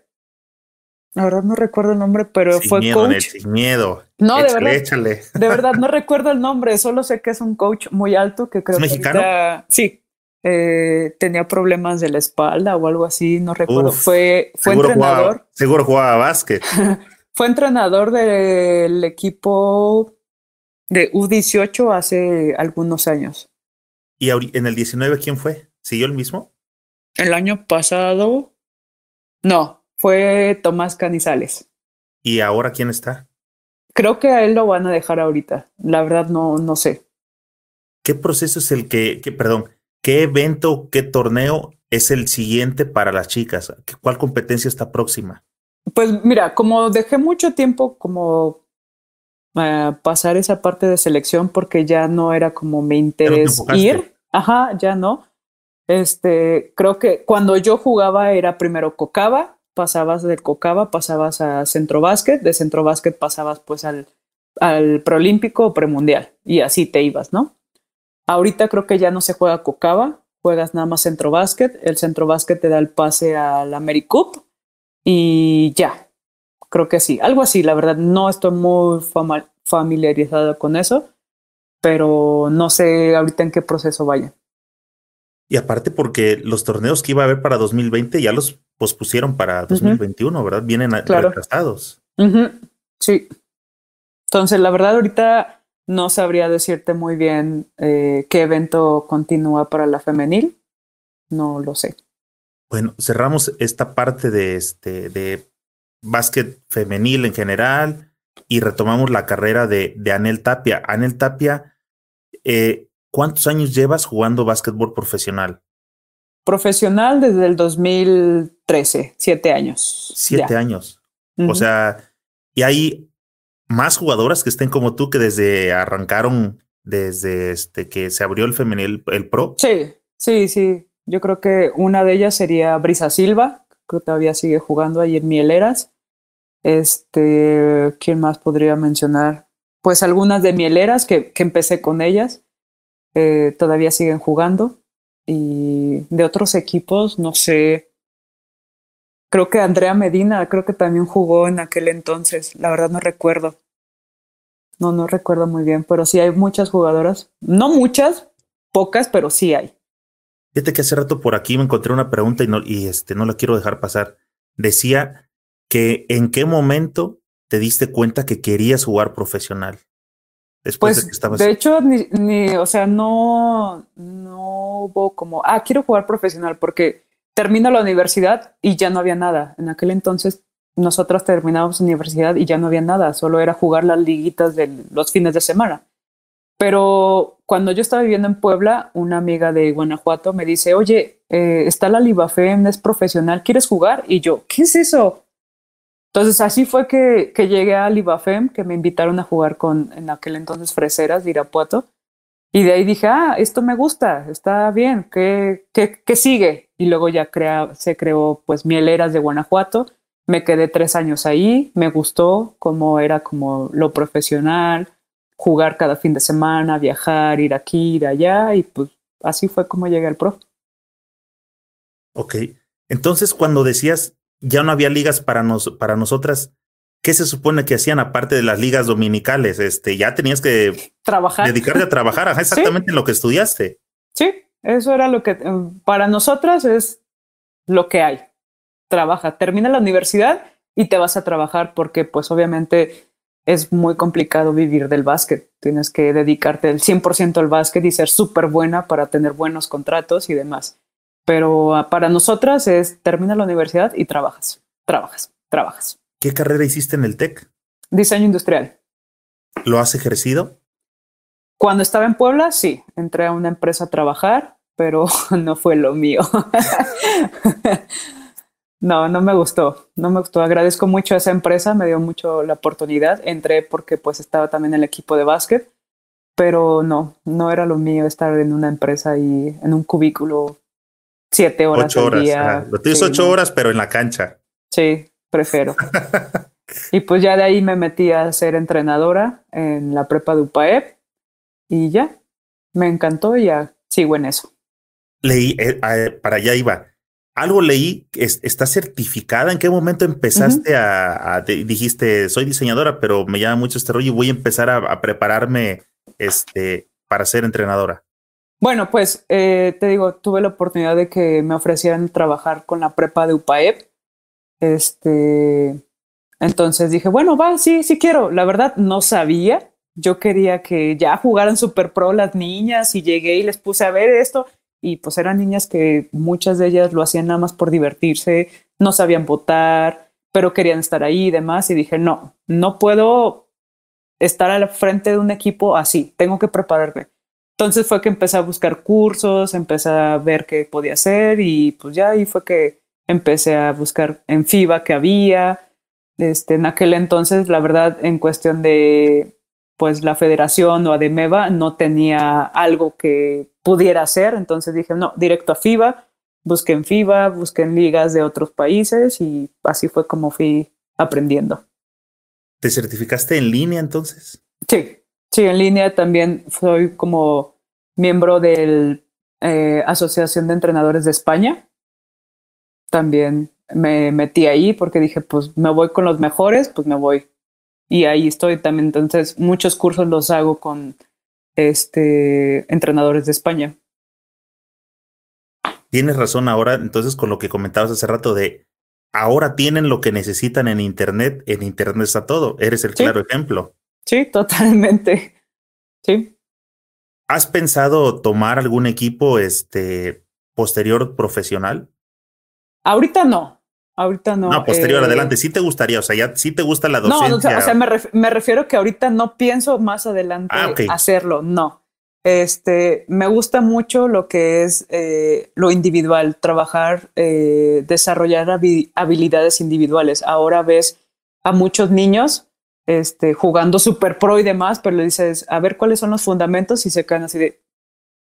Speaker 2: La verdad no recuerdo el nombre, pero fue
Speaker 1: miedo,
Speaker 2: coach.
Speaker 1: sin miedo.
Speaker 2: No, de verdad. Échale. De verdad no recuerdo el nombre, solo sé que es un coach muy alto que creo
Speaker 1: ¿Es mexicano?
Speaker 2: que sí. Eh, tenía problemas de la espalda o algo así, no recuerdo. Uf, fue fue
Speaker 1: seguro
Speaker 2: entrenador.
Speaker 1: Jugaba, seguro jugaba básquet.
Speaker 2: Fue entrenador del equipo de U18 hace algunos años.
Speaker 1: ¿Y en el 19 quién fue? ¿Siguió el mismo?
Speaker 2: El año pasado, no, fue Tomás Canizales.
Speaker 1: ¿Y ahora quién está?
Speaker 2: Creo que a él lo van a dejar ahorita. La verdad no, no sé.
Speaker 1: ¿Qué proceso es el que, que, perdón, qué evento, qué torneo es el siguiente para las chicas? ¿Cuál competencia está próxima?
Speaker 2: Pues mira, como dejé mucho tiempo como uh, pasar esa parte de selección porque ya no era como mi interés ir, ajá, ya no. Este, creo que cuando yo jugaba era primero Cocaba, pasabas del Cocaba, pasabas a Centro Básquet, de Centro Básquet pasabas pues al, al preolímpico o premundial y así te ibas, ¿no? Ahorita creo que ya no se juega Cocaba, juegas nada más Centro Básquet, el Centro Básquet te da el pase al AmeriCup y ya, creo que sí, algo así, la verdad, no estoy muy familiarizado con eso, pero no sé ahorita en qué proceso vaya.
Speaker 1: Y aparte porque los torneos que iba a haber para 2020 ya los pospusieron para 2021, uh -huh. ¿verdad? Vienen
Speaker 2: claro.
Speaker 1: retrasados.
Speaker 2: Uh -huh. Sí. Entonces, la verdad, ahorita no sabría decirte muy bien eh, qué evento continúa para la femenil. No lo sé.
Speaker 1: Bueno, cerramos esta parte de este de básquet femenil en general, y retomamos la carrera de, de Anel Tapia. Anel Tapia, eh, ¿cuántos años llevas jugando básquetbol profesional?
Speaker 2: Profesional desde el 2013, siete años.
Speaker 1: Siete años. O sea, y hay más jugadoras que estén como tú que desde arrancaron, desde este que se abrió el femenil, el pro.
Speaker 2: Sí, sí, sí. Yo creo que una de ellas sería Brisa Silva, que todavía sigue jugando ahí en Mieleras. Este, ¿quién más podría mencionar? Pues algunas de Mieleras que, que empecé con ellas, eh, todavía siguen jugando. Y de otros equipos, no sé. Creo que Andrea Medina, creo que también jugó en aquel entonces. La verdad no recuerdo. No, no recuerdo muy bien, pero sí hay muchas jugadoras. No muchas, pocas, pero sí hay.
Speaker 1: Fíjate que hace rato por aquí me encontré una pregunta y, no, y este, no la quiero dejar pasar. Decía que en qué momento te diste cuenta que querías jugar profesional.
Speaker 2: Después de pues, que estabas. De hecho, ni, ni, o sea, no, no hubo como, ah, quiero jugar profesional porque termino la universidad y ya no había nada. En aquel entonces nosotros terminamos universidad y ya no había nada, solo era jugar las liguitas de los fines de semana. Pero cuando yo estaba viviendo en Puebla, una amiga de Guanajuato me dice, oye, eh, está la Libafem, es profesional, ¿quieres jugar? Y yo, ¿qué es eso? Entonces así fue que, que llegué a Libafem, que me invitaron a jugar con en aquel entonces Freseras de Irapuato. Y de ahí dije, ah, esto me gusta, está bien, ¿qué, qué, qué sigue? Y luego ya se creó pues Mieleras de Guanajuato. Me quedé tres años ahí, me gustó cómo era como lo profesional, jugar cada fin de semana, viajar, ir aquí, ir allá, y pues así fue como llegué al pro.
Speaker 1: Ok, entonces cuando decías ya no había ligas para, nos, para nosotras. ¿Qué se supone que hacían aparte de las ligas dominicales? Este, ya tenías que
Speaker 2: trabajar.
Speaker 1: dedicarte a trabajar, exactamente en lo que estudiaste.
Speaker 2: Sí, eso era lo que eh, para nosotras es lo que hay. Trabaja, termina la universidad y te vas a trabajar porque pues obviamente es muy complicado vivir del básquet. Tienes que dedicarte el 100% al básquet y ser súper buena para tener buenos contratos y demás. Pero ah, para nosotras es termina la universidad y trabajas, trabajas, trabajas.
Speaker 1: ¿Qué carrera hiciste en el TEC?
Speaker 2: Diseño industrial.
Speaker 1: ¿Lo has ejercido?
Speaker 2: Cuando estaba en Puebla, sí, entré a una empresa a trabajar, pero no fue lo mío. no, no me gustó, no me gustó. Agradezco mucho a esa empresa, me dio mucho la oportunidad. Entré porque pues estaba también en el equipo de básquet, pero no, no era lo mío estar en una empresa y en un cubículo siete horas
Speaker 1: ocho horas, día. Lo tienes ocho horas, pero en la cancha.
Speaker 2: Sí, prefiero. y pues ya de ahí me metí a ser entrenadora en la prepa de UPAEP y ya, me encantó y ya sigo en eso.
Speaker 1: Leí, eh, eh, para allá iba. Algo leí, está certificada. ¿En qué momento empezaste a, dijiste, soy diseñadora, pero me llama mucho este rollo y voy a empezar a, a prepararme este, para ser entrenadora?
Speaker 2: Bueno, pues eh, te digo, tuve la oportunidad de que me ofrecieran trabajar con la prepa de UPAEP. Este, entonces dije, bueno, va, sí, sí quiero. La verdad, no sabía. Yo quería que ya jugaran Super Pro las niñas y llegué y les puse a ver esto. Y pues eran niñas que muchas de ellas lo hacían nada más por divertirse, no sabían votar, pero querían estar ahí y demás. Y dije, no, no puedo estar al frente de un equipo así, tengo que prepararme. Entonces fue que empecé a buscar cursos, empecé a ver qué podía hacer y pues ya ahí fue que empecé a buscar en FIBA que había. Este, en aquel entonces, la verdad, en cuestión de pues la federación o ADEMEVA no tenía algo que pudiera hacer, entonces dije, no, directo a FIBA, busqué en FIBA, busqué en ligas de otros países y así fue como fui aprendiendo.
Speaker 1: ¿Te certificaste en línea entonces?
Speaker 2: Sí, Sí, en línea también soy como miembro de eh, Asociación de Entrenadores de España. También me metí ahí porque dije, pues me voy con los mejores, pues me voy. Y ahí estoy también. Entonces, muchos cursos los hago con este entrenadores de España.
Speaker 1: Tienes razón ahora, entonces, con lo que comentabas hace rato de ahora tienen lo que necesitan en Internet, en Internet está todo. Eres el claro ejemplo.
Speaker 2: Sí, totalmente. Sí.
Speaker 1: ¿Has pensado tomar algún equipo este posterior profesional?
Speaker 2: Ahorita no, ahorita no.
Speaker 1: No, posterior, eh, adelante, sí te gustaría, o sea, ya sí te gusta la docencia. No, o
Speaker 2: sea, me, me, refiero que ahorita no pienso más adelante ah, hacerlo, no. Este, me gusta mucho lo que es eh, lo individual, trabajar, eh, desarrollar habilidades individuales. Ahora ves a muchos niños este, jugando super pro y demás, pero le dices, a ver cuáles son los fundamentos y se quedan así de,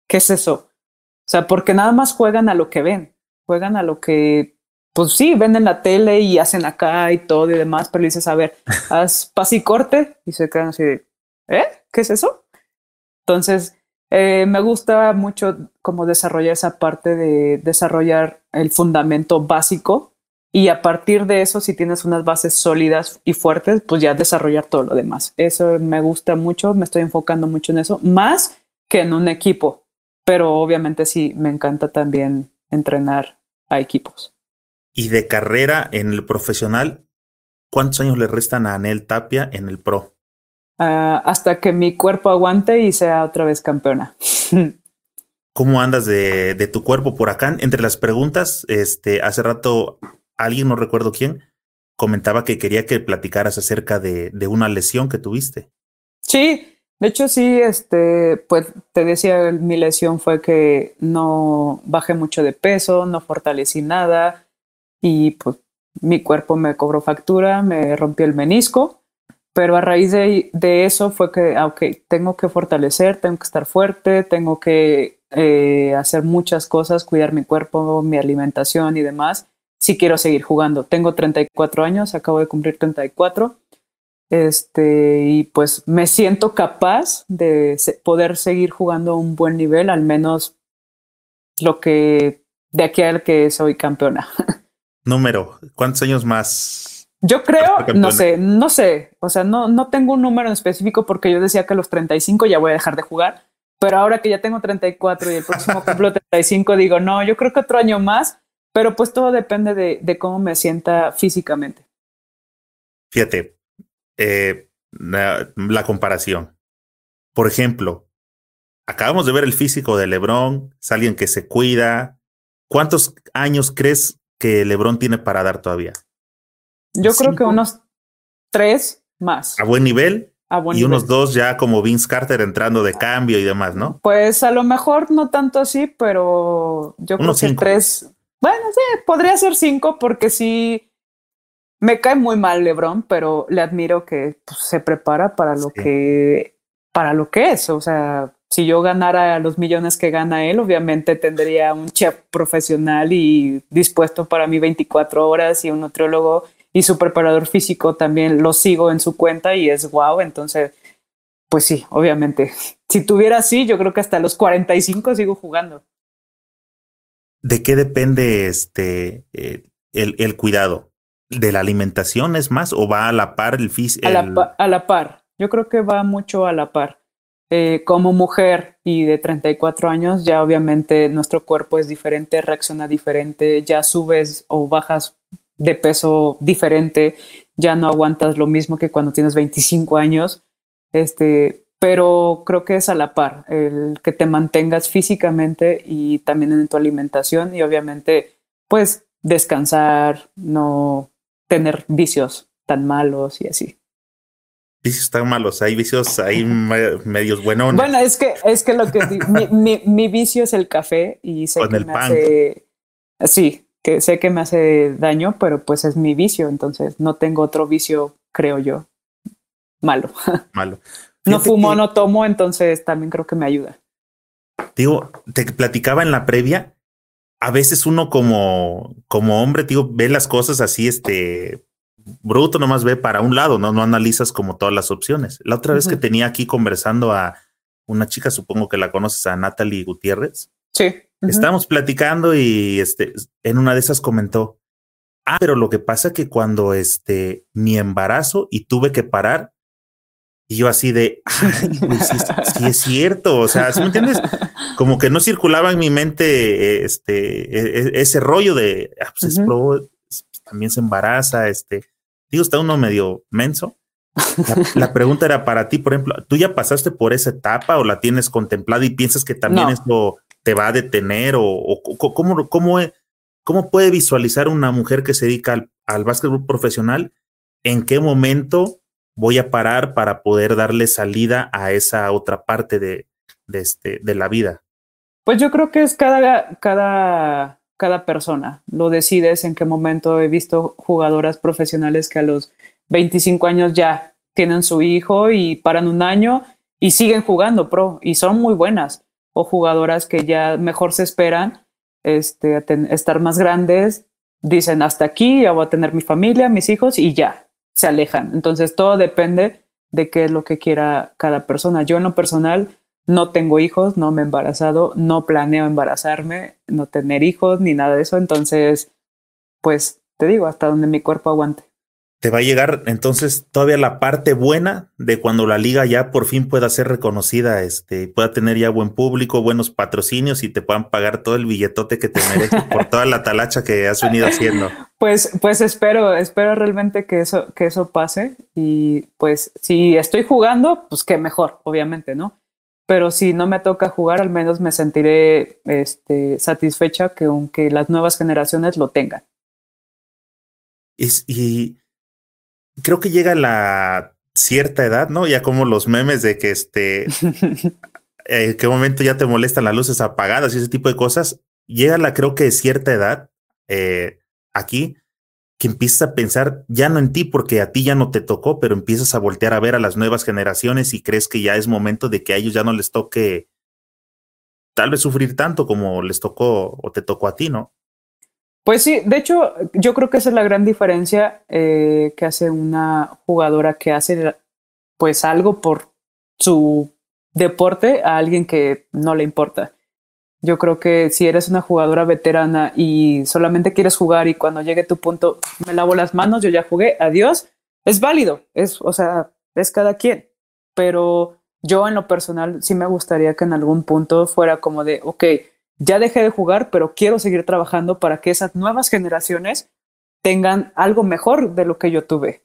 Speaker 2: ¿qué es eso? O sea, porque nada más juegan a lo que ven, juegan a lo que, pues sí, ven en la tele y hacen acá y todo y demás, pero le dices, a ver, haz pas y corte y se quedan así de, ¿eh? ¿Qué es eso? Entonces, eh, me gusta mucho como desarrollar esa parte de desarrollar el fundamento básico y a partir de eso, si tienes unas bases sólidas y fuertes, pues ya desarrollar todo lo demás. Eso me gusta mucho, me estoy enfocando mucho en eso, más que en un equipo, pero obviamente sí, me encanta también entrenar a equipos.
Speaker 1: Y de carrera en el profesional, ¿cuántos años le restan a Anel Tapia en el pro?
Speaker 2: Uh, hasta que mi cuerpo aguante y sea otra vez campeona.
Speaker 1: ¿Cómo andas de, de, tu cuerpo por acá? Entre las preguntas, este, hace rato alguien, no recuerdo quién, comentaba que quería que platicaras acerca de, de una lesión que tuviste.
Speaker 2: Sí, de hecho sí, este, pues te decía, mi lesión fue que no bajé mucho de peso, no fortalecí nada y pues mi cuerpo me cobró factura, me rompió el menisco pero a raíz de, eso fue que, ah, ok, tengo que fortalecer, tengo que estar fuerte, tengo que eh, hacer muchas cosas, cuidar mi cuerpo, mi alimentación y demás, si quiero seguir jugando. Tengo 34 años, acabo de cumplir 34. Este, y pues me siento capaz de poder seguir jugando a un buen nivel, al menos lo que de aquí al que soy campeona.
Speaker 1: Número, ¿cuántos años más
Speaker 2: yo creo, no sé, no sé, o sea, no, no tengo un número en específico porque yo decía que a los 35 ya voy a dejar de jugar, pero ahora que ya tengo 34 y el próximo cumplo 35, digo, no, yo creo que otro año más, pero pues todo depende de, de cómo me sienta físicamente.
Speaker 1: Fíjate, eh, la, la, comparación. Por ejemplo, acabamos de ver el físico de Lebron, es alguien que se cuida. ¿Cuántos años crees que Lebron tiene para dar todavía?
Speaker 2: Yo creo que unos tres más.
Speaker 1: A buen nivel. y unos dos ya como Vince Carter entrando de cambio y demás, ¿no?
Speaker 2: Pues a lo mejor no tanto así, pero yo creo que tres. Bueno, sí, podría ser cinco porque sí me cae muy mal LeBron, pero le admiro que pues, se prepara para lo que para lo que es. O sea, si yo ganara los millones que gana él, obviamente tendría un chef profesional y dispuesto para mí 24 horas y un nutriólogo y su preparador físico también lo sigo en su cuenta y es wow. Entonces, pues sí, obviamente. Si tuviera así, yo creo que hasta los 45 sigo jugando.
Speaker 1: ¿De qué depende este eh, el, el, cuidado? ¿De la alimentación es más o va a la par el físico?
Speaker 2: A, la, a la par. Yo creo que va mucho a la par. Eh, como mujer y de 34 años, ya obviamente nuestro cuerpo es diferente, reacciona diferente, ya subes o bajas de peso diferente, ya no aguantas lo mismo que cuando tienes 25 años, este, pero creo que es a la par, el que te mantengas físicamente y también en tu alimentación y obviamente pues descansar, no tener vicios tan malos y así.
Speaker 1: Vicios tan malos, hay vicios, hay medios buenos.
Speaker 2: Bueno, es que es que lo que mi, mi, vicio es el café y sé que me hace sí, que sé que me hace daño, pero pues es mi vicio, entonces no tengo otro vicio, creo yo, malo.
Speaker 1: Malo.
Speaker 2: No fumo, no tomo, entonces también creo que me ayuda.
Speaker 1: Digo, te platicaba en la previa, a veces uno como, como hombre, digo, ve las cosas así, este, bruto nomás ve para un lado, ¿no? No analizas como todas las opciones. La otra vez que tenía aquí conversando a una chica, supongo que la conoces, a Natalie Gutiérrez.
Speaker 2: Sí.
Speaker 1: Estábamos platicando y este, en una de esas comentó, ah, pero lo que pasa que cuando este, mi embarazo y tuve que parar, y yo así de, sí, es cierto, o sea, ¿sí me entiendes? Como que no circulaba en mi mente este, e, e, ese rollo de, ah, pues también se embaraza, este, digo, está uno medio menso. La, pregunta era para ti, por ejemplo, ¿tú ya pasaste por esa etapa o la tienes contemplada y piensas que también esto te va a detener o, cómo, cómo, ¿cómo puede visualizar una mujer que se dedica al, al básquetbol profesional? ¿En qué momento voy a parar para poder darle salida a esa otra parte de, este, de la vida?
Speaker 2: Pues yo creo que es cada, cada, cada persona. Lo decides en qué momento. He visto jugadoras profesionales que a los 25 años ya tienen su hijo y paran un año y siguen jugando pro y son muy buenas. O jugadoras que ya mejor se esperan este, estar más grandes, dicen hasta aquí, ya voy a tener mi familia, mis hijos y ya, se alejan. Entonces todo depende de qué es lo que quiera cada persona. Yo en lo personal no tengo hijos, no me he embarazado, no planeo embarazarme, no tener hijos ni nada de eso. Entonces, pues te digo, hasta donde mi cuerpo aguante
Speaker 1: te va a llegar entonces todavía la parte buena de cuando la liga ya por fin pueda ser reconocida, este, pueda tener ya buen público, buenos patrocinios y te puedan pagar todo el billetote que te mereces por toda la talacha que has venido haciendo.
Speaker 2: Pues, pues espero, espero realmente que eso, que eso pase y pues si estoy jugando, pues qué mejor, obviamente, ¿no? Pero si no me toca jugar, al menos me sentiré este, satisfecha que aunque las nuevas generaciones lo tengan.
Speaker 1: Es, y creo que llega la cierta edad, ¿no? Ya como los memes de que este, en qué momento ya te molestan las luces apagadas y ese tipo de cosas. Llega la, creo que cierta edad eh, aquí que empiezas a pensar ya no en ti porque a ti ya no te tocó, pero empiezas a voltear a ver a las nuevas generaciones y crees que ya es momento de que a ellos ya no les toque tal vez sufrir tanto como les tocó o te tocó a ti, ¿no?
Speaker 2: Pues sí, de hecho, yo creo que esa es la gran diferencia eh, que hace una jugadora que hace pues algo por su deporte a alguien que no le importa. Yo creo que si eres una jugadora veterana y solamente quieres jugar y cuando llegue tu punto me lavo las manos, yo ya jugué, adiós, es válido, es, o sea, es cada quien. Pero yo en lo personal sí me gustaría que en algún punto fuera como de, ok, ya dejé de jugar, pero quiero seguir trabajando para que esas nuevas generaciones tengan algo mejor de lo que yo tuve.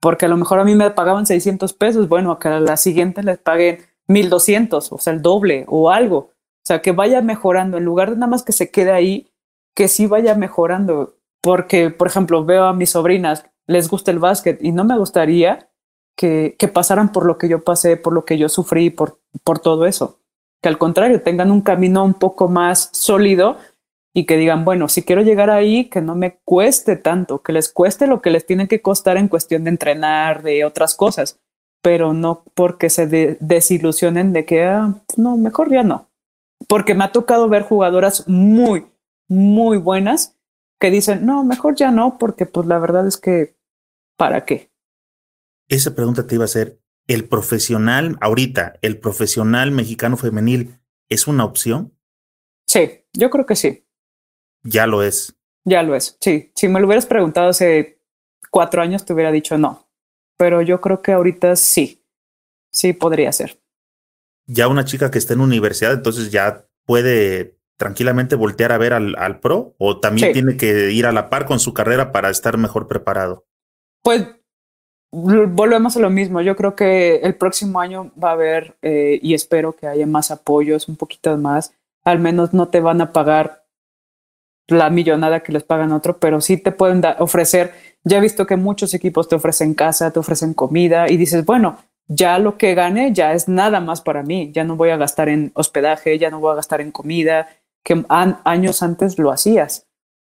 Speaker 2: Porque a lo mejor a mí me pagaban 600 pesos, bueno, que a la siguiente les paguen 1200, o sea, el doble o algo. O sea, que vaya mejorando, en lugar de nada más que se quede ahí, que sí vaya mejorando. Porque, por ejemplo, veo a mis sobrinas, les gusta el básquet y no me gustaría que, que pasaran por lo que yo pasé, por lo que yo sufrí, por, por todo eso que al contrario tengan un camino un poco más sólido y que digan, bueno, si quiero llegar ahí, que no me cueste tanto, que les cueste lo que les tiene que costar en cuestión de entrenar, de otras cosas, pero no porque se desilusionen de que, ah, no, mejor ya no. Porque me ha tocado ver jugadoras muy, muy buenas que dicen, no, mejor ya no, porque pues la verdad es que, ¿para qué?
Speaker 1: Esa pregunta te iba a hacer, el profesional, ahorita, el profesional mexicano femenil es una opción?
Speaker 2: Sí, yo creo que sí.
Speaker 1: Ya lo es.
Speaker 2: Ya lo es, sí. Si me lo hubieras preguntado hace cuatro años, te hubiera dicho no. Pero yo creo que ahorita sí, sí podría ser.
Speaker 1: Ya una chica que está en universidad, entonces ya puede tranquilamente voltear a ver al, al pro o también tiene que ir a la par con su carrera para estar mejor preparado.
Speaker 2: Pues volvemos a lo mismo. Yo creo que el próximo año va a haber eh, y espero que haya más apoyos, un poquito más. Al menos no te van a pagar la millonada que les pagan otro, pero sí te pueden ofrecer. Ya he visto que muchos equipos te ofrecen casa, te ofrecen comida y dices, bueno, ya lo que gane ya es nada más para mí. Ya no voy a gastar en hospedaje, ya no voy a gastar en comida, que años antes lo hacías.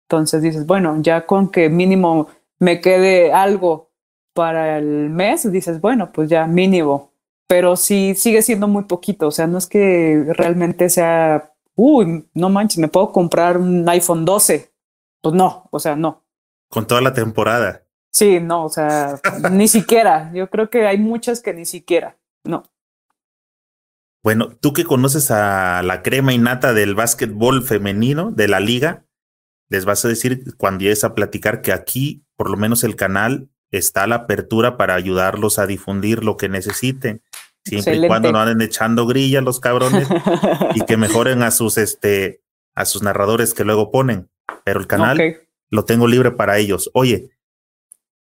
Speaker 2: Entonces dices, bueno, ya con que mínimo me quede algo para el mes, dices, bueno, pues ya mínimo, pero sí sigue siendo muy poquito, o sea, no es que realmente sea, uy, no manches, me puedo comprar un iPhone 12, pues no, o sea, no.
Speaker 1: Con toda la temporada.
Speaker 2: Sí, no, o sea, ni siquiera, yo creo que hay muchas que ni siquiera, no.
Speaker 1: Bueno, tú que conoces a la crema innata del básquetbol femenino de la liga, les vas a decir cuando llegues a platicar que aquí, por lo menos el canal, está la apertura para ayudarlos a difundir lo que necesiten, siempre y cuando no anden echando grillas los cabrones y que mejoren a sus este a sus narradores que luego ponen. Pero el canal lo tengo libre para ellos. Oye,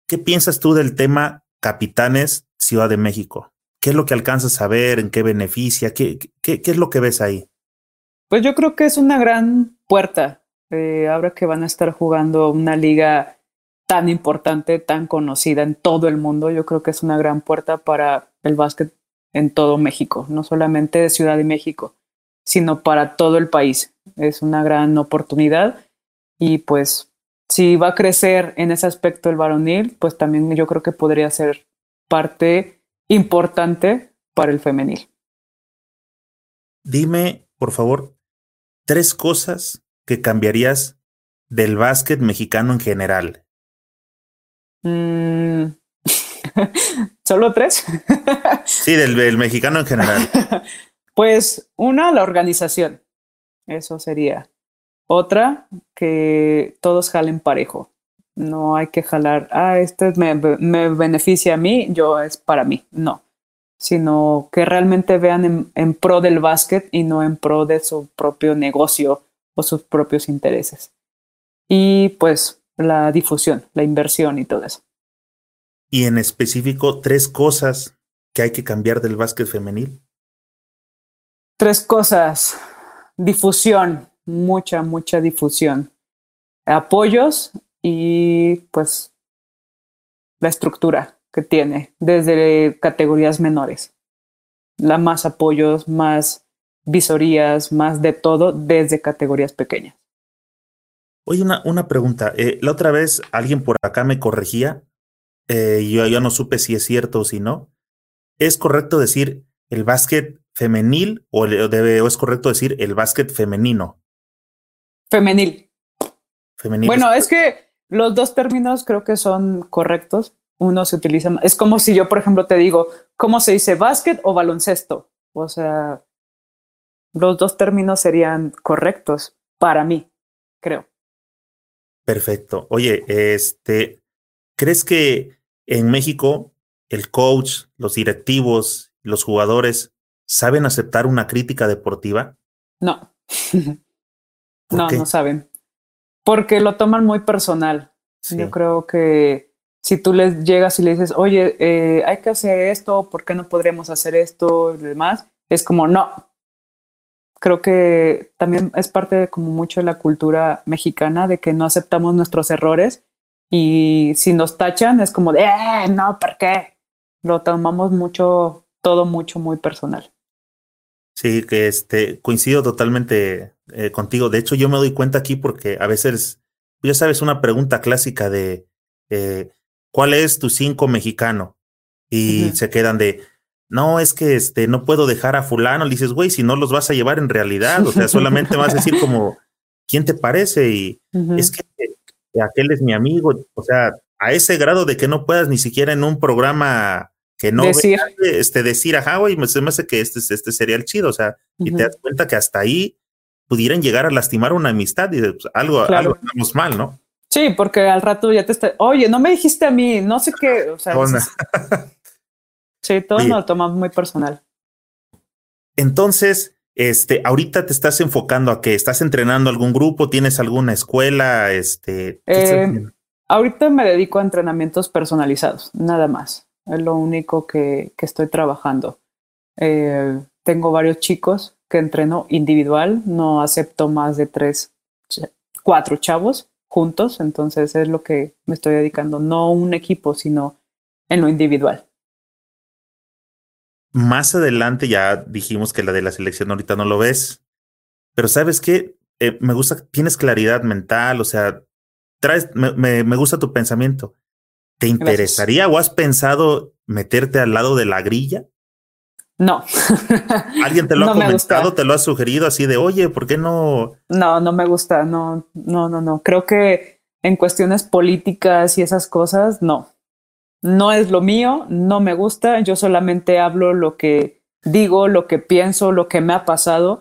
Speaker 1: ¿qué piensas tú del tema Capitanes Ciudad de México? ¿Qué es lo que alcanzas a ver? ¿En qué beneficia? ¿Qué, qué, qué es lo que ves ahí?
Speaker 2: Pues yo creo que es una gran puerta Eh, ahora que van a estar jugando una liga tan importante, tan conocida en todo el mundo, yo creo que es una gran puerta para el básquet en todo México, no solamente de Ciudad de México, sino para todo el país. Es una gran oportunidad y pues si va a crecer en ese aspecto el varonil, pues también yo creo que podría ser parte importante para el femenil.
Speaker 1: Dime, por favor, tres cosas que cambiarías del básquet mexicano en general.
Speaker 2: Mm. ¿Solo tres?
Speaker 1: sí, del, mexicano en general.
Speaker 2: pues una, la organización. Eso sería. Otra, que todos jalen parejo. No hay que jalar, ah, este me, me beneficia a mí, yo es para mí. No, sino que realmente vean en, en pro del básquet y no en pro de su propio negocio o sus propios intereses. Y pues la difusión, la inversión y todo eso.
Speaker 1: Y en específico, tres cosas que hay que cambiar del básquet femenil.
Speaker 2: Tres cosas. Difusión, mucha, mucha difusión. Apoyos y pues la estructura que tiene desde categorías menores. La más apoyos, más visorías, más de todo desde categorías pequeñas.
Speaker 1: Oye, una, una pregunta. Eh, la otra vez alguien por acá me corregía eh, yo ya no supe si es cierto o si no. ¿Es correcto decir el básquet femenil o, debe, o es correcto decir el básquet femenino?
Speaker 2: Femenil. Femenil. Bueno, es, que los dos términos creo que son correctos. Uno se utiliza, es como si yo, por ejemplo, te digo, ¿cómo se dice básquet o baloncesto? O sea, los dos términos serían correctos para mí, creo.
Speaker 1: Perfecto. Oye, este, ¿Crees que en México el coach, los directivos, los jugadores saben aceptar una crítica deportiva?
Speaker 2: No. no, no saben. Porque lo toman muy personal. Yo creo que si tú les llegas y le dices, oye, eh, hay que hacer esto, ¿por qué no podríamos hacer esto y demás? Es como, no. Creo que también es parte de como mucho de la cultura mexicana de que no aceptamos nuestros errores y si nos tachan es como de, eh, no, ¿por qué? Lo tomamos mucho, todo mucho, muy personal.
Speaker 1: Sí, que este, coincido totalmente eh, contigo. De hecho, yo me doy cuenta aquí porque a veces, ya sabes, una pregunta clásica de eh, ¿cuál es tu cinco mexicano? Y se quedan de, no, es que este, no puedo dejar a fulano. Le dices, güey, si no los vas a llevar en realidad, o sea, solamente vas a decir como, ¿quién te parece? Y es que aquel es mi amigo, o sea, a ese grado de que no puedas ni siquiera en un programa que no
Speaker 2: decir,
Speaker 1: este, decir ajá, güey, me, me hace que este, este sería el chido, o sea, y te das cuenta que hasta ahí pudieran llegar a lastimar una amistad y pues, algo, algo estamos mal, ¿no?
Speaker 2: Sí, porque al rato ya te está, oye, no me dijiste a mí, no sé qué, o sea, sí, todo nos lo tomamos muy personal.
Speaker 1: Entonces, este, ahorita te estás enfocando a que estás entrenando algún grupo, tienes alguna escuela, este.
Speaker 2: Eh, ahorita me dedico a entrenamientos personalizados, nada más. Es lo único que, que estoy trabajando. Eh, tengo varios chicos que entreno individual, no acepto más de tres, cuatro chavos juntos, entonces es lo que me estoy dedicando, no un equipo, sino en lo individual.
Speaker 1: Más adelante ya dijimos que la de la selección ahorita no lo ves, pero sabes qué, eh, me gusta, tienes claridad mental, o sea, traes, me, me, gusta tu pensamiento. ¿Te interesaría o has pensado meterte al lado de la grilla?
Speaker 2: No.
Speaker 1: ¿Alguien te lo ha comentado, te lo ha sugerido así de, oye, ¿por qué no?
Speaker 2: No, no me gusta, no, no, no, no. Creo que en cuestiones políticas y esas cosas, no no es lo mío, no me gusta, yo solamente hablo lo que digo, lo que pienso, lo que me ha pasado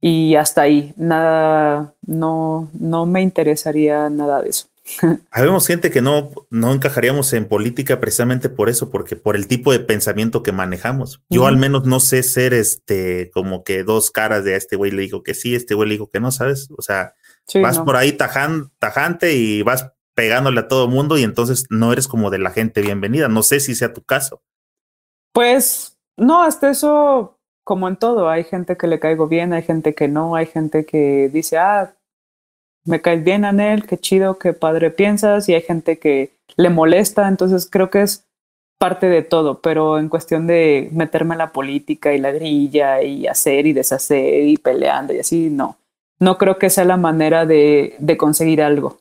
Speaker 2: y hasta ahí, nada, no, no me interesaría nada de eso.
Speaker 1: Habemos gente que no, no encajaríamos en política precisamente por eso, porque por el tipo de pensamiento que manejamos. Yo al menos no sé ser este como que dos caras de a este güey le digo que sí, este güey le digo que no, ¿sabes? O sea, vas por ahí tajante y vas pegándole a todo mundo y entonces no eres como de la gente bienvenida. No sé si sea tu caso.
Speaker 2: Pues no, hasta eso, como en todo, hay gente que le caigo bien, hay gente que no, hay gente que dice, ah, me caes bien, Anel, qué chido, qué padre piensas, y hay gente que le molesta, entonces creo que es parte de todo, pero en cuestión de meterme en la política y la grilla y hacer y deshacer y peleando y así, no. No creo que sea la manera de, de conseguir algo.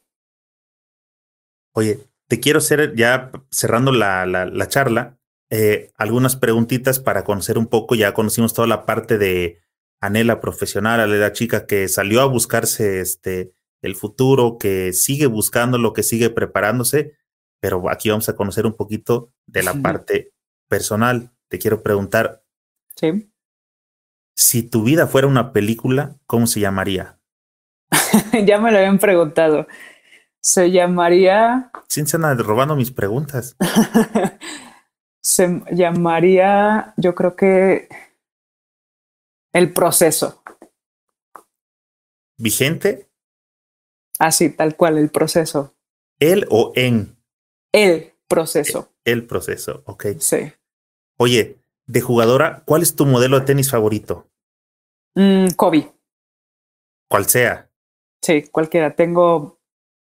Speaker 1: Oye, te quiero hacer ya cerrando la, la, la charla, eh, algunas preguntitas para conocer un poco. Ya conocimos toda la parte de Anela profesional, la chica que salió a buscarse este, el futuro, que sigue buscando lo que sigue preparándose, pero aquí vamos a conocer un poquito de la parte personal. Te quiero preguntar.
Speaker 2: Sí.
Speaker 1: Si tu vida fuera una película, ¿cómo se llamaría?
Speaker 2: ya me lo habían preguntado. Se llamaría.
Speaker 1: Sin se robando mis preguntas.
Speaker 2: se llamaría, yo creo que el proceso.
Speaker 1: ¿Vigente?
Speaker 2: Así, tal cual, el proceso.
Speaker 1: ¿El o en?
Speaker 2: El proceso.
Speaker 1: El, proceso, ok.
Speaker 2: Sí.
Speaker 1: Oye, de jugadora, ¿cuál es tu modelo de tenis favorito?
Speaker 2: Mm, Kobe.
Speaker 1: Cual sea.
Speaker 2: Sí, cualquiera. Tengo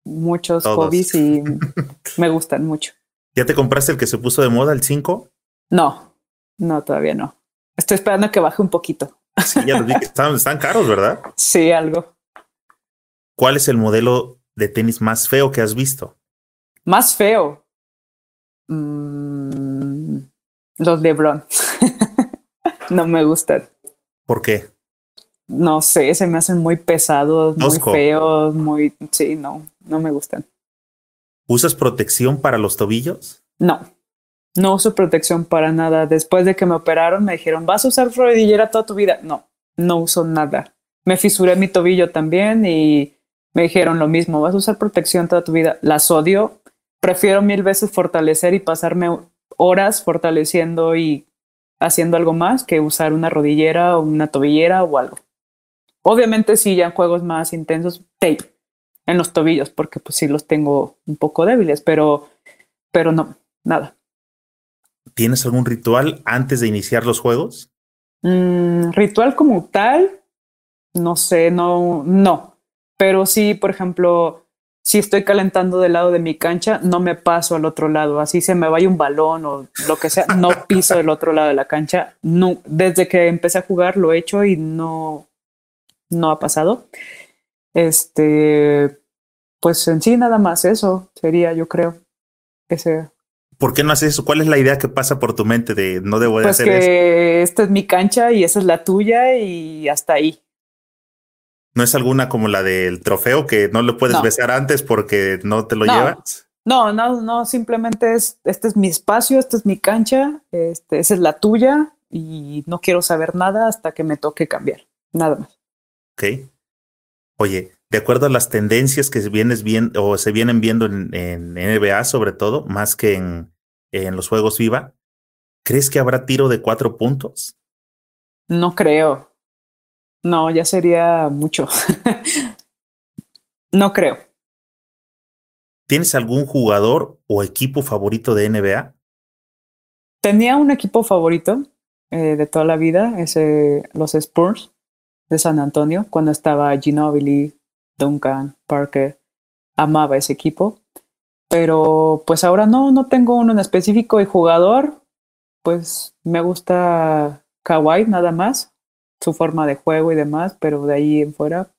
Speaker 2: muchos hobbies y me gustan mucho.
Speaker 1: ¿Ya te compraste el que se puso de moda, el 5?
Speaker 2: No, no, todavía no. Estoy esperando que baje un poquito.
Speaker 1: Sí, ya que están, están caros, ¿verdad?
Speaker 2: Sí, algo.
Speaker 1: ¿Cuál es el modelo de tenis más feo que has visto?
Speaker 2: Más feo. Mm, los LeBron. no me gustan.
Speaker 1: ¿Por qué?
Speaker 2: No sé, se me hacen muy pesados, muy feos, muy... Sí, no, no me gustan.
Speaker 1: ¿Usas protección para los tobillos?
Speaker 2: No, no uso protección para nada. Después de que me operaron, me dijeron, ¿vas a usar rodillera toda tu vida? No, no uso nada. Me fisuré mi tobillo también y me dijeron lo mismo, vas a usar protección toda tu vida. Las odio. Prefiero mil veces fortalecer y pasarme horas fortaleciendo y haciendo algo más que usar una rodillera o una tobillera o algo. Obviamente sí, ya en juegos más intensos, tape en los tobillos, porque pues sí los tengo un poco débiles, pero, pero no, nada.
Speaker 1: ¿Tienes algún ritual antes de iniciar los juegos?
Speaker 2: Mm, ritual como tal, no sé, no, no. Pero sí, por ejemplo, si estoy calentando del lado de mi cancha, no me paso al otro lado. Así se me vaya un balón o lo que sea, no piso del otro lado de la cancha. No, desde que empecé a jugar lo he hecho y no, no ha pasado. Este, pues en sí nada más eso sería, yo creo, ese.
Speaker 1: ¿Por qué no haces eso? ¿Cuál es la idea que pasa por tu mente de no debo de
Speaker 2: pues
Speaker 1: hacer
Speaker 2: que Esta es mi cancha y esa es la tuya y hasta ahí.
Speaker 1: ¿No es alguna como la del trofeo que no lo puedes besar antes porque no te lo llevas?
Speaker 2: No, no, no, simplemente es, este es mi espacio, esta es mi cancha, este, esa es la tuya y no quiero saber nada hasta que me toque cambiar, nada más.
Speaker 1: Ok. Oye, de acuerdo a las tendencias que vienes viendo o se vienen viendo en, NBA, sobre todo, más que en, en los juegos viva, ¿crees que habrá tiro de cuatro puntos?
Speaker 2: No creo. No, ya sería mucho. no creo.
Speaker 1: ¿Tienes algún jugador o equipo favorito de NBA?
Speaker 2: Tenía un equipo favorito eh, de toda la vida, ese, los Spurs de San Antonio cuando estaba Ginobili, Duncan, Parker. Amaba ese equipo. Pero pues ahora no, no tengo uno en específico y jugador. Pues me gusta Kawhi nada más, su forma de juego y demás, pero de ahí en fuera,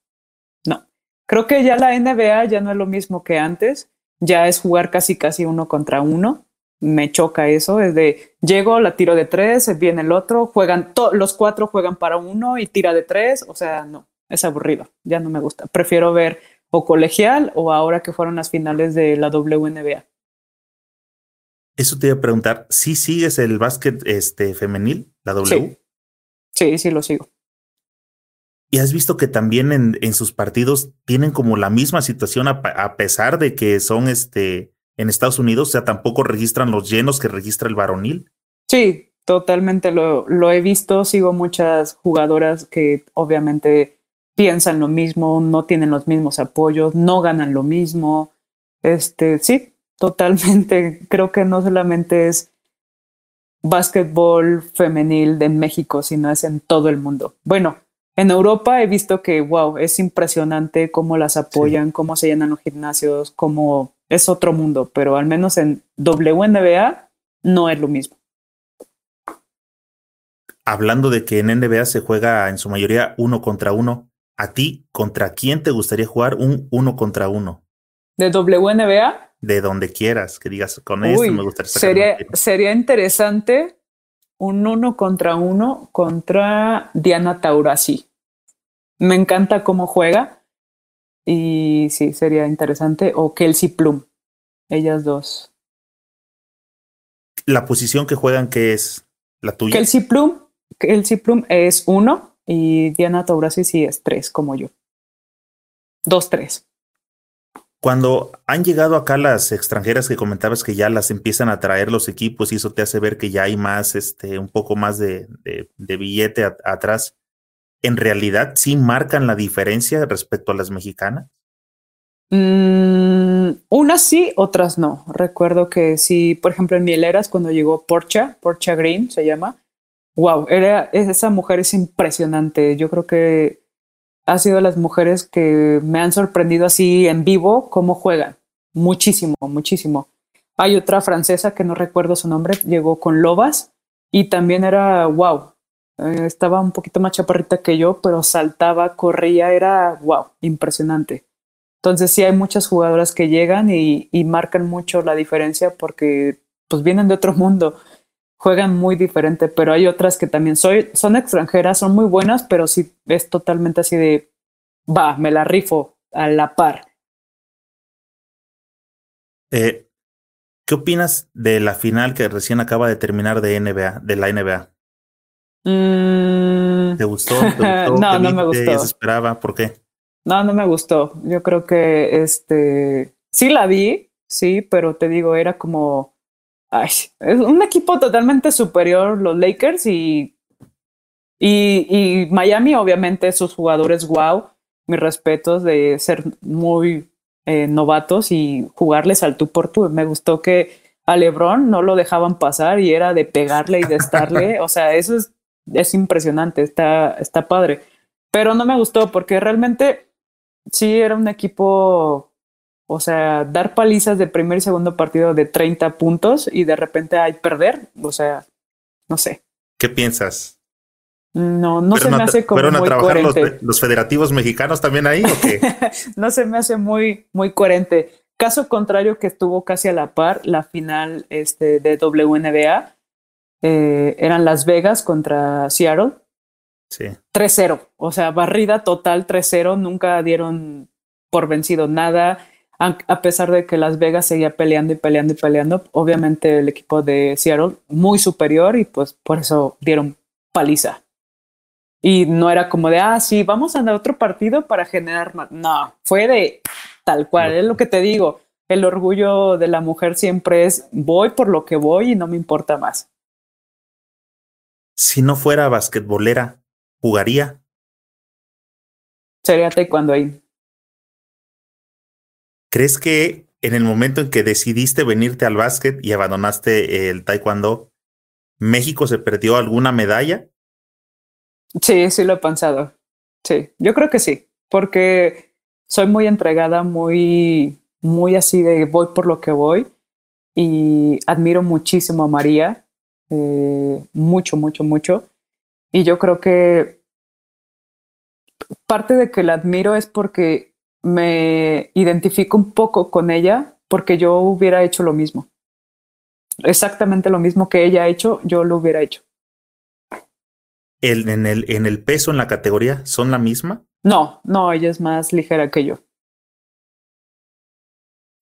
Speaker 2: no. Creo que ya la NBA ya no es lo mismo que antes, ya es jugar casi casi uno contra uno me choca eso, es de llego, la tiro de tres, viene el otro, juegan, los cuatro juegan para uno y tira de tres, o sea, no, es aburrido, ya no me gusta. Prefiero ver o colegial o ahora que fueron las finales de la WNBA.
Speaker 1: Eso te iba a preguntar, ¿sí sigues el básquet este, femenil, la W?
Speaker 2: Sí, sí, lo sigo.
Speaker 1: Y has visto que también en, en sus partidos tienen como la misma situación a, a pesar de que son este en Estados Unidos, o sea, tampoco registran los llenos que registra el varonil.
Speaker 2: Sí, totalmente lo, lo he visto. Sigo muchas jugadoras que obviamente piensan lo mismo, no tienen los mismos apoyos, no ganan lo mismo. Este, sí, totalmente. Creo que no solamente es básquetbol femenil de México, sino es en todo el mundo. Bueno, En Europa he visto que, wow, es impresionante cómo las apoyan, cómo se llenan los gimnasios, cómo es otro mundo, pero al menos en WNBA no es lo mismo.
Speaker 1: Hablando de que en NBA se juega en su mayoría uno contra uno, ¿a ti contra quién te gustaría jugar un uno contra uno?
Speaker 2: ¿De WNBA?
Speaker 1: De donde quieras, que digas con esto me gustaría
Speaker 2: sería, sería interesante un uno contra uno contra Diana Taurasi. Me encanta cómo juega y sí, sería interesante. O Kelsey Plum, ellas dos.
Speaker 1: ¿La posición que juegan qué es la tuya?
Speaker 2: Kelsey Plum, Kelsey Plum es uno y Diana Taurasi sí es tres, como yo. Dos, tres.
Speaker 1: Cuando han llegado acá las extranjeras que comentabas que ya las empiezan a traer los equipos y eso te hace ver que ya hay más, este, un poco más de, de, billete atrás, ¿en realidad sí marcan la diferencia respecto a las mexicanas?
Speaker 2: Mm, unas sí, otras no. Recuerdo que sí, por ejemplo, en Mieleras, cuando llegó Porcha, Porcha Green se llama, wow, era, esa mujer es impresionante. Yo creo que ha sido las mujeres que me han sorprendido así en vivo cómo juegan. Muchísimo, muchísimo. Hay otra francesa que no recuerdo su nombre, llegó con Lobas y también era wow. Eh, estaba un poquito más chaparrita que yo, pero saltaba, corría, era wow, impresionante. Entonces sí hay muchas jugadoras que llegan y, y marcan mucho la diferencia porque pues vienen de otro mundo juegan muy diferente, pero hay otras que también soy, son extranjeras, son muy buenas, pero sí es totalmente así de, va, me la rifo a la par.
Speaker 1: Eh, ¿Qué opinas de la final que recién acaba de terminar de NBA, de la NBA?
Speaker 2: Mm.
Speaker 1: ¿Te gustó? no, no me gustó. ¿Se esperaba? ¿Por qué?
Speaker 2: No, no me gustó. Yo creo que este sí la vi, sí, pero te digo, era como Ay, es un equipo totalmente superior los Lakers y, y, y Miami, obviamente, sus jugadores, wow, mis respetos de ser muy eh, novatos y jugarles al tú por tú. Me gustó que a LeBron no lo dejaban pasar y era de pegarle y de estarle. o sea, eso es, es impresionante, está, está padre. Pero no me gustó porque realmente sí era un equipo o sea, dar palizas de primer y segundo partido de 30 puntos y de repente hay perder, o sea, no sé.
Speaker 1: ¿Qué piensas?
Speaker 2: No, no se me hace como ¿Fueron a trabajar
Speaker 1: Los, federativos mexicanos también ahí o qué?
Speaker 2: no se me hace muy, muy coherente. Caso contrario que estuvo casi a la par, la final este, de WNBA, eh, eran Las Vegas contra Seattle.
Speaker 1: Sí.
Speaker 2: 3-0, o sea, barrida total 3-0, nunca dieron por vencido nada a pesar de que Las Vegas seguía peleando y peleando y peleando, obviamente el equipo de Seattle muy superior y pues por eso dieron paliza. Y no era como de, ah, sí, vamos a dar otro partido para generar más. No, fue de tal cual, es lo que te digo. El orgullo de la mujer siempre es, voy por lo que voy y no me importa más.
Speaker 1: Si no fuera basquetbolera, ¿jugaría?
Speaker 2: Sería taekwondo ahí.
Speaker 1: ¿Crees que en el momento en que decidiste venirte al básquet y abandonaste el taekwondo, México se perdió alguna medalla?
Speaker 2: Sí, sí lo he pensado. Sí, yo creo que sí, porque soy muy entregada, muy, muy así de voy por lo que voy y admiro muchísimo a María, eh, mucho, mucho, mucho. Y yo creo que parte de que la admiro es porque me identifico un poco con ella porque yo hubiera hecho lo mismo. Exactamente lo mismo que ella ha hecho, yo lo hubiera hecho.
Speaker 1: ¿El, en, el, ¿En el peso, en la categoría, son la misma?
Speaker 2: No, no, ella es más ligera que yo.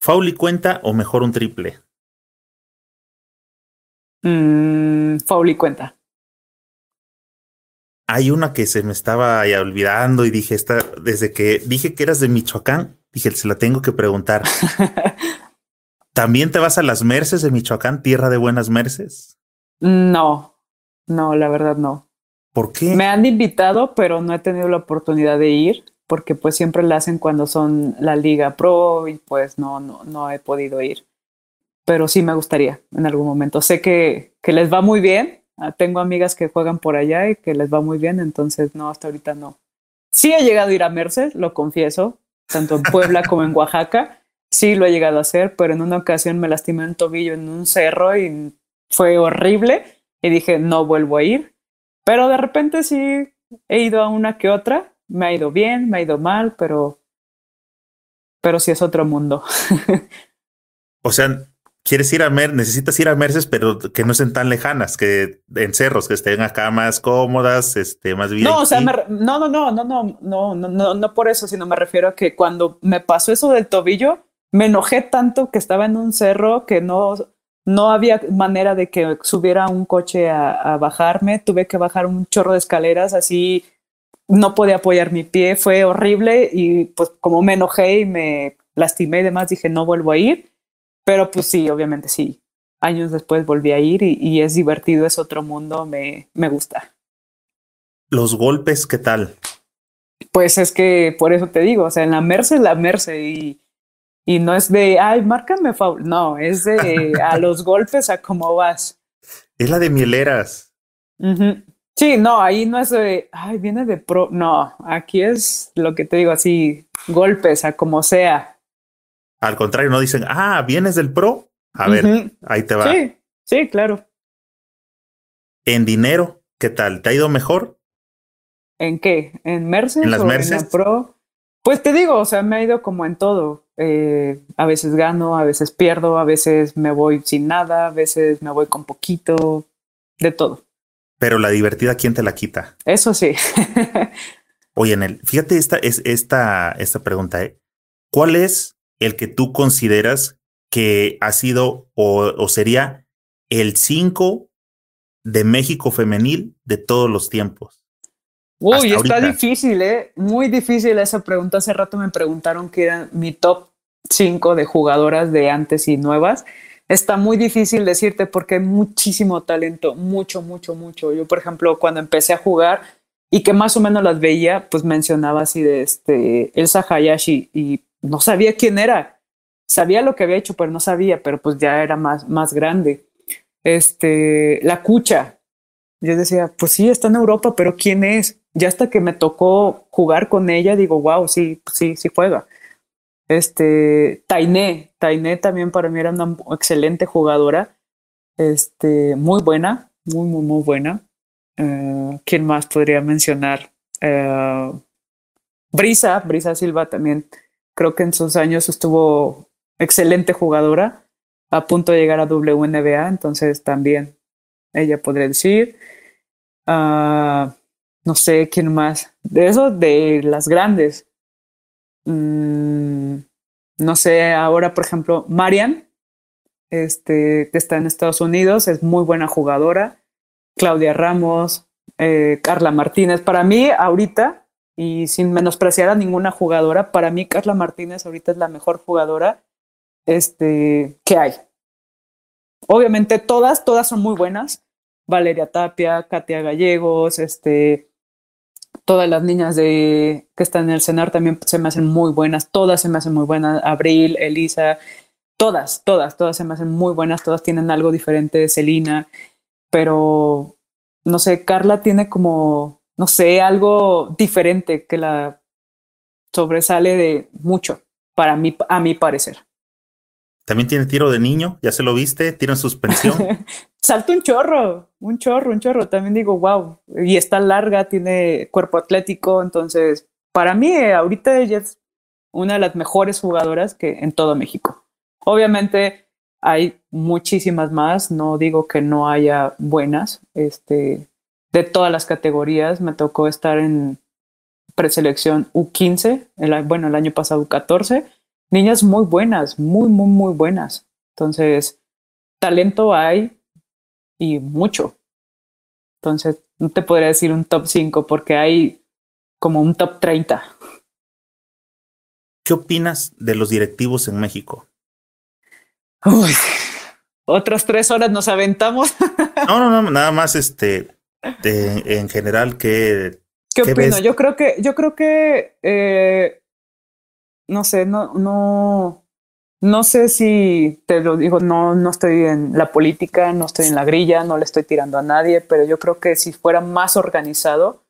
Speaker 1: ¿Fauli cuenta o mejor un triple?
Speaker 2: Mm, Fauli cuenta
Speaker 1: hay una que se me estaba olvidando y dije, esta, desde que dije que eras de Michoacán, dije, se la tengo que preguntar. ¿También te vas a las Merces de Michoacán, tierra de buenas Merces?
Speaker 2: No, no, la verdad no.
Speaker 1: ¿Por qué?
Speaker 2: Me han invitado, pero no he tenido la oportunidad de ir porque pues siempre la hacen cuando son la Liga Pro y pues no, no, no he podido ir. Pero sí me gustaría en algún momento. Sé que, que les va muy bien, tengo amigas que juegan por allá y que les va muy bien, entonces no, hasta ahorita no, Sí he llegado a ir a Merced, lo confieso, tanto en Puebla como en Oaxaca. Sí lo he llegado a hacer, pero en una ocasión me lastimé un tobillo en un cerro y fue horrible y dije, no vuelvo a ir. Pero de repente sí he ido a una que otra, me ha ido bien, me ha ido mal, pero, pero sí es otro mundo.
Speaker 1: o sea, quieres ir a Merces, necesitas ir a Merces, pero que no estén tan lejanas, que en cerros, que estén acá más cómodas, este, más bien.
Speaker 2: No, o sea, me no, no, no, no, no, no, no, no por eso, sino me refiero a que cuando me pasó eso del tobillo, me enojé tanto que estaba en un cerro que no, no había manera de que subiera un coche a, a bajarme, tuve que bajar un chorro de escaleras así. No podía apoyar mi pie, fue horrible y pues como me enojé y me lastimé y demás, dije no vuelvo a ir pero pues sí, obviamente sí. Años después volví a ir y, es divertido, es otro mundo, me, me gusta.
Speaker 1: Los golpes, ¿qué tal?
Speaker 2: Pues es que por eso te digo, o sea, en la Merce es la Merce y, y no es de, ay, márcame favor. No, es de a los golpes, a cómo vas.
Speaker 1: Es la de mieleras.
Speaker 2: Sí, no, ahí no es de, ay, viene de pro. No, aquí es lo que te digo, así, golpes, a como sea.
Speaker 1: Al contrario, no dicen, ah, vienes del pro. A ver, ahí te va.
Speaker 2: Sí, sí, claro.
Speaker 1: En dinero, ¿qué tal? ¿Te ha ido mejor?
Speaker 2: ¿En qué? ¿En Mercedes?
Speaker 1: ¿En las Mercedes?
Speaker 2: Pro? Pues te digo, o sea, me ha ido como en todo. Eh, a veces gano, a veces pierdo, a veces me voy sin nada, a veces me voy con poquito, de todo.
Speaker 1: Pero la divertida, ¿quién te la quita?
Speaker 2: Eso sí.
Speaker 1: Oye, en el, fíjate esta, es, esta, esta pregunta, ¿eh? ¿Cuál es el que tú consideras que ha sido o, sería el 5 de México femenil de todos los tiempos?
Speaker 2: Uy, está difícil, ¿eh? Muy difícil esa pregunta. Hace rato me preguntaron qué era mi top 5 de jugadoras de antes y nuevas. Está muy difícil decirte porque hay muchísimo talento, mucho, mucho, mucho. Yo, por ejemplo, cuando empecé a jugar y que más o menos las veía, pues mencionaba así de este Elsa Hayashi y no sabía quién era. Sabía lo que había hecho, pero no sabía, pero pues ya era más, más grande. Este, la cucha. Yo decía, pues sí, está en Europa, pero ¿quién es? Ya hasta que me tocó jugar con ella, digo, wow, sí, sí, sí juega. Este, Tainé, Tainé también para mí era una excelente jugadora. Este, muy buena, muy, muy, muy buena. Eh, ¿Quién más podría mencionar? Eh, Brisa, Brisa Silva también Creo que en sus años estuvo excelente jugadora, a punto de llegar a WNBA, entonces también ella podría decir. Uh, no sé quién más. De eso, de las grandes. Mm, no sé, ahora, por ejemplo, Marian, este, que está en Estados Unidos, es muy buena jugadora. Claudia Ramos, eh, Carla Martínez. Para mí, ahorita, y sin menospreciar a ninguna jugadora, para mí Carla Martínez ahorita es la mejor jugadora este, que hay. Obviamente todas, todas son muy buenas. Valeria Tapia, Katia Gallegos, este, todas las niñas de, que están en el cenar también se me hacen muy buenas, todas se me hacen muy buenas, Abril, Elisa, todas, todas, todas se me hacen muy buenas, todas tienen algo diferente de Celina, pero no sé, Carla tiene como no sé, algo diferente que la sobresale de mucho, para mí, a mi parecer.
Speaker 1: También tiene tiro de niño, ya se lo viste, tiro en suspensión.
Speaker 2: Salta un chorro, un chorro, un chorro. También digo, wow, y está larga, tiene cuerpo atlético, entonces, para mí, ahorita ella es una de las mejores jugadoras que en todo México. Obviamente hay muchísimas más, no digo que no haya buenas, este, de todas las categorías. Me tocó estar en preselección U15, el, bueno, el año pasado U14. Niñas muy buenas, muy, muy, muy buenas. Entonces, talento hay y mucho. Entonces, no te podría decir un top 5 porque hay como un top 30.
Speaker 1: ¿Qué opinas de los directivos en México?
Speaker 2: Uy, otras tres horas nos aventamos.
Speaker 1: No, no, no, nada más este en general, ¿qué,
Speaker 2: ¿Qué, opino? Yo creo que, yo creo que, eh, no sé, no, no, no sé si te lo digo, no, no estoy en la política, no estoy en la grilla, no le estoy tirando a nadie, pero yo creo que si fuera más organizado,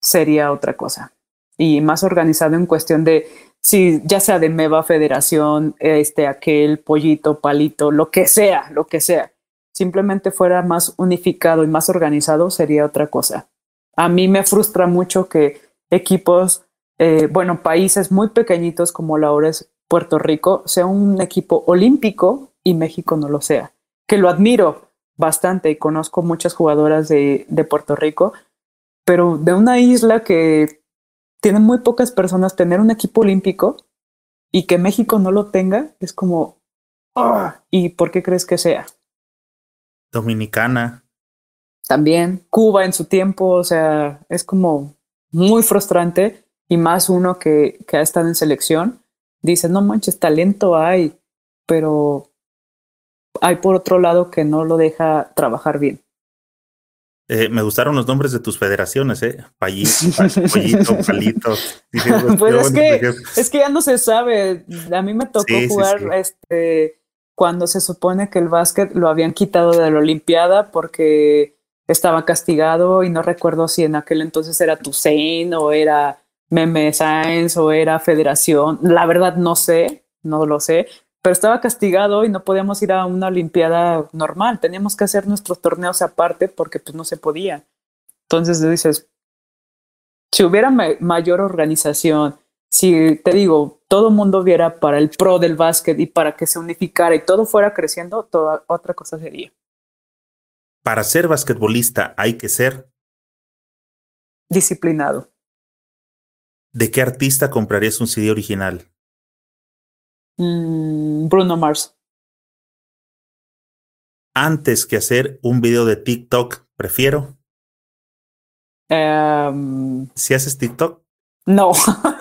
Speaker 2: sería otra cosa. y más organizado en cuestión de si ya sea de Meva Federación, este, aquel pollito, palito, lo que sea, lo que sea, simplemente fuera más unificado y más organizado, sería otra cosa. A mí me frustra mucho que equipos, eh, bueno, países muy pequeñitos como la hora es Puerto Rico, sea un equipo olímpico y México no lo sea. Que lo admiro bastante y conozco muchas jugadoras de, de Puerto Rico, pero de una isla que tienen muy pocas personas tener un equipo olímpico y que México no lo tenga, es como, ah, ¿y por qué crees que sea?
Speaker 1: Dominicana.
Speaker 2: También, Cuba en su tiempo, o sea, es como muy frustrante y más uno que, que ha estado en selección, dice, no manches, talento hay, pero hay por otro lado que no lo deja trabajar bien.
Speaker 1: Eh, me gustaron los nombres de tus federaciones, ¿eh? Pallito, pollito, palito.
Speaker 2: pues es que, es que ya no se sabe. A mí me tocó jugar este cuando se supone que el básquet lo habían quitado de la Olimpiada porque estaba castigado y no recuerdo si en aquel entonces era Tusein o era Meme Science o era Federación. La verdad no sé, no lo sé, pero estaba castigado y no podíamos ir a una olimpiada normal, teníamos que hacer nuestros torneos aparte porque pues no se podía. Entonces dices, si hubiera mayor organización, si te digo, todo el mundo viera para el pro del básquet y para que se unificara y todo fuera creciendo, toda otra cosa sería.
Speaker 1: Para ser basquetbolista hay que ser
Speaker 2: disciplinado.
Speaker 1: ¿De qué artista comprarías un CD original?
Speaker 2: Mm, Bruno Mars.
Speaker 1: Antes que hacer un video de TikTok, prefiero.
Speaker 2: Um,
Speaker 1: ¿Si haces TikTok?
Speaker 2: No,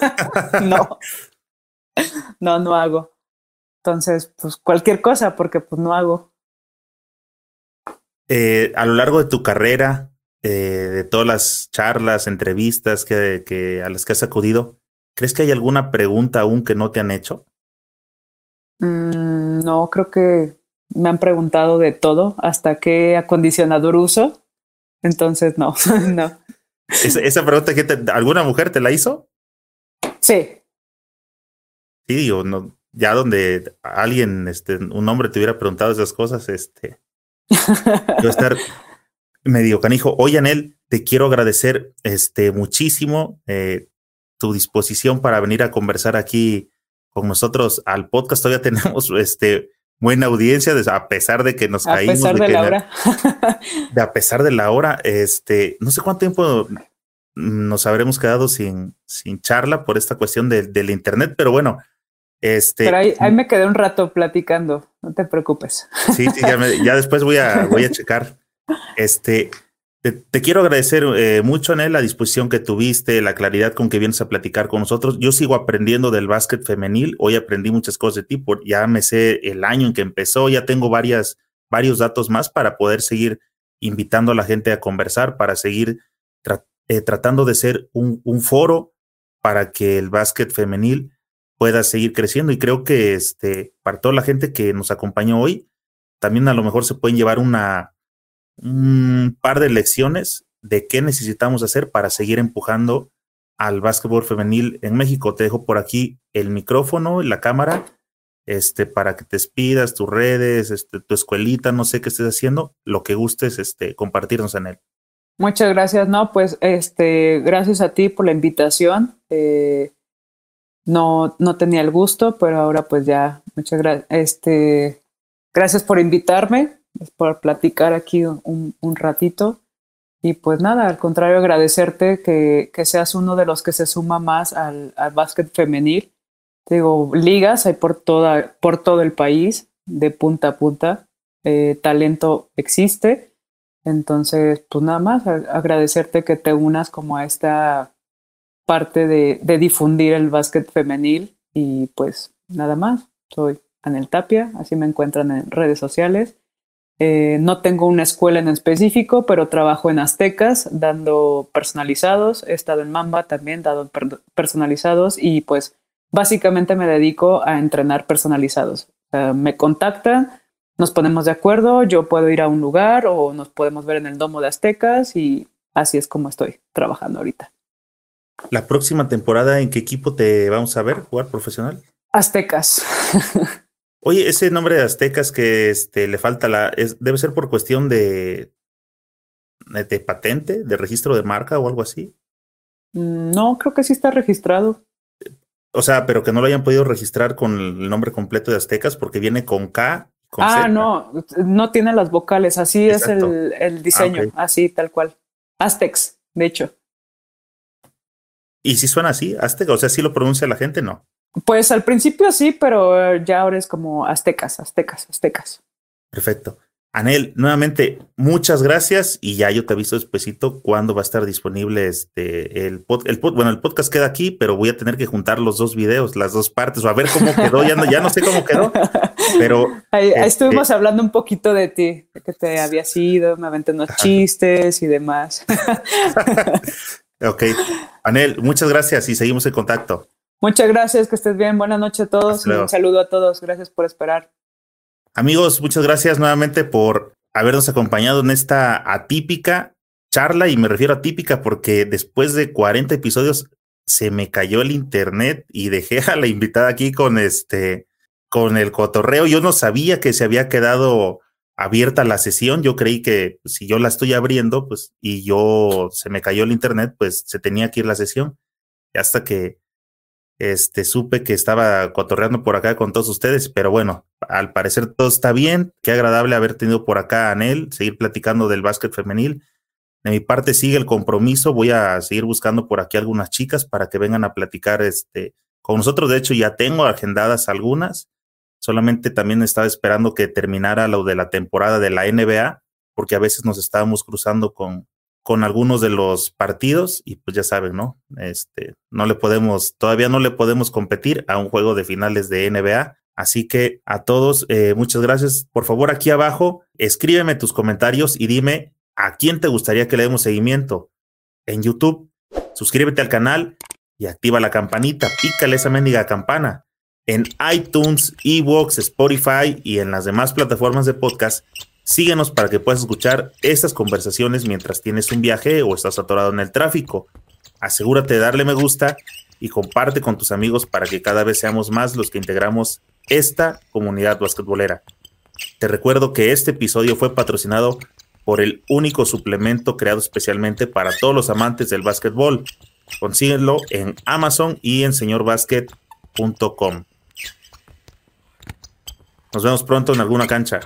Speaker 2: no, no, no hago. Entonces, pues cualquier cosa, porque pues no hago.
Speaker 1: Eh, a lo largo de tu carrera, eh, de todas las charlas, entrevistas que, que, a las que has acudido, ¿crees que hay alguna pregunta aún que no te han hecho?
Speaker 2: Mm, no, creo que me han preguntado de todo, hasta qué acondicionador uso. Entonces, no, no.
Speaker 1: ¿Esa, pregunta que alguna mujer te la hizo?
Speaker 2: Sí.
Speaker 1: Sí, digo, no, ya donde alguien, este, un hombre te hubiera preguntado esas cosas, este, yo estar medio canijo. Oye, Anel, te quiero agradecer, este, muchísimo eh, tu disposición para venir a conversar aquí con nosotros al podcast. Todavía tenemos este buena audiencia, a pesar de que nos caímos.
Speaker 2: A pesar de, la hora.
Speaker 1: De, a pesar de la hora, este, no sé cuánto tiempo nos habremos quedado sin, sin charla por esta cuestión de, del internet, pero bueno. Este,
Speaker 2: pero ahí, ahí, me quedé un rato platicando, no te preocupes.
Speaker 1: Sí, sí ya, ya después voy a, voy a checar. Este, te, quiero agradecer eh, mucho, en la disposición que tuviste, la claridad con que vienes a platicar con nosotros. Yo sigo aprendiendo del básquet femenil. Hoy aprendí muchas cosas de ti. Por, ya me sé el año en que empezó. Ya tengo varias, varios datos más para poder seguir invitando a la gente a conversar, para seguir eh, tratando de ser un, un, foro para que el básquet femenil pueda seguir creciendo. Y creo que este, para toda la gente que nos acompañó hoy, también a lo mejor se pueden llevar una un par de lecciones de qué necesitamos hacer para seguir empujando al básquetbol femenil en México. Te dejo por aquí el micrófono y la cámara este, para que te despidas, tus redes, este, tu escuelita, no sé qué estés haciendo, lo que gustes este, compartirnos en él.
Speaker 2: Muchas gracias, no, pues este, gracias a ti por la invitación. Eh, no, no tenía el gusto, pero ahora pues ya, muchas gracias. Este, gracias por invitarme por platicar aquí un, un, ratito. Y pues nada, al contrario, agradecerte que, que, seas uno de los que se suma más al, al básquet femenil. Digo, ligas hay por, toda, por todo el país, de punta a punta. Eh, talento existe. Entonces, pues nada más, agradecerte que te unas como a esta parte de, difundir el básquet femenil. Y pues nada más, soy Anel Tapia, así me encuentran en redes sociales. Eh, no tengo una escuela en específico, pero trabajo en Aztecas dando personalizados. He estado en Mamba también dando personalizados y pues básicamente me dedico a entrenar personalizados. me contactan, nos ponemos de acuerdo, yo puedo ir a un lugar o nos podemos ver en el domo de Aztecas y así es como estoy trabajando ahorita.
Speaker 1: La próxima temporada, ¿en qué equipo te vamos a ver jugar profesional?
Speaker 2: Aztecas.
Speaker 1: Oye, ese nombre de Aztecas que este, le falta la. Es, debe ser por cuestión de. de patente, de registro de marca o algo así.
Speaker 2: Mm, no, creo que sí está registrado.
Speaker 1: O sea, pero que no lo hayan podido registrar con el nombre completo de Aztecas porque viene con K. Con
Speaker 2: ah,
Speaker 1: Z.
Speaker 2: no, no tiene las vocales, así Exacto. es el, el diseño, ah, okay. así tal cual. Aztecs, de hecho.
Speaker 1: ¿Y si suena así, Azteca? O sea, si lo pronuncia la gente, no.
Speaker 2: Pues al principio sí, pero ya ahora es como aztecas, aztecas, aztecas.
Speaker 1: Perfecto. Anel, nuevamente, muchas gracias y ya yo te aviso despacito cuándo va a estar disponible este el, pod, el pod, bueno, el podcast queda aquí, pero voy a tener que juntar los dos videos, las dos partes, o a ver cómo quedó, ya no, ya no sé cómo quedó, pero
Speaker 2: ahí, este, estuvimos hablando un poquito de ti, de que te habías ido, me aventé unos chistes y demás.
Speaker 1: ok, Anel, muchas gracias y seguimos en contacto.
Speaker 2: Muchas gracias, que estés bien. Buenas noches a todos. Un saludo a todos. Gracias por esperar.
Speaker 1: Amigos, muchas gracias nuevamente por habernos acompañado en esta atípica charla y me refiero a atípica porque después de 40 episodios se me cayó el internet y dejé a la invitada aquí con este con el cotorreo. Yo no sabía que se había quedado abierta la sesión. Yo creí que si yo la estoy abriendo, pues y yo se me cayó el internet, pues se tenía que ir la sesión. Hasta que este, supe que estaba cotorreando por acá con todos ustedes, pero bueno, al parecer todo está bien. Qué agradable haber tenido por acá a Anel, seguir platicando del básquet femenil. De mi parte sigue el compromiso, voy a seguir buscando por aquí algunas chicas para que vengan a platicar este, con nosotros. De hecho, ya tengo agendadas algunas. Solamente también estaba esperando que terminara lo de la temporada de la NBA, porque a veces nos estábamos cruzando con, con algunos de los partidos y pues ya saben, ¿no? Este, no le podemos, todavía no le podemos competir a un juego de finales de NBA. Así que a todos, eh, muchas gracias. Por favor, aquí abajo, escríbeme tus comentarios y dime a quién te gustaría que le demos seguimiento. En YouTube, suscríbete al canal y activa la campanita, pícale esa mendiga campana. En iTunes, Evox, Spotify y en las demás plataformas de podcast, Síguenos para que puedas escuchar estas conversaciones mientras tienes un viaje o estás atorado en el tráfico. Asegúrate de darle me gusta y comparte con tus amigos para que cada vez seamos más los que integramos esta comunidad basquetbolera. Te recuerdo que este episodio fue patrocinado por el único suplemento creado especialmente para todos los amantes del básquetbol. Consíguelo en Amazon y en señorbasket.com. Nos vemos pronto en alguna cancha.